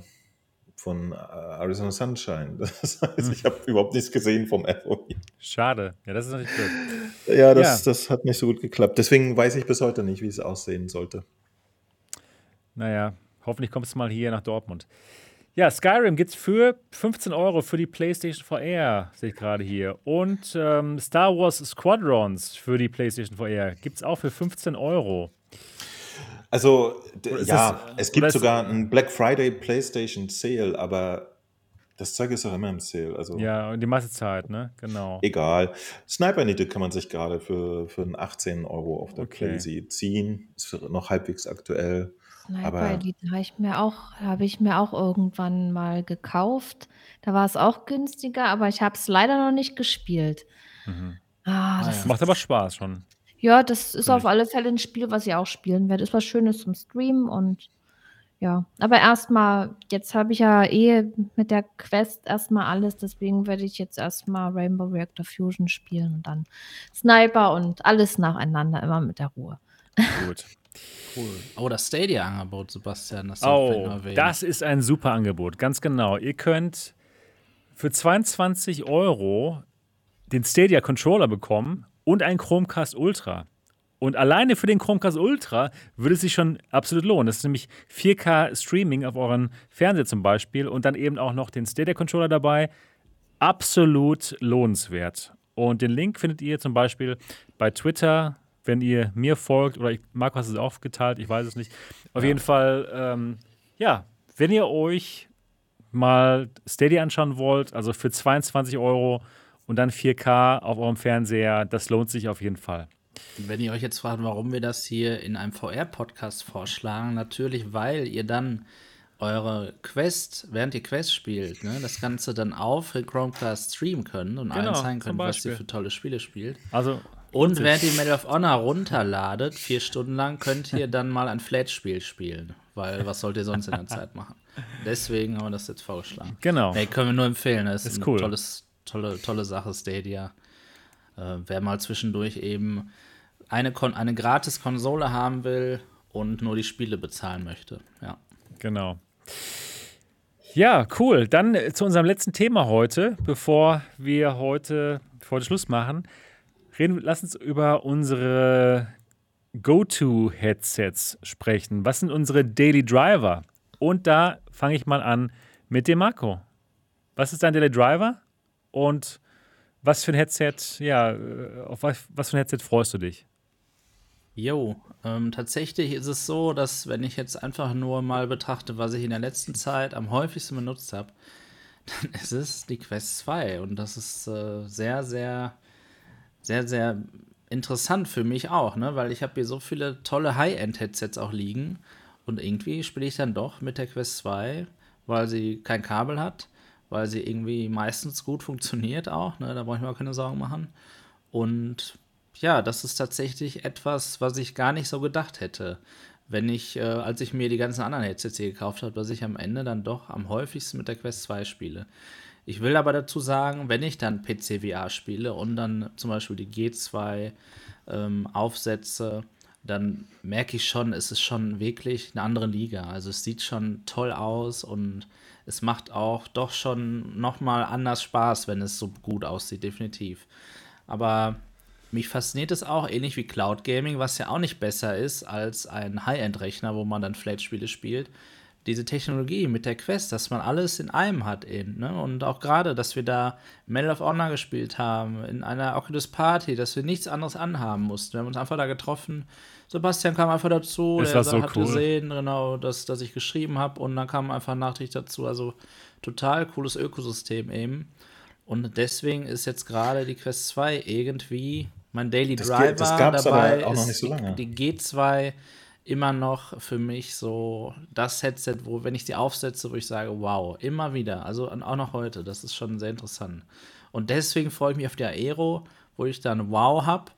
von äh, Arizona Sunshine. Das heißt, hm. ich habe überhaupt nichts gesehen vom FOI. Schade. Ja, das ist natürlich blöd. Ja, das, ja. das hat nicht so gut geklappt. Deswegen weiß ich bis heute nicht, wie es aussehen sollte. Naja, hoffentlich kommst du mal hier nach Dortmund. Ja, Skyrim gibt es für 15 Euro für die PlayStation VR, sehe ich gerade hier. Und ähm, Star Wars Squadrons für die PlayStation VR gibt es auch für 15 Euro. Also, ja, es, es gibt sogar einen Black Friday PlayStation Sale, aber das Zeug ist auch immer im Sale. Also ja, und die meiste Zeit, ne? Genau. Egal. Sniper Elite kann man sich gerade für, für 18 Euro auf der okay. Playsee ziehen. Ist noch halbwegs aktuell. Sniper Elite habe ich mir auch, habe ich mir auch irgendwann mal gekauft. Da war es auch günstiger, aber ich habe es leider noch nicht gespielt. Mhm. Ah, das ah, Macht aber Spaß schon. Ja, das ist auf alle Fälle ein Spiel, was ich auch spielen werde. Ist was Schönes zum Streamen und ja. Aber erstmal, jetzt habe ich ja eh mit der Quest erstmal alles, deswegen werde ich jetzt erstmal Rainbow Reactor Fusion spielen und dann Sniper und alles nacheinander, immer mit der Ruhe. Gut. Cool. Oh, das Stadia-Angebot, Sebastian. Das oh, das ist ein super Angebot, ganz genau. Ihr könnt für 22 Euro den Stadia-Controller bekommen und ein Chromecast Ultra. Und alleine für den Chromecast Ultra würde es sich schon absolut lohnen. Das ist nämlich 4K Streaming auf euren Fernseher zum Beispiel und dann eben auch noch den Stadia Controller dabei. Absolut lohnenswert. Und den Link findet ihr zum Beispiel bei Twitter, wenn ihr mir folgt, oder ich, Marco hast es auch geteilt, ich weiß es nicht. Auf ja. jeden Fall, ähm, ja, wenn ihr euch mal Steady anschauen wollt, also für 22 Euro und dann 4K auf eurem Fernseher, das lohnt sich auf jeden Fall. Wenn ihr euch jetzt fragt, warum wir das hier in einem VR-Podcast vorschlagen, natürlich, weil ihr dann eure Quest, während ihr Quest spielt, ne, das Ganze dann auf Chromecast streamen könnt und genau, allen zeigen könnt, was ihr für tolle Spiele spielt. Also und während ihr Medal of Honor runterladet, vier Stunden lang, könnt ihr dann mal ein Flat-Spiel spielen. Weil was sollt ihr sonst in der Zeit machen? Deswegen haben wir das jetzt vorgeschlagen. Genau. Nee, können wir nur empfehlen. Das ist, ist eine cool. tolles, tolle, tolle Sache, Stadia. Äh, wer mal zwischendurch eben eine, Kon eine gratis Konsole haben will und nur die Spiele bezahlen möchte. Ja. Genau. Ja, cool. Dann zu unserem letzten Thema heute, bevor wir heute, bevor wir Schluss machen. Reden, lass uns über unsere Go-To-Headsets sprechen. Was sind unsere Daily Driver? Und da fange ich mal an mit dem Marco. Was ist dein Daily Driver? Und was für ein Headset, ja, auf was, was für ein Headset freust du dich? Jo, ähm, tatsächlich ist es so, dass wenn ich jetzt einfach nur mal betrachte, was ich in der letzten Zeit am häufigsten benutzt habe, dann ist es die Quest 2. Und das ist äh, sehr, sehr sehr, sehr interessant für mich auch, ne? weil ich habe hier so viele tolle High-End-Headsets auch liegen und irgendwie spiele ich dann doch mit der Quest 2, weil sie kein Kabel hat, weil sie irgendwie meistens gut funktioniert auch. Ne? Da brauche ich mir auch keine Sorgen machen. Und ja, das ist tatsächlich etwas, was ich gar nicht so gedacht hätte. Wenn ich, äh, als ich mir die ganzen anderen Headsets gekauft habe, was ich am Ende dann doch am häufigsten mit der Quest 2 spiele. Ich will aber dazu sagen, wenn ich dann PC VR spiele und dann zum Beispiel die G2 ähm, aufsetze, dann merke ich schon, es ist schon wirklich eine andere Liga. Also es sieht schon toll aus und es macht auch doch schon nochmal anders Spaß, wenn es so gut aussieht, definitiv. Aber mich fasziniert es auch, ähnlich wie Cloud Gaming, was ja auch nicht besser ist als ein High-End-Rechner, wo man dann Flat-Spiele spielt. Diese Technologie mit der Quest, dass man alles in einem hat eben. Ne? Und auch gerade, dass wir da Medal of Honor gespielt haben, in einer Oculus Party, dass wir nichts anderes anhaben mussten. Wir haben uns einfach da getroffen. Sebastian kam einfach dazu, ist er so hat cool. gesehen, genau, dass, dass ich geschrieben habe und dann kam einfach Nachricht dazu. Also total cooles Ökosystem eben. Und deswegen ist jetzt gerade die Quest 2 irgendwie mein Daily das Driver das gab's dabei. Aber auch noch nicht so lange. Die, die G2 immer noch für mich so das Headset, wo, wenn ich die aufsetze, wo ich sage, wow, immer wieder. Also auch noch heute. Das ist schon sehr interessant. Und deswegen freue ich mich auf die Aero, wo ich dann Wow habe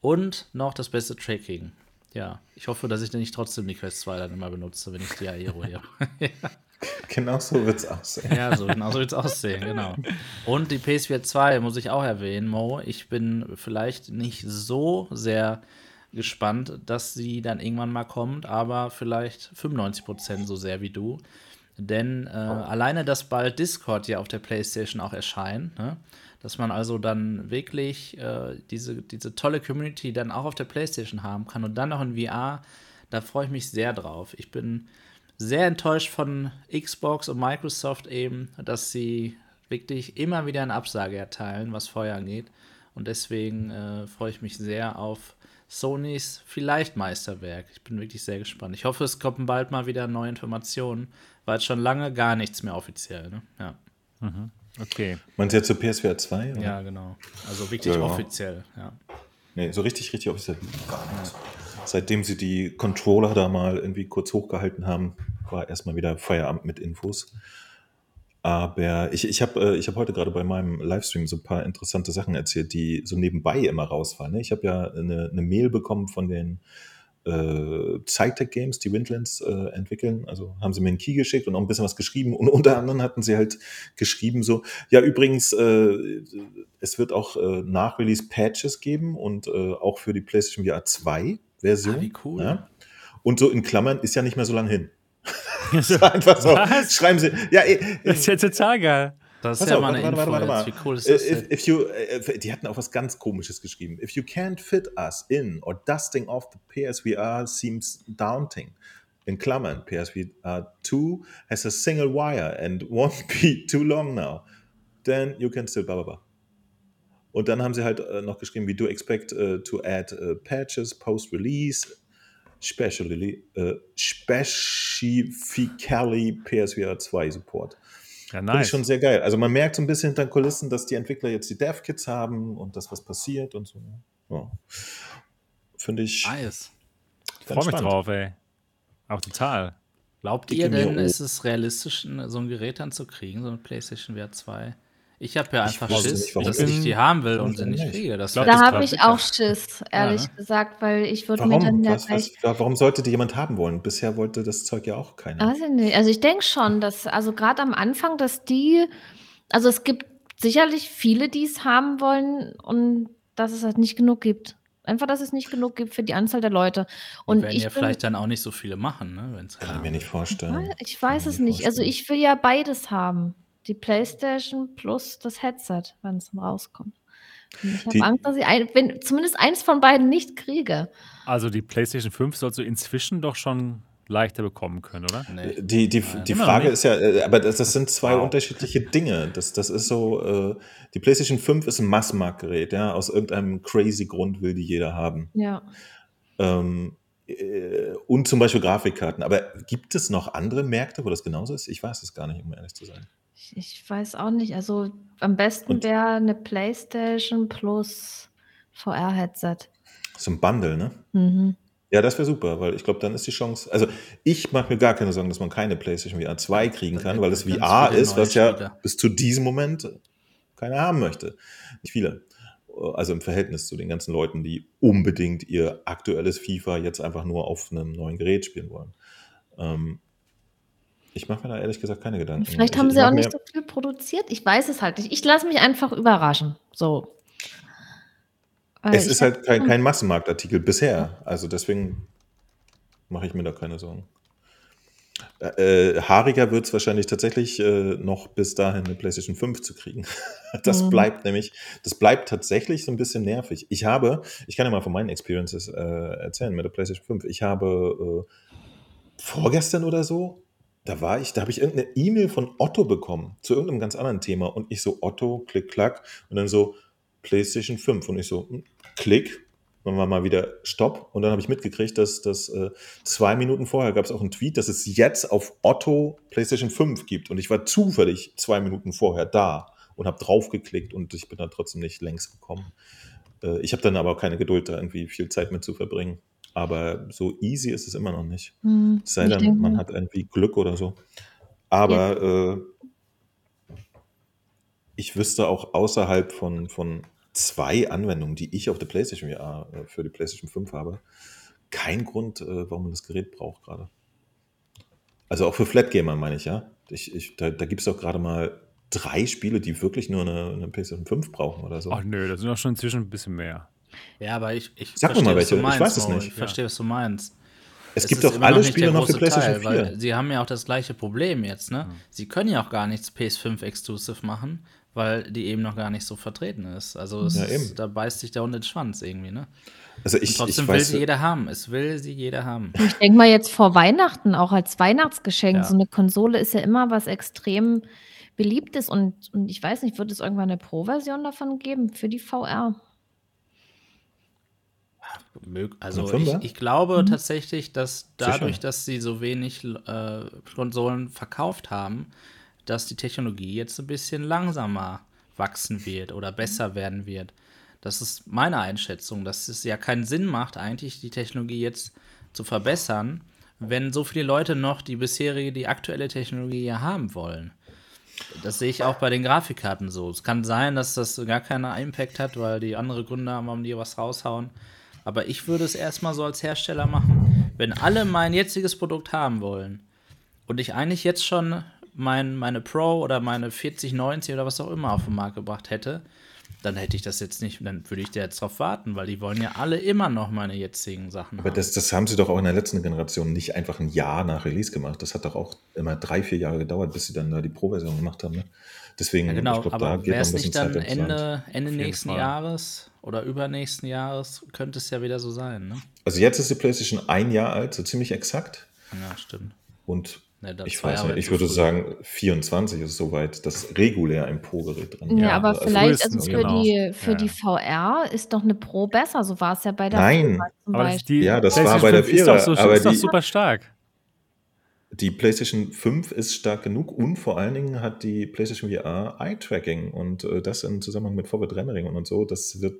und noch das beste Tracking. Ja, ich hoffe, dass ich dann nicht trotzdem die Quest 2 dann immer benutze, wenn ich die Aero hier. ja. Genau so wird es aussehen. Ja, so, genau so wird es aussehen, genau. Und die PS4 2 muss ich auch erwähnen, Mo. Ich bin vielleicht nicht so sehr gespannt, dass sie dann irgendwann mal kommt, aber vielleicht 95% so sehr wie du. Denn äh, oh. alleine, dass bald Discord ja auf der PlayStation auch erscheint, ne? Dass man also dann wirklich äh, diese, diese tolle Community dann auch auf der PlayStation haben kann und dann noch in VR, da freue ich mich sehr drauf. Ich bin sehr enttäuscht von Xbox und Microsoft eben, dass sie wirklich immer wieder eine Absage erteilen, was Feuer angeht. Und deswegen äh, freue ich mich sehr auf Sonys vielleicht Meisterwerk. Ich bin wirklich sehr gespannt. Ich hoffe, es kommen bald mal wieder neue Informationen, weil schon lange gar nichts mehr offiziell. Ne? Ja. Mhm. Okay. Meinst du jetzt zur PSVR 2? Oder? Ja, genau. Also wirklich ja, ja. offiziell, ja. Nee, so richtig, richtig offiziell. Gar nicht. Seitdem sie die Controller da mal irgendwie kurz hochgehalten haben, war erstmal wieder Feierabend mit Infos. Aber ich, ich habe äh, hab heute gerade bei meinem Livestream so ein paar interessante Sachen erzählt, die so nebenbei immer rausfallen. Ne? Ich habe ja eine, eine, Mail bekommen von den äh, Cytec Games, die Windlands äh, entwickeln. Also haben sie mir einen Key geschickt und auch ein bisschen was geschrieben. Und unter anderem hatten sie halt geschrieben so, ja übrigens, äh, es wird auch äh, nach Release Patches geben und äh, auch für die PlayStation VR 2 Version. Ah, wie cool. Ja? Und so in Klammern ist ja nicht mehr so lange hin. das ist einfach so. Was? Schreiben Sie. Ja, das ist ja total geil. Das ist ja mal eine warte, Info warte, warte, Wie cool ist das if, if you, uh, Die hatten auch was ganz Komisches geschrieben. If you can't fit us in or dusting off the PSVR seems daunting. In Klammern, PSVR 2 has a single wire and won't be too long now. Then you can still blah blah blah. Und dann haben sie halt äh, noch geschrieben, we do expect uh, to add uh, patches post-release, specially, uh, specifically PSVR 2 Support. Ja, nice. Finde ich schon sehr geil. Also man merkt so ein bisschen hinter den Kulissen, dass die Entwickler jetzt die Dev-Kits haben und dass was passiert und so. Ja. Finde ich. Nice. Freue mich drauf, ey. Auch total. Glaubt ihr denn, ist es realistisch, so ein Gerät dann zu kriegen, so eine PlayStation VR 2? Ich habe ja einfach ich Schiss, nicht, dass ich die haben will und sie nicht kriege. Das da habe ich auch Schiss, ehrlich ja, ne? gesagt, weil ich würde mir dann ja was, Warum sollte die jemand haben wollen? Bisher wollte das Zeug ja auch keiner. Also, nicht. also ich denke schon, dass, also gerade am Anfang, dass die, also es gibt sicherlich viele, die es haben wollen und dass es halt nicht genug gibt. Einfach, dass es nicht genug gibt für die Anzahl der Leute. Und die werden ja vielleicht dann auch nicht so viele machen, ne? Wenn's Kann ich mir nicht vorstellen. Ich weiß es nicht. Also vorstellen. Also ich will ja beides haben die PlayStation plus das Headset, wenn es rauskommt. Und ich habe Angst, dass ich ein, wenn, zumindest eins von beiden nicht kriege. Also die PlayStation 5 sollst du inzwischen doch schon leichter bekommen können, oder? Nee. Die, die, die Frage ist ja, äh, aber das, das sind zwei wow. unterschiedliche Dinge. Das, das ist so, äh, die PlayStation 5 ist ein Massenmarktgerät, ja. Aus irgendeinem crazy Grund will die jeder haben. Ja. Ähm, äh, und zum Beispiel Grafikkarten. Aber gibt es noch andere Märkte, wo das genauso ist? Ich weiß es gar nicht, um ehrlich zu sein. Ich, ich weiß auch nicht. Also am besten wäre eine PlayStation plus VR-Headset. So ein Bundle, ne? Mhm. Ja, das wäre super, weil ich glaube, dann ist die Chance. Also, ich mache mir gar keine Sorgen, dass man keine PlayStation VR 2 kriegen kann, weil es VR ist, was ja bis zu diesem Moment keiner haben möchte. Nicht viele. Also im Verhältnis zu den ganzen Leuten, die unbedingt ihr aktuelles FIFA jetzt einfach nur auf einem neuen Gerät spielen wollen. Ähm, ich mache mir da ehrlich gesagt keine Gedanken. Vielleicht ich, haben sie auch nicht so viel produziert. Ich weiß es halt nicht. Ich lasse mich einfach überraschen. So. Es ist halt kein, kein Massenmarktartikel bisher. Also deswegen mache ich mir da keine Sorgen. Äh, äh haariger wird es wahrscheinlich tatsächlich äh, noch bis dahin eine PlayStation 5 zu kriegen. das mhm. bleibt nämlich, das bleibt tatsächlich so ein bisschen nervig. Ich habe, ich kann ja mal von meinen Experiences äh, erzählen mit der PlayStation 5. Ich habe äh, vorgestern oder so, da war ich, da habe ich irgendeine E-Mail von Otto bekommen zu irgendeinem ganz anderen Thema und ich so Otto, klick, klack und dann so PlayStation 5 und ich so, hm, Klick, dann war mal wieder Stopp und dann habe ich mitgekriegt, dass, dass äh, zwei Minuten vorher gab es auch einen Tweet, dass es jetzt auf Otto PlayStation 5 gibt und ich war zufällig zwei Minuten vorher da und habe draufgeklickt und ich bin dann trotzdem nicht längst gekommen. Äh, ich habe dann aber auch keine Geduld, da irgendwie viel Zeit mit zu verbringen. Aber so easy ist es immer noch nicht. Hm, sei denn, man hat irgendwie Glück oder so. Aber ja. äh, ich wüsste auch außerhalb von, von zwei Anwendungen, die ich auf der PlayStation VR äh, für die PlayStation 5 habe, kein Grund, äh, warum man das Gerät braucht gerade. Also auch für Flatgamer meine ich, ja. Ich, ich, da da gibt es doch gerade mal drei Spiele, die wirklich nur eine, eine PlayStation 5 brauchen oder so. Ach nö, da sind doch schon inzwischen ein bisschen mehr. Ja, aber ich, ich Sag verstehe, mal welche, meinst, ich weiß es nicht. Ich verstehe, was du meinst. Es, es gibt doch alle Spiele noch für PlayStation Teil, 4. sie haben ja auch das gleiche Problem jetzt, ne? Mhm. Sie können ja auch gar nichts PS5 Exclusive machen, weil die eben noch gar nicht so vertreten ist. Also ja, ist, da beißt sich der Hund den Schwanz irgendwie, ne? Also ich, trotzdem ich will weiß, sie jeder haben. Es will sie jeder haben. Ich denke mal jetzt vor Weihnachten, auch als Weihnachtsgeschenk. Ja. So eine Konsole ist ja immer was extrem beliebtes und, und ich weiß nicht, wird es irgendwann eine Pro-Version davon geben für die VR? Also ich, ich, glaube mhm. tatsächlich, dass dadurch, Sicher. dass sie so wenig äh, Konsolen verkauft haben, dass die Technologie jetzt ein bisschen langsamer wachsen wird oder besser werden wird. Das ist meine Einschätzung, dass es ja keinen Sinn macht, eigentlich die Technologie jetzt zu verbessern, wenn so viele Leute noch die bisherige, die aktuelle Technologie ja haben wollen. Das sehe ich auch bei den Grafikkarten so. Es kann sein, dass das gar keinen Impact hat, weil die andere Gründe haben, warum die was raushauen. Aber ich würde es erstmal so als Hersteller machen. Wenn alle mein jetziges Produkt haben wollen und ich eigentlich jetzt schon mein, meine Pro oder meine 4090 oder was auch immer auf den Markt gebracht hätte, dann hätte ich das jetzt nicht, dann würde ich da jetzt drauf warten, weil die wollen ja alle immer noch meine jetzigen Sachen Aber haben. Das, das haben sie doch auch in der letzten Generation nicht einfach ein Jahr nach Release gemacht. Das hat doch auch immer drei, vier Jahre gedauert, bis sie dann da die Pro-Version gemacht haben. Ne? Deswegen, ja, genau, glaub, aber wäre es nicht dann Zeit Ende, Ende nächsten Fall. Jahres oder übernächsten Jahres, könnte es ja wieder so sein. Ne? Also jetzt ist die PlayStation ein Jahr alt, so ziemlich exakt. Ja, stimmt. Und Ne, ich weiß nicht, ich würde sagen, 24 ist soweit das regulär im Pro-Gerät drin. Ja, ja aber vielleicht, also für, genau. die, für ja. die VR ist doch eine Pro besser. So war es ja bei der Nein, aber das die, ja, das war bei der 4 ist doch, so, aber ist doch super stark. Die PlayStation 5 ist stark genug und vor allen Dingen hat die PlayStation VR Eye-Tracking und äh, das im Zusammenhang mit Forward Rendering und so, das wird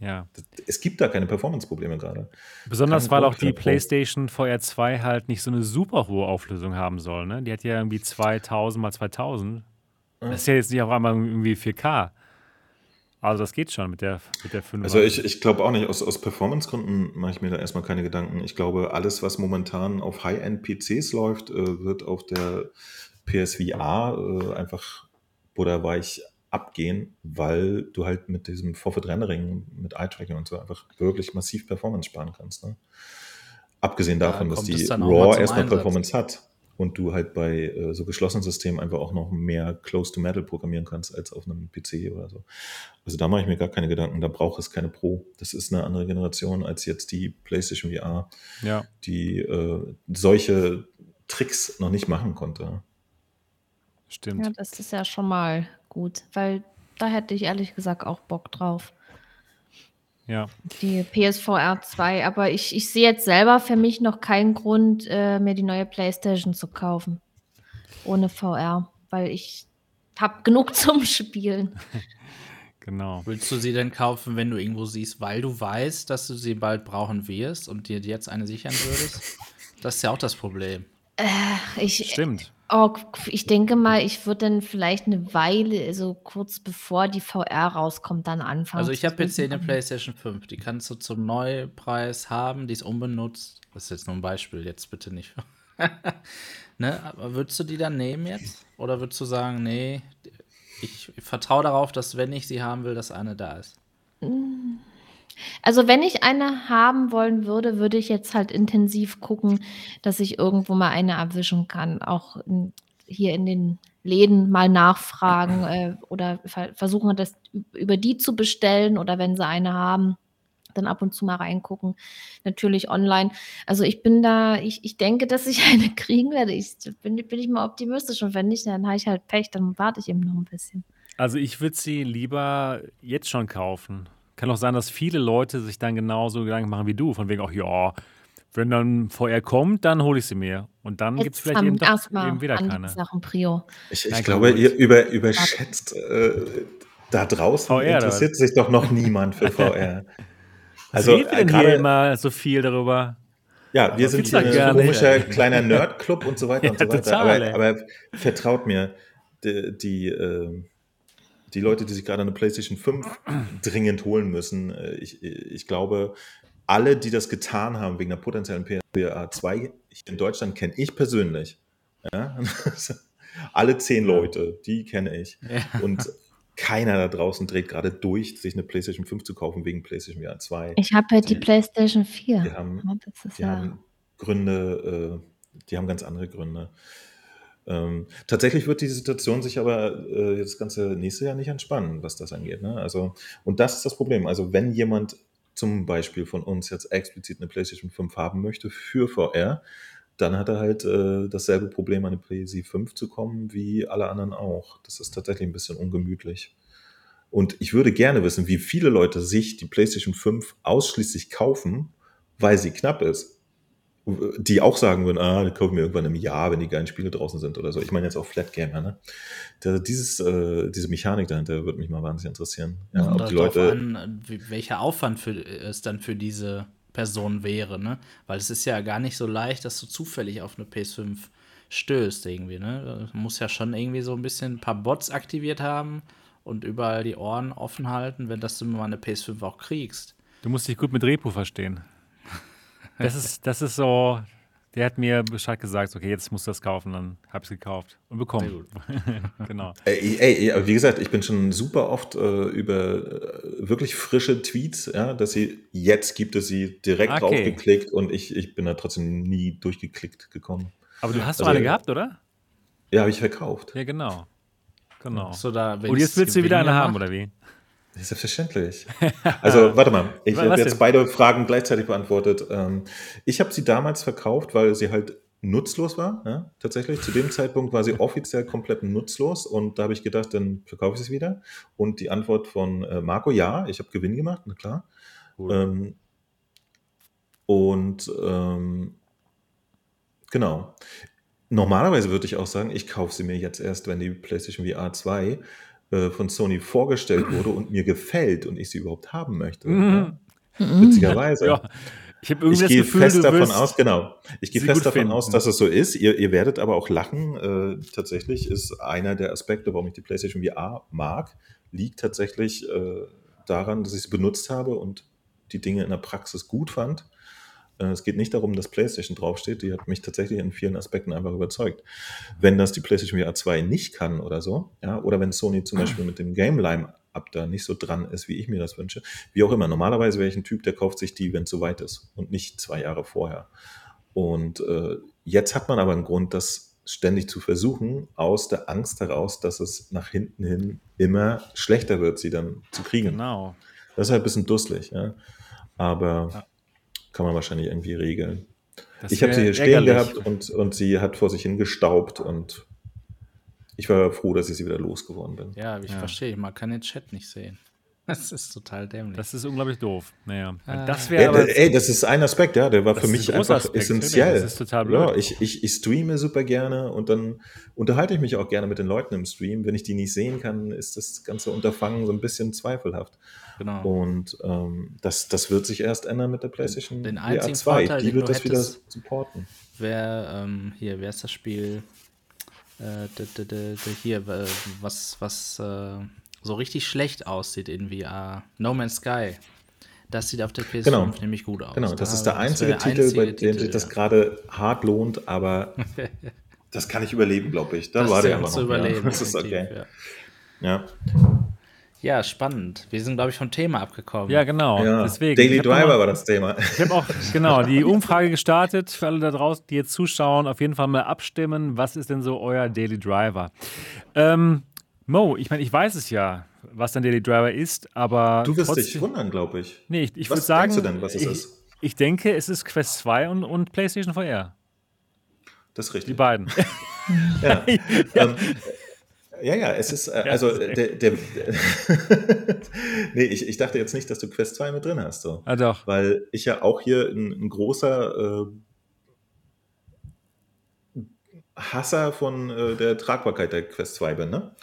ja. Es gibt da keine Performance-Probleme gerade. Besonders weil auch die PlayStation VR 2 halt nicht so eine super hohe Auflösung haben soll. Ne? Die hat ja irgendwie 2000 mal 2000. Das ist ja jetzt nicht auf einmal irgendwie 4K. Also das geht schon mit der, mit der 5. Also ich, ich glaube auch nicht, aus, aus Performance-Gründen mache ich mir da erstmal keine Gedanken. Ich glaube, alles, was momentan auf High-End-PCs läuft, äh, wird auf der PSVR äh, einfach butterweich abgehen, weil du halt mit diesem Forfeit Rendering, mit Eye-Tracking und so einfach wirklich massiv Performance sparen kannst. Ne? Abgesehen davon, dass die RAW erstmal Performance hat und du halt bei äh, so geschlossenen Systemen einfach auch noch mehr Close-to-Metal programmieren kannst als auf einem PC oder so. Also da mache ich mir gar keine Gedanken, da braucht es keine Pro. Das ist eine andere Generation als jetzt die PlayStation VR, ja. die äh, solche Tricks noch nicht machen konnte. Stimmt. Ja, das ist ja schon mal gut, weil da hätte ich ehrlich gesagt auch Bock drauf. Ja. Die PSVR 2, aber ich, ich sehe jetzt selber für mich noch keinen Grund, äh, mir die neue PlayStation zu kaufen. Ohne VR, weil ich habe genug zum Spielen. Genau. Willst du sie denn kaufen, wenn du irgendwo siehst, weil du weißt, dass du sie bald brauchen wirst und dir jetzt eine sichern würdest? Das ist ja auch das Problem. Äh, ich, Stimmt. Oh, ich denke mal, ich würde dann vielleicht eine Weile, also kurz bevor die VR rauskommt, dann anfangen. Also ich habe jetzt hier eine PlayStation 5, die kannst du zum Neupreis haben, die ist unbenutzt. Das ist jetzt nur ein Beispiel, jetzt bitte nicht. ne? Aber würdest du die dann nehmen jetzt? Oder würdest du sagen, nee, ich vertraue darauf, dass wenn ich sie haben will, dass eine da ist? Also wenn ich eine haben wollen würde, würde ich jetzt halt intensiv gucken, dass ich irgendwo mal eine erwischen kann. Auch in, hier in den Läden mal nachfragen äh, oder ver versuchen, das über die zu bestellen oder wenn sie eine haben, dann ab und zu mal reingucken. Natürlich online. Also ich bin da, ich, ich denke, dass ich eine kriegen werde. Ich bin, bin ich mal optimistisch und wenn nicht, dann habe ich halt Pech, dann warte ich eben noch ein bisschen. Also ich würde sie lieber jetzt schon kaufen. Kann auch sein, dass viele Leute sich dann genauso Gedanken machen wie du, von wegen, ach ja, wenn dann VR kommt, dann hole ich sie mir. Und dann gibt es vielleicht eben, doch, eben wieder keine. Sachen Prio. Ich, ich glaube, ihr über, überschätzt äh, da draußen VR, interessiert sich doch noch niemand für VR. also reden äh, gerade immer so viel darüber. Ja, wir sind hier ein komischer kleiner Nerdclub und so weiter ja, und so weiter. Total, aber, aber, vertraut mir, die, die äh, die Leute, die sich gerade eine PlayStation 5 dringend holen müssen, äh, ich, ich glaube, alle, die das getan haben wegen der potenziellen PSVR 2 in Deutschland, kenne ich persönlich. Ja? alle zehn Leute, die kenne ich. Ja. Und keiner da draußen dreht gerade durch, sich eine PlayStation 5 zu kaufen wegen PlayStation VR 2. Ich habe ja die, die PlayStation 4. Die haben, die ja haben Gründe, äh, die haben ganz andere Gründe. Ähm, tatsächlich wird die Situation sich aber äh, das ganze nächste Jahr nicht entspannen, was das angeht. Ne? Also, und das ist das Problem. Also, wenn jemand zum Beispiel von uns jetzt explizit eine PlayStation 5 haben möchte für VR, dann hat er halt äh, dasselbe Problem, an eine PlayStation 5 zu kommen, wie alle anderen auch. Das ist tatsächlich ein bisschen ungemütlich. Und ich würde gerne wissen, wie viele Leute sich die PlayStation 5 ausschließlich kaufen, weil sie knapp ist die auch sagen würden, ah, die kaufen wir irgendwann im Jahr, wenn die geilen Spiele draußen sind oder so. Ich meine jetzt auch Flatgamer, ne? Da, dieses, äh, diese Mechanik dahinter würde mich mal wahnsinnig interessieren. Ja, ob die Leute. An, welcher Aufwand für, es dann für diese Person wäre, ne? Weil es ist ja gar nicht so leicht, dass du zufällig auf eine PS5 stößt, irgendwie, ne? Du musst ja schon irgendwie so ein bisschen ein paar Bots aktiviert haben und überall die Ohren offen halten, wenn das du mal eine PS5 auch kriegst. Du musst dich gut mit Repo verstehen. Das ist, das ist so, der hat mir Bescheid gesagt, okay, jetzt musst du das kaufen, dann habe ich es gekauft und bekommen. genau. Ey, ey, wie gesagt, ich bin schon super oft äh, über äh, wirklich frische Tweets, ja, dass sie, jetzt gibt es sie direkt okay. draufgeklickt und ich, ich bin da trotzdem nie durchgeklickt gekommen. Aber du hast also, eine gehabt, oder? Ja, habe ich verkauft. Ja, genau. Genau. So, da, und jetzt willst du wieder eine haben, oder wie? Selbstverständlich. Also, warte mal, ich habe jetzt beide Fragen gleichzeitig beantwortet. Ähm, ich habe sie damals verkauft, weil sie halt nutzlos war. Ja? Tatsächlich, zu dem Zeitpunkt war sie offiziell komplett nutzlos und da habe ich gedacht, dann verkaufe ich es wieder. Und die Antwort von äh, Marco, ja, ich habe Gewinn gemacht, na klar. Cool. Ähm, und ähm, genau. Normalerweise würde ich auch sagen, ich kaufe sie mir jetzt erst, wenn die PlayStation VR 2 äh, von Sony vorgestellt wurde und mir gefällt und ich sie überhaupt haben möchte. Mhm. Ja? Witzigerweise. Ja. Ich, ich gehe Gefühl, fest davon aus, genau. Ich gehe fest davon finden. aus, dass es so ist. Ihr, ihr werdet aber auch lachen. Äh, tatsächlich ist einer der Aspekte, warum ich die PlayStation VR mag, liegt tatsächlich äh, daran, dass ich sie benutzt habe und die Dinge in der Praxis gut fand. Äh, es geht nicht darum, dass PlayStation draufsteht. Die hat mich tatsächlich in vielen Aspekten einfach überzeugt. Wenn das die PlayStation VR 2 nicht kann oder so, ja, oder wenn Sony zum Beispiel mit dem Game Lime Up da nicht so dran ist, wie ich mir das wünsche, wie auch immer. Normalerweise wäre ich ein Typ, der kauft sich die, wenn es soweit ist und nicht zwei Jahre vorher. Und äh, jetzt hat man aber einen Grund, das ständig zu versuchen, aus der Angst heraus, dass es nach hinten hin immer schlechter wird, sie dann zu kriegen. Genau. Das ist halt ein bisschen dusselig, ja. Aber ja kann man wahrscheinlich irgendwie regeln. Das ich habe sie hier stehen gehabt und, und sie hat vor sich hingestaubt und ich war froh, dass ich sie wieder losgeworden bin. Ja, ich ja. verstehe. Man kann den Chat nicht sehen. Das ist total dämlich. Das ist unglaublich doof. Naja, ah. das wäre. Ey, ey, das ist ein Aspekt, ja, der war für mich ein einfach Aspekt, essentiell. Das ist total blöd. Ja, ich, ich, ich streame super gerne und dann unterhalte ich mich auch gerne mit den Leuten im Stream. Wenn ich die nicht sehen kann, ist das ganze Unterfangen so ein bisschen zweifelhaft. Genau. Und ähm, das, das wird sich erst ändern mit der PlayStation den einzigen 2. Vorteil, die wird das wieder supporten. Wer, ähm, hier, wer ist das Spiel? Äh, hier, was, was äh, so richtig schlecht aussieht in VR. No Man's Sky. Das sieht auf der PS5 genau. nämlich gut aus. Genau, das da, ist der einzige der Titel, einzige bei dem sich ja. das gerade hart lohnt, aber das kann ich überleben, glaube ich. Da war der einfach noch. Überleben, das ist okay. Ja. ja. Ja, spannend. Wir sind, glaube ich, vom Thema abgekommen. Ja, genau. Ja. Deswegen, Daily Driver mal, war das Thema. Ich habe auch, genau, die Umfrage gestartet für alle da draußen, die jetzt zuschauen. Auf jeden Fall mal abstimmen. Was ist denn so euer Daily Driver? Ähm, Mo, ich meine, ich weiß es ja, was dein Daily Driver ist, aber. Du wirst dich wundern, glaube ich. Nee, ich, ich würde sagen. Was denkst du denn, was es ich, ist? Ich denke, es ist Quest 2 und, und PlayStation VR. Das ist richtig. Die beiden. ja. ja. Ähm, ja, ja, es ist, äh, also der, der, der nee, ich, ich dachte jetzt nicht, dass du Quest 2 mit drin hast. So. Ah, doch. Weil ich ja auch hier ein, ein großer äh, Hasser von äh, der Tragbarkeit der Quest 2 bin, ne?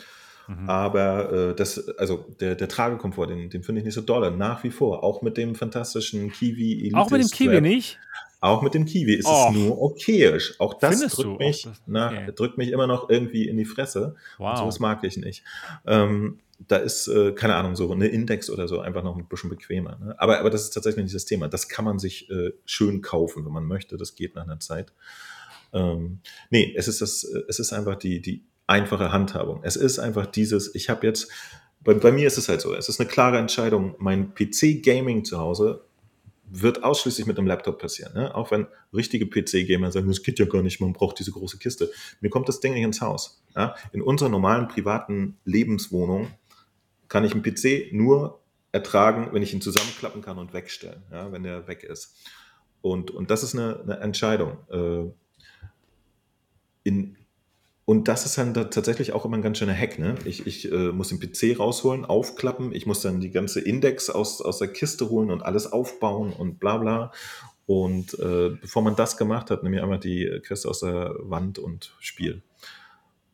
Mhm. Aber äh, das, also der, der Tragekomfort, den, den finde ich nicht so doll. Nach wie vor. Auch mit dem fantastischen Kiwi Elite. Auch mit dem Kiwi nicht? Auch mit dem Kiwi ist oh. es nur okayisch. Auch das drückt mich, das, na, okay. drückt mich immer noch irgendwie in die Fresse. Wow. Und sowas mag ich nicht. Ähm, da ist, äh, keine Ahnung, so eine Index oder so einfach noch ein bisschen bequemer. Ne? Aber, aber das ist tatsächlich nicht das Thema. Das kann man sich äh, schön kaufen, wenn man möchte. Das geht nach einer Zeit. Ähm, nee, es ist, das, es ist einfach die, die einfache Handhabung. Es ist einfach dieses, ich habe jetzt, bei, bei mir ist es halt so, es ist eine klare Entscheidung, mein PC-Gaming zu Hause wird ausschließlich mit einem Laptop passieren. Ne? Auch wenn richtige PC-Gamer sagen, das geht ja gar nicht, man braucht diese große Kiste. Mir kommt das Ding nicht ins Haus. Ja? In unserer normalen privaten Lebenswohnung kann ich einen PC nur ertragen, wenn ich ihn zusammenklappen kann und wegstellen, ja? wenn der weg ist. Und, und das ist eine, eine Entscheidung. Äh, in, und das ist dann da tatsächlich auch immer ein ganz schöner Hack. Ne? Ich, ich äh, muss den PC rausholen, aufklappen, ich muss dann die ganze Index aus, aus der Kiste holen und alles aufbauen und bla bla. Und äh, bevor man das gemacht hat, nehme ich einmal die Kiste aus der Wand und spiele.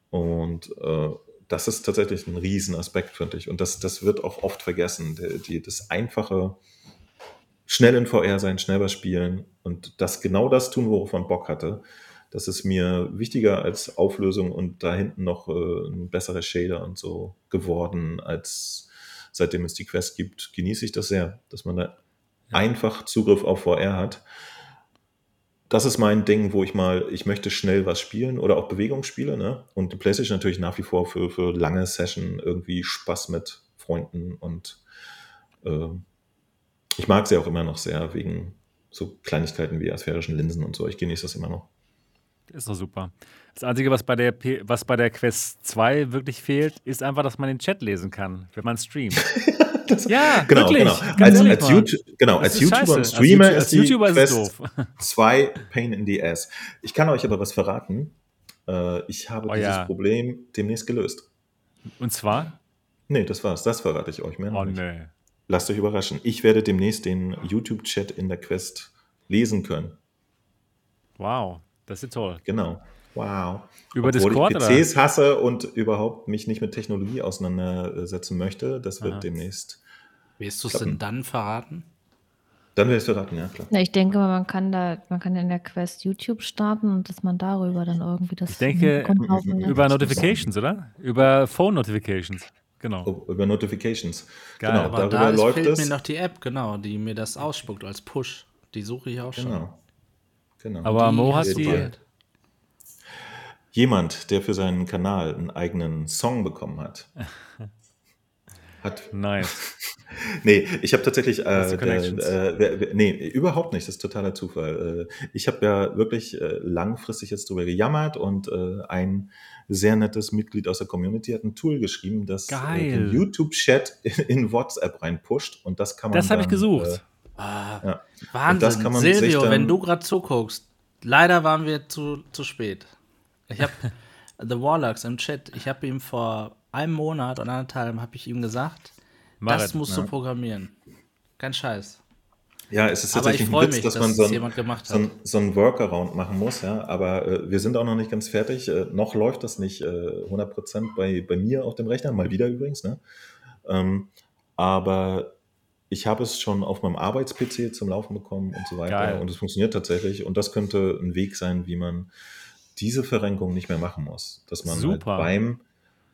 Und äh, das ist tatsächlich ein Riesenaspekt, finde ich. Und das, das wird auch oft vergessen. Die, die, das einfache, schnell in VR sein, schnell was spielen und das genau das tun, worauf man Bock hatte das ist mir wichtiger als Auflösung und da hinten noch äh, ein besserer Shader und so geworden, als seitdem es die Quest gibt, genieße ich das sehr, dass man da einfach Zugriff auf VR hat. Das ist mein Ding, wo ich mal, ich möchte schnell was spielen oder auch Bewegungsspiele, ne? Und die PlayStation natürlich nach wie vor für, für lange Session irgendwie Spaß mit Freunden und äh, ich mag sie auch immer noch sehr wegen so Kleinigkeiten wie asphärischen Linsen und so. Ich genieße das immer noch. Ist doch super. Das Einzige, was bei, der P was bei der Quest 2 wirklich fehlt, ist einfach, dass man den Chat lesen kann, wenn man streamt. das, ja, genau, wirklich. Genau. Als, als, YouTube, genau, als YouTuber und Streamer als, ist die YouTuber Quest 2 Pain in the Ass. Ich kann euch aber was verraten. Äh, ich habe oh, dieses ja. Problem demnächst gelöst. Und zwar? Nee, das war's. Das verrate ich euch mehr. Oh, nee. Lasst euch überraschen. Ich werde demnächst den YouTube-Chat in der Quest lesen können. Wow. Das ist toll. Genau. Wow. Über Obwohl Discord, ich PCs oder? hasse und überhaupt mich nicht mit Technologie auseinandersetzen möchte, das wird Aha. demnächst. Wirst du es denn dann verraten? Dann wirst du verraten, ja klar. Ja, ich denke, man kann da, man kann in der Quest YouTube starten und dass man darüber dann irgendwie das. Ich denke über Notifications, oder? Über Phone Notifications. Genau. Oh, über Notifications. Geil. Genau, Aber darüber da läuft fehlt es. mir noch die App, genau, die mir das ausspuckt als Push. Die suche ich auch schon. Genau. Genau. Aber die Mo hat die. Jemand, der für seinen Kanal einen eigenen Song bekommen hat. hat. Nice. nee, ich habe tatsächlich. Äh, der, äh, nee, überhaupt nicht. Das ist totaler Zufall. Äh, ich habe ja wirklich äh, langfristig jetzt drüber gejammert und äh, ein sehr nettes Mitglied aus der Community hat ein Tool geschrieben, das äh, den YouTube-Chat in, in, WhatsApp reinpusht. Und das kann man. Das habe ich gesucht. Ah, ja. Wahnsinn, Silvio, wenn du gerade zuguckst. Leider waren wir zu, zu spät. Ich habe The Warlocks im Chat, ich habe ihm vor einem Monat oder anderthalb habe ich ihm gesagt, das musst ja. du programmieren. Kein Scheiß. Ja, es ist tatsächlich ein Witz, mich, dass, dass man so ein, so, ein, so ein, Workaround machen muss, ja. Aber äh, wir sind auch noch nicht ganz fertig. Äh, noch läuft das nicht äh, 100% bei, bei mir auf dem Rechner, mal wieder übrigens. Ne? Ähm, aber ich habe es schon auf meinem Arbeits-PC zum Laufen bekommen und so weiter. Geil. Und es funktioniert tatsächlich. Und das könnte ein Weg sein, wie man diese Verrenkung nicht mehr machen muss. Dass man halt beim,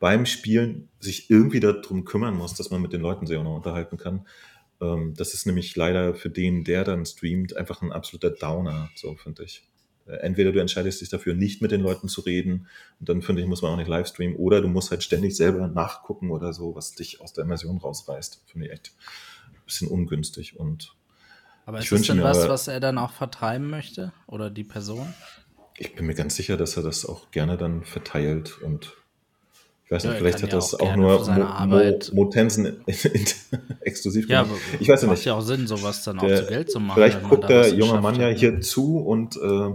beim Spielen sich irgendwie darum kümmern muss, dass man mit den Leuten sich auch noch unterhalten kann. Ähm, das ist nämlich leider für den, der dann streamt, einfach ein absoluter Downer, so finde ich. Äh, entweder du entscheidest dich dafür, nicht mit den Leuten zu reden, und dann finde ich, muss man auch nicht live streamen, oder du musst halt ständig selber nachgucken oder so, was dich aus der Immersion rausreißt. Finde ich echt bisschen ungünstig. Und aber ist das denn was, was er dann auch vertreiben möchte? Oder die Person? Ich bin mir ganz sicher, dass er das auch gerne dann verteilt und ich weiß nicht, ja, vielleicht hat das auch, auch nur Mo, Mo, Tensen exklusiv gemacht. Ja, ich weiß ja nicht. Macht ja auch Sinn, sowas dann der, auch zu Geld zu machen. Vielleicht guckt der junge Mann ja hier zu und äh,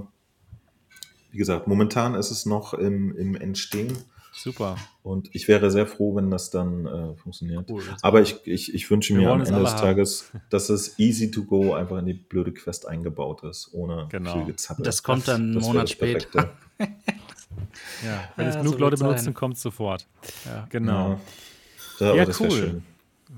wie gesagt, momentan ist es noch im, im Entstehen. Super. Und ich wäre sehr froh, wenn das dann äh, funktioniert. Cool, Aber ich, ich, ich wünsche mir am Ende des Tages, dass es easy to go einfach in die blöde Quest eingebaut ist, ohne genau. viel Gezappel. Das kommt dann einen Monat später. Ja, wenn es genug so Leute benutzen, kommt es sofort. Ja. Genau. Ja, ja das cool. schön.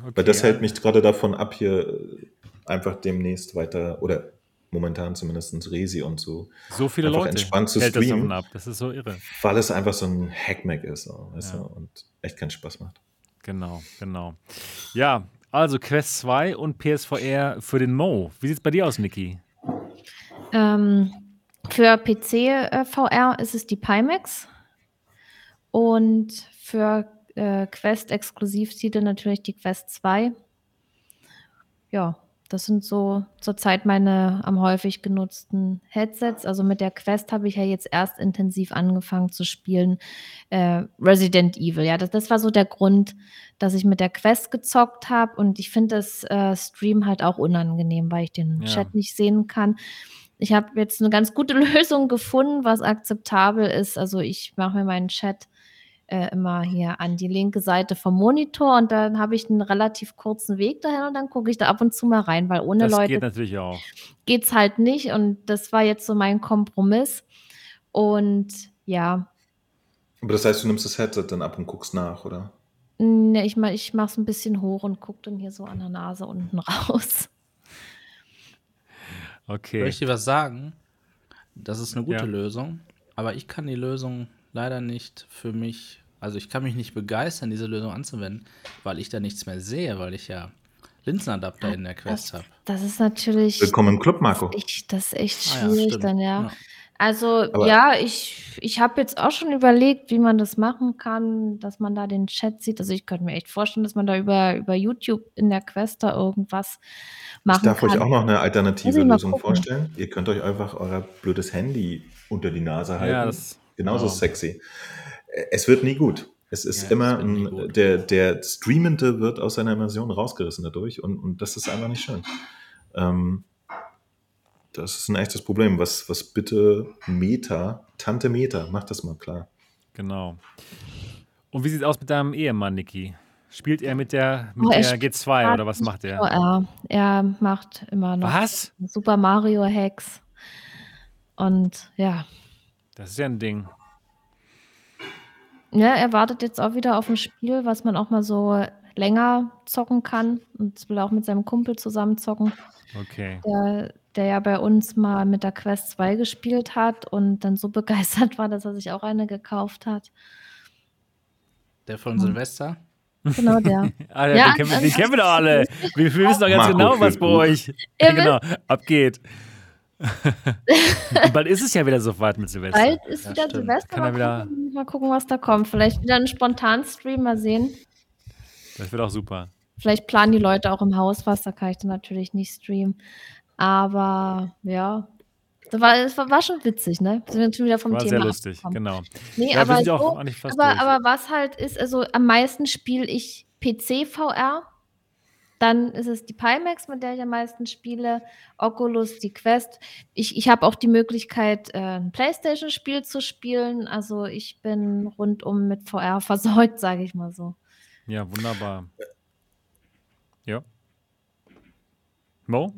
Okay, Weil das hält mich gerade davon ab, hier äh, einfach demnächst weiter oder momentan zumindest Resi und so. So viele Leute entspannt zu hält streamen, das ab. Das ist so irre. Weil es einfach so ein Hackmack ist so, weißt ja. du, und echt keinen Spaß macht. Genau, genau. Ja, also Quest 2 und PSVR für den Mo. Wie sieht es bei dir aus, Niki? Ähm, für PC äh, VR ist es die Pimax und für äh, Quest Exklusivtitel natürlich die Quest 2. Ja, das sind so zurzeit meine am häufig genutzten Headsets. Also mit der Quest habe ich ja jetzt erst intensiv angefangen zu spielen. Äh, Resident Evil, ja, das, das war so der Grund, dass ich mit der Quest gezockt habe. Und ich finde das äh, Stream halt auch unangenehm, weil ich den ja. Chat nicht sehen kann ich habe jetzt eine ganz gute Lösung gefunden, was akzeptabel ist. Also ich mache mir meinen Chat äh, immer hier an die linke Seite vom Monitor und dann habe ich einen relativ kurzen Weg dahin und dann gucke ich da ab und zu mal rein, weil ohne das Leute geht natürlich auch. geht's halt nicht und das war jetzt so mein Kompromiss und ja. Aber das heißt, du nimmst das Headset dann ab und guckst nach, oder? Ne, ich, ich mache es ein bisschen hoch und gucke dann hier so an der Nase unten raus. Okay. Soll ich dir was sagen? Das ist eine gute ja. Lösung, aber ich kann die Lösung leider nicht für mich, also ich kann mich nicht begeistern, diese Lösung anzuwenden, weil ich da nichts mehr sehe, weil ich ja Linsenadapter in der Quest habe. Das ist natürlich. Willkommen im Club, Marco. Das ist echt, das ist echt schwierig ah, ja, dann, ja. ja. Also Aber ja, ich, ich habe jetzt auch schon überlegt, wie man das machen kann, dass man da den Chat sieht. Also ich könnte mir echt vorstellen, dass man da über, über YouTube in der Quest da irgendwas machen kann. Ich darf kann. euch auch noch eine alternative Lösung vorstellen. Ihr könnt euch einfach euer blödes Handy unter die Nase halten. Ja, das, Genauso genau. sexy. Es wird nie gut. Es ist ja, immer, ein, der, der Streamende wird aus seiner Immersion rausgerissen dadurch und, und das ist einfach nicht schön. Ähm, das ist ein echtes Problem. Was, was bitte Meta, Tante Meta, macht das mal klar. Genau. Und wie sieht es aus mit deinem Ehemann, Niki? Spielt er mit der, mit oh, der G2 oder was macht er? Er, er macht immer noch was? Super Mario Hacks. Und ja. Das ist ja ein Ding. Ja, er wartet jetzt auch wieder auf ein Spiel, was man auch mal so länger zocken kann. Und will auch mit seinem Kumpel zusammen zocken. Okay. Der, der ja bei uns mal mit der Quest 2 gespielt hat und dann so begeistert war, dass er sich auch eine gekauft hat. Der von Silvester? Genau der. ah, ja, ja, den, kennen, den kennen wir doch alle. Wir, wir wissen doch ganz Marco genau, was bei euch ja, genau, abgeht. bald ist es ja wieder so weit mit Silvester. Bald ist ja, wieder stimmt. Silvester. Mal, wieder gucken, mal gucken, was da kommt. Vielleicht wieder einen spontanen Stream mal sehen. Das wird auch super. Vielleicht planen die Leute auch im Haus was, da kann ich dann natürlich nicht streamen. Aber ja, das war, das war, schon witzig, ne? Wir sind schon wieder vom war Thema. Sehr lustig, genau. Nee, ja, aber, so, aber, aber, was halt ist, also am meisten spiele ich PC VR. Dann ist es die Pimax, mit der ich am meisten spiele, Oculus, die Quest. Ich, ich habe auch die Möglichkeit, äh, ein PlayStation-Spiel zu spielen. Also ich bin rundum mit VR versorgt, sage ich mal so. Ja, wunderbar. Ja. Mo?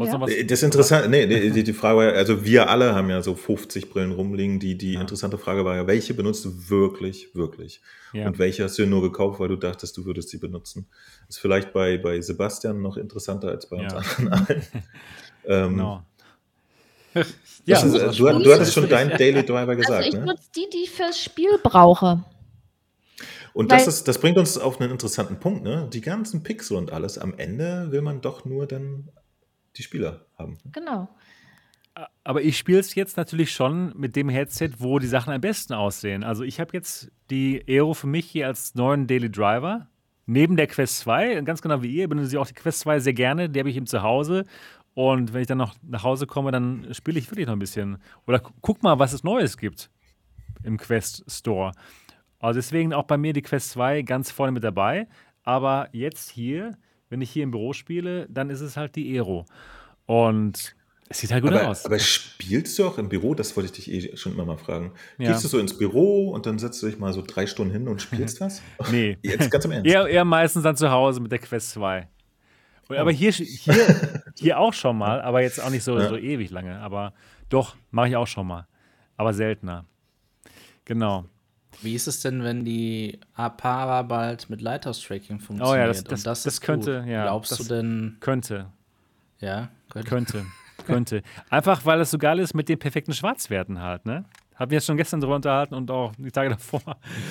Ja. Das ist interessant, nee, die, die, Frage war, also wir alle haben ja so 50 Brillen rumliegen. Die, die ja. interessante Frage war ja, welche benutzt du wirklich, wirklich? Ja. Und welche hast du nur gekauft, weil du dachtest, du würdest sie benutzen? Ist vielleicht bei, bei Sebastian noch interessanter als bei uns anderen allen. ähm, no. ja, ist, also du, du, hattest schon deinen Daily Driver also gesagt. Also ich ne? nutze die, die ich fürs Spiel brauche. Und das, ist, das bringt uns auf einen interessanten Punkt. Ne? Die ganzen Pixel und alles, am Ende will man doch nur dann die Spieler haben. Genau. Aber ich spiele es jetzt natürlich schon mit dem Headset, wo die Sachen am besten aussehen. Also ich habe jetzt die Aero für mich hier als neuen Daily Driver. Neben der Quest 2, ganz genau wie ihr, benutze ich auch die Quest 2 sehr gerne. Die habe ich eben zu Hause. Und wenn ich dann noch nach Hause komme, dann spiele ich wirklich noch ein bisschen. Oder guck mal, was es Neues gibt im Quest Store. Also deswegen auch bei mir die Quest 2 ganz vorne mit dabei. Aber jetzt hier, wenn ich hier im Büro spiele, dann ist es halt die Aero. Und es sieht halt gut aber, aus. Aber spielst du auch im Büro? Das wollte ich dich eh schon immer mal fragen. Ja. Gehst du so ins Büro und dann setzt du dich mal so drei Stunden hin und spielst was? nee. Jetzt ganz im Ernst. Eher, eher meistens dann zu Hause mit der Quest 2. Oh. Aber hier, hier, hier auch schon mal, aber jetzt auch nicht so, ja. so ewig lange. Aber doch, mache ich auch schon mal. Aber seltener. Genau. Wie ist es denn, wenn die Apara bald mit Lighthouse-Tracking funktioniert? Oh ja, das, das, das, das könnte, gut. ja. Glaubst du denn? Könnte. Ja, könnte. Könnte. könnte. Einfach, weil es so geil ist mit den perfekten Schwarzwerten halt, ne? Haben wir jetzt schon gestern drüber unterhalten und auch die Tage davor.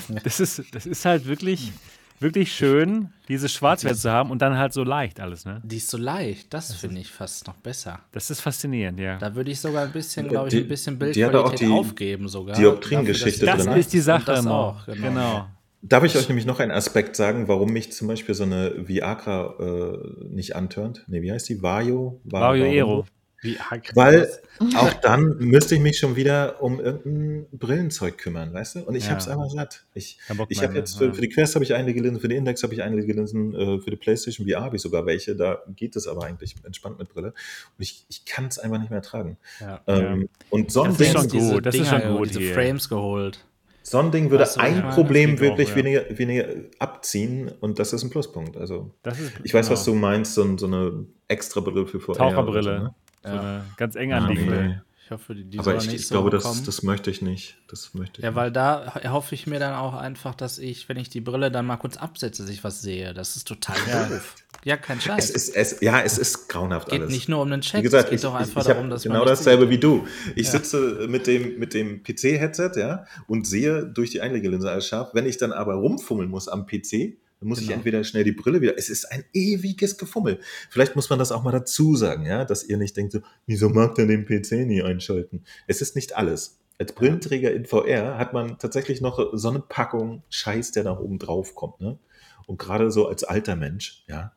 Das ist, das ist halt wirklich wirklich schön, diese Schwarzwerte zu haben und dann halt so leicht alles, ne? Die ist so leicht, das, das finde ich fast noch besser. Das ist faszinierend, ja. Da würde ich sogar ein bisschen, glaube ich, ein bisschen Bildqualität die, aufgeben sogar. Dioptrin-Geschichte drin. Das ist die Sache, das auch, genau. genau. Darf ich euch nämlich noch einen Aspekt sagen, warum mich zum Beispiel so eine Viagra äh, nicht antörnt? Ne, wie heißt die? Vario? Vario Aero. Wie Weil auch dann müsste ich mich schon wieder um irgendein Brillenzeug kümmern, weißt du? Und ich ja. habe es einmal satt. Ich, ich habe jetzt für, für, die Quest habe ich einige Linsen, für die Index habe ich einige Linsen, äh, für die PlayStation VR habe ich sogar welche. Da geht es aber eigentlich entspannt mit Brille. Und ich, ich kann es einfach nicht mehr tragen. Ja. Ähm, ja. Und so das ist schon gut. Das ist schon gut. Diese Frames geholt. So ein Ding würde weißt du, ein Problem wirklich auch, weniger, weniger abziehen und das ist ein Pluspunkt. Also ist, ich weiß, genau. was du meinst, so, so eine extra Brille für VR. Taucherbrille. So, ne? So ja. eine ganz eng anliegende. Nee. Ich hoffe, die, die Aber ich, ich so glaube, das, das möchte ich nicht. Das möchte ich ja, weil da hoffe ich mir dann auch einfach, dass ich, wenn ich die Brille dann mal kurz absetze, dass ich was sehe. Das ist total ja. doof. Ja, kein Scheiß. Es ist, es, ja, es ist grauenhaft geht alles. nicht nur um den Chat, wie gesagt, es geht ich, doch einfach ich, ich darum, dass genau man. Genau dasselbe wie du. Ich ja. sitze mit dem, mit dem PC-Headset, ja, und sehe durch die Einlegelinse alles scharf. Wenn ich dann aber rumfummeln muss am PC, dann muss genau. ich entweder schnell die Brille wieder. Es ist ein ewiges Gefummel. Vielleicht muss man das auch mal dazu sagen, ja, dass ihr nicht denkt, so, wieso mag der den PC nie einschalten? Es ist nicht alles. Als Brillenträger in VR hat man tatsächlich noch so eine Packung Scheiß, der da oben drauf kommt. Ne? Und gerade so als alter Mensch, ja,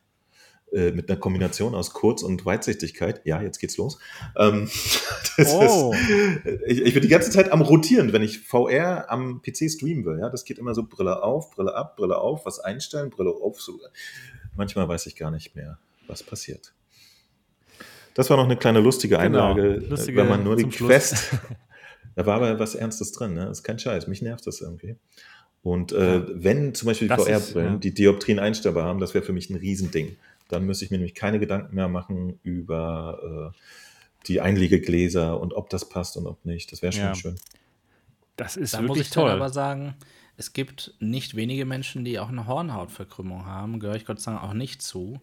äh, mit einer Kombination aus Kurz- und Weitsichtigkeit. Ja, jetzt geht's los. Ähm, oh. ist, ich, ich, bin die ganze Zeit am Rotieren, wenn ich VR am PC streamen will. Ja, das geht immer so Brille auf, Brille ab, Brille auf, was einstellen, Brille auf. So. Manchmal weiß ich gar nicht mehr, was passiert. Das war noch eine kleine lustige genau. Einlage, genau. lustige wenn man nur die Quest. da war aber was Ernstes drin, ne? Das ist kein Scheiß. Mich nervt das irgendwie. Und äh, wenn zum Beispiel die VR-Brillen ja. die Dioptrien einstellbar haben, das wäre für mich ein Riesending. Dann müsste ich mir nämlich keine Gedanken mehr machen über äh, die Einlegegläser und ob das passt und ob nicht. Das wäre schon ja. schön. Das ist da wirklich muss ich toll. aber sagen, es gibt nicht wenige Menschen, die auch eine Hornhautverkrümmung haben. Gehöre ich Gott sei Dank auch nicht zu.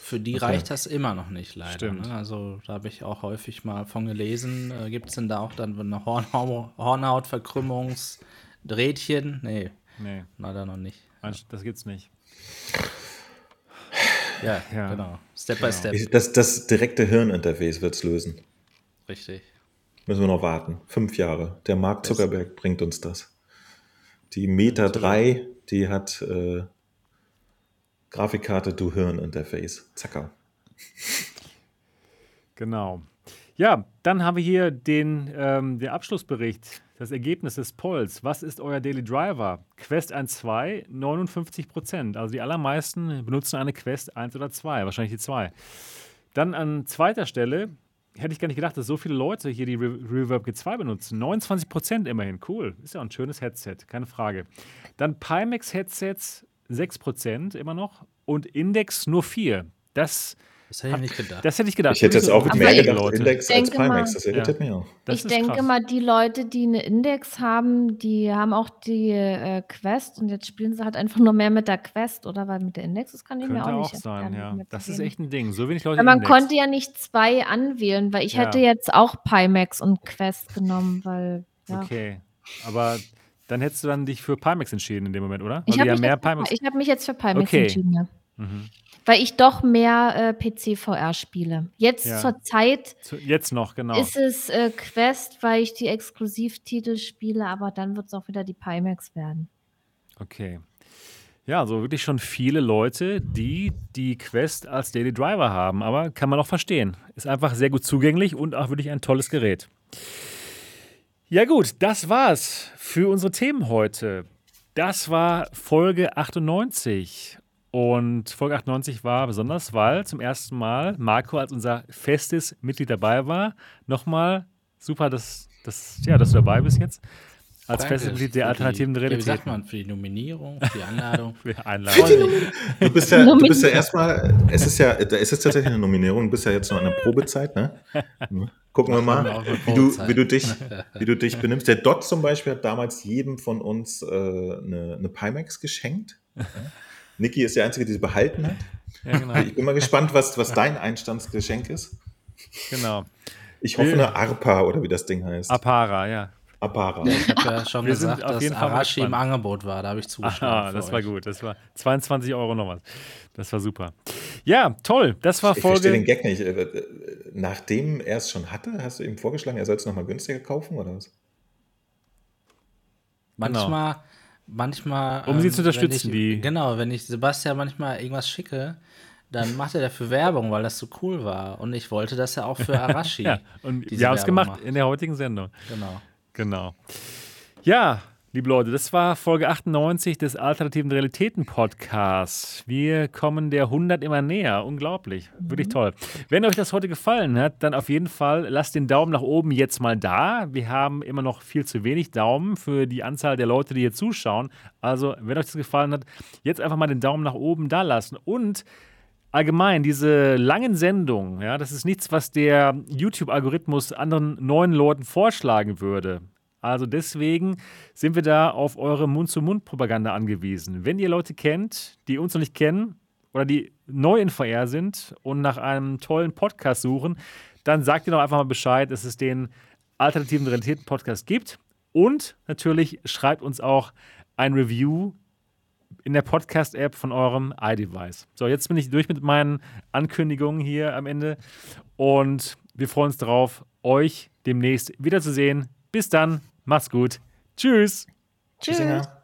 Für die okay. reicht das immer noch nicht, leider. Ne? Also da habe ich auch häufig mal von gelesen. Äh, gibt es denn da auch dann eine Hornhaut Hornhautverkrümmungsdrähtchen? Nee, nee, leider noch nicht. Das gibt's nicht. Ja, ja. genau. Step by genau. Step. Das, das direkte Hirninterface wird es lösen. Richtig. Müssen wir noch warten. Fünf Jahre. Der Mark Zuckerberg das. bringt uns das. Die Meta 3, die hat äh, Grafikkarte to Hirninterface. Zacker. Genau. Ja, dann haben wir hier den, ähm, den Abschlussbericht das Ergebnis des Polls. Was ist euer Daily Driver? Quest 1, 2, 59 Prozent. Also die allermeisten benutzen eine Quest 1 oder 2, wahrscheinlich die 2. Dann an zweiter Stelle hätte ich gar nicht gedacht, dass so viele Leute hier die Re Reverb G2 benutzen. 29 Prozent immerhin. Cool. Ist ja ein schönes Headset, keine Frage. Dann Pimax Headsets 6% immer noch und Index nur 4%. Das das hätte ich nicht gedacht. Das hätte ich gedacht. Ich hätte jetzt auch mehr gedacht, Leute. Index als Pimax. Das irritiert ja. mich auch. Das ich denke krass. mal, die Leute, die eine Index haben, die haben auch die äh, Quest und jetzt spielen sie halt einfach nur mehr mit der Quest oder weil mit der Index, das kann ich Könnte mir auch, auch nicht sein, ja. Das ist echt ein Ding. So wenig Leute. Aber man Index. konnte ja nicht zwei anwählen, weil ich ja. hätte jetzt auch Pimax und Quest genommen, weil. Ja. Okay. Aber dann hättest du dann dich für Pimax entschieden in dem Moment, oder? Weil ich habe mich, hab mich, jetzt für Pimax okay. entschieden, ja. Mhm. Weil ich doch mehr äh, PC-VR spiele. Jetzt ja. zur Zeit. Zu, jetzt noch, genau. Ist es äh, Quest, weil ich die Exklusivtitel spiele, aber dann wird es auch wieder die Pimax werden. Okay. Ja, also wirklich schon viele Leute, die die Quest als Daily Driver haben, aber kann man auch verstehen. Ist einfach sehr gut zugänglich und auch wirklich ein tolles Gerät. Ja gut, das war's für unsere Themen heute. Das war Folge 98 und Folge 98 war besonders, weil zum ersten Mal Marco als unser festes Mitglied dabei war. Nochmal super, dass, dass, ja, dass du dabei bist jetzt. Als Danke festes Mitglied der alternativen die, Realität. Wie sagt man, für die Nominierung, für die Einladung? für die Einladung. Du bist ja, du bist ja erstmal, es ist ja, da ist es tatsächlich eine Nominierung, du bist ja jetzt noch in der Probezeit, ne? Gucken wir mal, wie du, wie, du dich, wie du dich benimmst. Der Dot zum Beispiel hat damals jedem von uns äh, eine, eine Pimax geschenkt. Niki ist der Einzige, die sie behalten hat. Ja, genau. Ich bin mal gespannt, was, was dein Einstandsgeschenk ist. Genau. Ich hoffe eine Arpa oder wie das Ding heißt. Apara, ja. Apara. Ja, ich habe ja schon Wir gesagt, dass jeden Arashi im Angebot war. Da habe ich zugeschlagen. Ah, das war gut. Das war 22 Euro noch was. Das war super. Ja, toll. Das war ich Folge. Ich verstehe den Gag nicht. Äh, äh, nachdem er es schon hatte, hast du ihm vorgeschlagen, er soll es nochmal günstiger kaufen oder was? Manchmal, genau. Manchmal. Um sie zu ähm, unterstützen, ich, die. Genau, wenn ich Sebastian manchmal irgendwas schicke, dann macht er dafür Werbung, weil das so cool war. Und ich wollte das ja auch für Arashi. ja, und wir haben es gemacht macht. in der heutigen Sendung. Genau. Genau. Ja, liebe Leute, das war Folge 98 des Alternativen Realitäten Podcasts. Wir kommen der 100 immer näher. Unglaublich. Mhm. Wirklich toll. Wenn euch das heute gefallen hat, dann auf jeden Fall lasst den Daumen nach oben jetzt mal da. Wir haben immer noch viel zu wenig Daumen für die Anzahl der Leute, die hier zuschauen. Also, wenn euch das gefallen hat, jetzt einfach mal den Daumen nach oben da lassen. Und allgemein, diese langen Sendungen, ja, das ist nichts, was der YouTube-Algorithmus anderen neuen Leuten vorschlagen würde. Also deswegen sind wir da auf eure Mund-zu-Mund-Propaganda angewiesen. Wenn ihr Leute kennt, die uns noch nicht kennen oder die neu in VR sind und nach einem tollen Podcast suchen, dann sagt ihr doch einfach mal Bescheid, dass es den alternativen Realitäten-Podcast gibt. Und natürlich schreibt uns auch ein Review in der Podcast-App von eurem iDevice. So, jetzt bin ich durch mit meinen Ankündigungen hier am Ende und wir freuen uns darauf, euch demnächst wiederzusehen. Bis dann, Macht's gut. Tschüss. Tschüss. Tschüss.